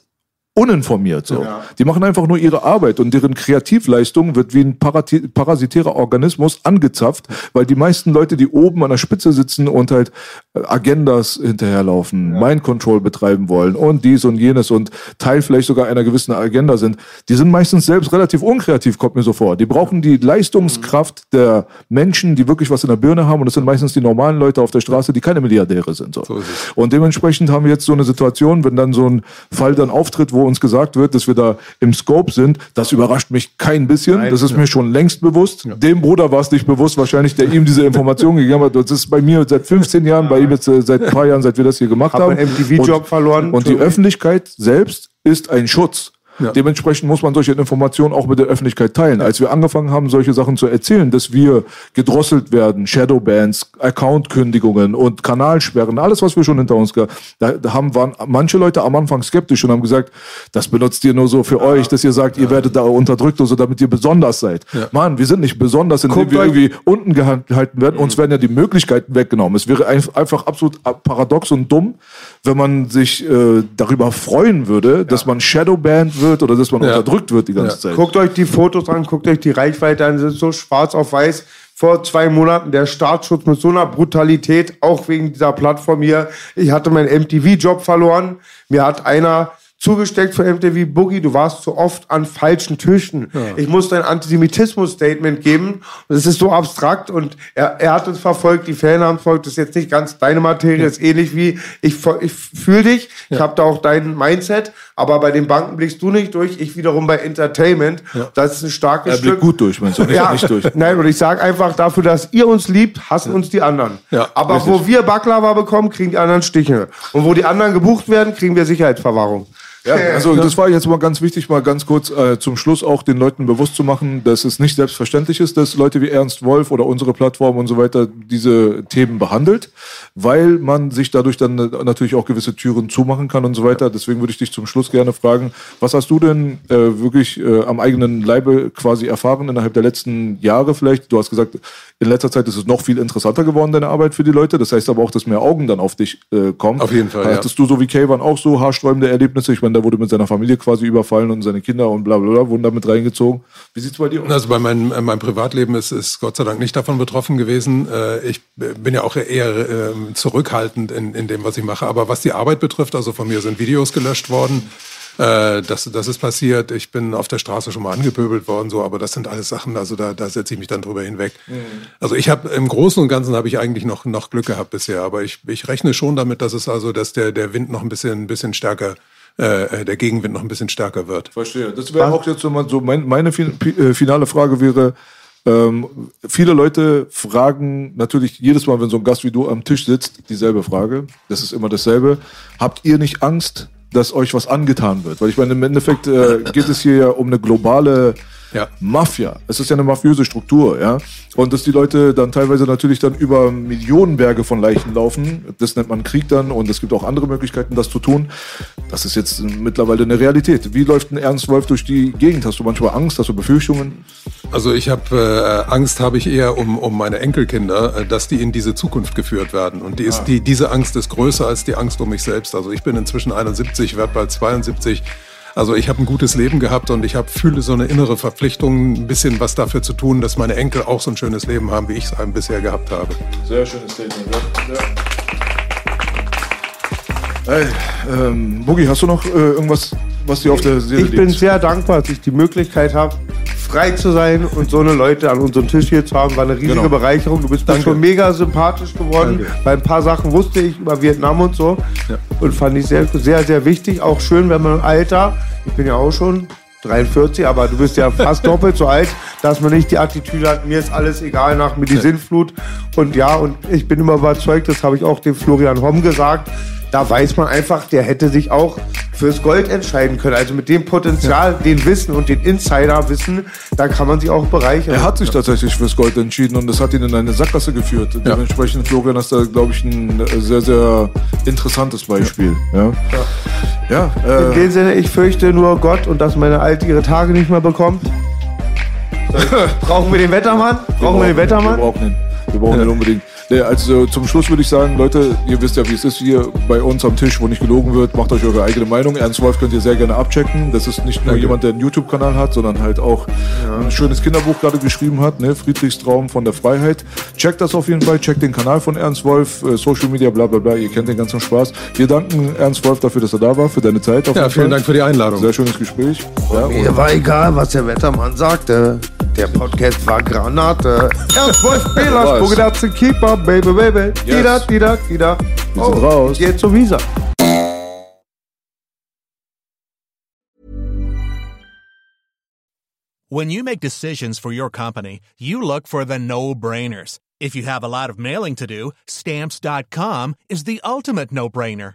uninformiert. So. Ja. Die machen einfach nur ihre Arbeit und deren Kreativleistung wird wie ein parasitärer Organismus angezapft, weil die meisten Leute, die oben an der Spitze sitzen und halt äh, Agendas hinterherlaufen, ja. Mind Control betreiben wollen und dies und jenes und Teil vielleicht sogar einer gewissen Agenda sind, die sind meistens selbst relativ unkreativ, kommt mir so vor. Die brauchen die Leistungskraft der Menschen, die wirklich was in der Birne haben und das sind meistens die normalen Leute auf der Straße, die keine Milliardäre sind. So. so und dementsprechend haben wir jetzt so eine Situation, wenn dann so ein Fall dann auftritt, wo uns gesagt wird, dass wir da im Scope sind, das überrascht mich kein bisschen. Nein, das ist mir schon längst bewusst. Ja. Dem Bruder war es nicht bewusst, wahrscheinlich, der ihm diese Information gegeben hat. Das ist bei mir seit 15 Jahren, bei ihm jetzt äh, seit ein paar Jahren, seit wir das hier gemacht Hab haben. MTV-Job verloren. Und die Öffentlichkeit selbst ist ein Schutz. Ja. Dementsprechend muss man solche Informationen auch mit der Öffentlichkeit teilen. Als wir angefangen haben, solche Sachen zu erzählen, dass wir gedrosselt werden, Shadowbans, Accountkündigungen und Kanalsperren, alles, was wir schon hinter uns gehabt da, da haben, waren manche Leute am Anfang skeptisch und haben gesagt, das benutzt ihr nur so für ja. euch, dass ihr sagt, ja. ihr werdet da unterdrückt oder so, damit ihr besonders seid. Ja. Mann, wir sind nicht besonders, indem Guckt wir irgendwie unten gehalten werden. Mhm. Uns werden ja die Möglichkeiten weggenommen. Es wäre einfach absolut paradox und dumm, wenn man sich äh, darüber freuen würde, dass man Shadowbanned wird wird oder dass man ja. unterdrückt wird die ganze Zeit. Guckt euch die Fotos an, guckt euch die Reichweite an, ist so schwarz auf weiß. Vor zwei Monaten der Staatsschutz mit so einer Brutalität, auch wegen dieser Plattform hier. Ich hatte meinen MTV-Job verloren. Mir hat einer zugesteckt für MTV Boogie, du warst zu oft an falschen Tischen. Ja. Ich musste ein Antisemitismus-Statement geben. Das ist so abstrakt und er, er hat uns verfolgt, die Fan haben verfolgt. Das ist jetzt nicht ganz deine Materie, ja. ist ähnlich wie ich, ich fühle dich. Ja. Ich habe da auch dein Mindset, aber bei den Banken blickst du nicht durch. Ich wiederum bei Entertainment. Das ist ein starkes er Stück. blickt gut durch, meinst du? ja. nicht durch. Nein, und ich sage einfach dafür, dass ihr uns liebt, hassen uns die anderen. Ja, aber richtig. wo wir Baklava bekommen, kriegen die anderen Stiche. Und wo die anderen gebucht werden, kriegen wir Sicherheitsverwahrung. Ja, also das war jetzt mal ganz wichtig, mal ganz kurz äh, zum Schluss auch den Leuten bewusst zu machen, dass es nicht selbstverständlich ist, dass Leute wie Ernst Wolf oder unsere Plattform und so weiter diese Themen behandelt, weil man sich dadurch dann natürlich auch gewisse Türen zumachen kann und so weiter. Deswegen würde ich dich zum Schluss gerne fragen, was hast du denn äh, wirklich äh, am eigenen Leibe quasi erfahren innerhalb der letzten Jahre vielleicht? Du hast gesagt, in letzter Zeit ist es noch viel interessanter geworden, deine Arbeit für die Leute. Das heißt aber auch, dass mehr Augen dann auf dich äh, kommen. Auf jeden Fall, Hattest du so wie Kayvan auch so haarsträubende Erlebnisse? Ich meine, da wurde mit seiner Familie quasi überfallen und seine Kinder und bla bla bla wurden damit reingezogen. Wie sieht's bei dir aus? Also bei meinem, äh, meinem Privatleben ist, ist Gott sei Dank nicht davon betroffen gewesen. Äh, ich bin ja auch eher äh, zurückhaltend in, in dem, was ich mache. Aber was die Arbeit betrifft, also von mir sind Videos gelöscht worden. Äh, das, das ist passiert. Ich bin auf der Straße schon mal angepöbelt worden, so, aber das sind alles Sachen, also da, da setze ich mich dann drüber hinweg. Mhm. Also ich habe im Großen und Ganzen habe ich eigentlich noch, noch Glück gehabt bisher, aber ich, ich rechne schon damit, dass es also, dass der, der Wind noch ein bisschen, ein bisschen stärker äh, der Gegenwind noch ein bisschen stärker wird. Verstehe. Das wäre auch jetzt so, so mein, meine äh, finale Frage wäre, ähm, viele Leute fragen natürlich jedes Mal, wenn so ein Gast wie du am Tisch sitzt, dieselbe Frage. Das ist immer dasselbe. Habt ihr nicht Angst, dass euch was angetan wird? Weil ich meine, im Endeffekt äh, geht es hier ja um eine globale ja. Mafia. Es ist ja eine mafiöse Struktur, ja. Und dass die Leute dann teilweise natürlich dann über Millionenberge von Leichen laufen, das nennt man Krieg dann und es gibt auch andere Möglichkeiten, das zu tun. Das ist jetzt mittlerweile eine Realität. Wie läuft ein Ernst Wolf durch die Gegend? Hast du manchmal Angst? Hast du Befürchtungen? Also ich habe äh, Angst habe ich eher um, um meine Enkelkinder, äh, dass die in diese Zukunft geführt werden. Und die ist, ah. die, diese Angst ist größer als die Angst um mich selbst. Also ich bin inzwischen 71, werde bald 72. Also ich habe ein gutes Leben gehabt und ich habe fühle so eine innere Verpflichtung, ein bisschen was dafür zu tun, dass meine Enkel auch so ein schönes Leben haben, wie ich es bisher gehabt habe. Sehr schönes Statement. Ja. Hey, ähm, Boogie, hast du noch äh, irgendwas, was dir auf der Seele liegt? Ich bin sehr dankbar, dass ich die Möglichkeit habe, frei zu sein und so eine Leute an unserem Tisch hier zu haben, war eine riesige genau. Bereicherung. Du bist mir schon mega sympathisch geworden. Danke. Bei ein paar Sachen wusste ich über Vietnam und so ja. und fand ich sehr, sehr, sehr wichtig. Auch schön, wenn man im Alter, ich bin ja auch schon 43, aber du bist ja fast doppelt so alt, dass man nicht die Attitüde hat, mir ist alles egal nach mir die. Sinnflut. Und ja, und ich bin immer überzeugt, das habe ich auch dem Florian Homm gesagt, da weiß man einfach, der hätte sich auch fürs Gold entscheiden können. Also mit dem Potenzial, ja. den Wissen und den Insider-Wissen, da kann man sich auch bereichern. Er hat sich tatsächlich fürs Gold entschieden und das hat ihn in eine Sackgasse geführt. Ja. Dementsprechend, Florian, ist da, glaube ich, ein sehr, sehr interessantes Beispiel. Ja. ja. ja äh, in dem Sinne, ich fürchte nur Gott und dass meine Alte ihre Tage nicht mehr bekommt. Brauchen wir den Wettermann? Brauchen wir, wir den Wettermann? Wir brauchen ihn. Wir brauchen ihn unbedingt. Nee, also zum Schluss würde ich sagen, Leute, ihr wisst ja, wie es ist hier bei uns am Tisch, wo nicht gelogen wird. Macht euch eure eigene Meinung. Ernst Wolf könnt ihr sehr gerne abchecken. Das ist nicht nur Danke. jemand, der einen YouTube-Kanal hat, sondern halt auch ja. ein schönes Kinderbuch gerade geschrieben hat, ne? Friedrichs Traum von der Freiheit. Checkt das auf jeden Fall, checkt den Kanal von Ernst Wolf, äh, Social Media, bla bla bla. Ihr kennt den ganzen Spaß. Wir danken Ernst Wolf dafür, dass er da war, für deine Zeit. ja, vielen Fall. Dank für die Einladung. Sehr schönes Gespräch. Ja, Mir war egal, was der Wettermann sagte. Der Podcast war Granate. Ernst Wolf Belas, Bugedatze Keeper, Baby, Baby. Yes. Dida, dida, dida. Wir sind oh, raus. Geht zur Visa. When you make decisions for your company, you look for the no-brainers. If you have a lot of mailing to do, stamps.com is the ultimate no-brainer.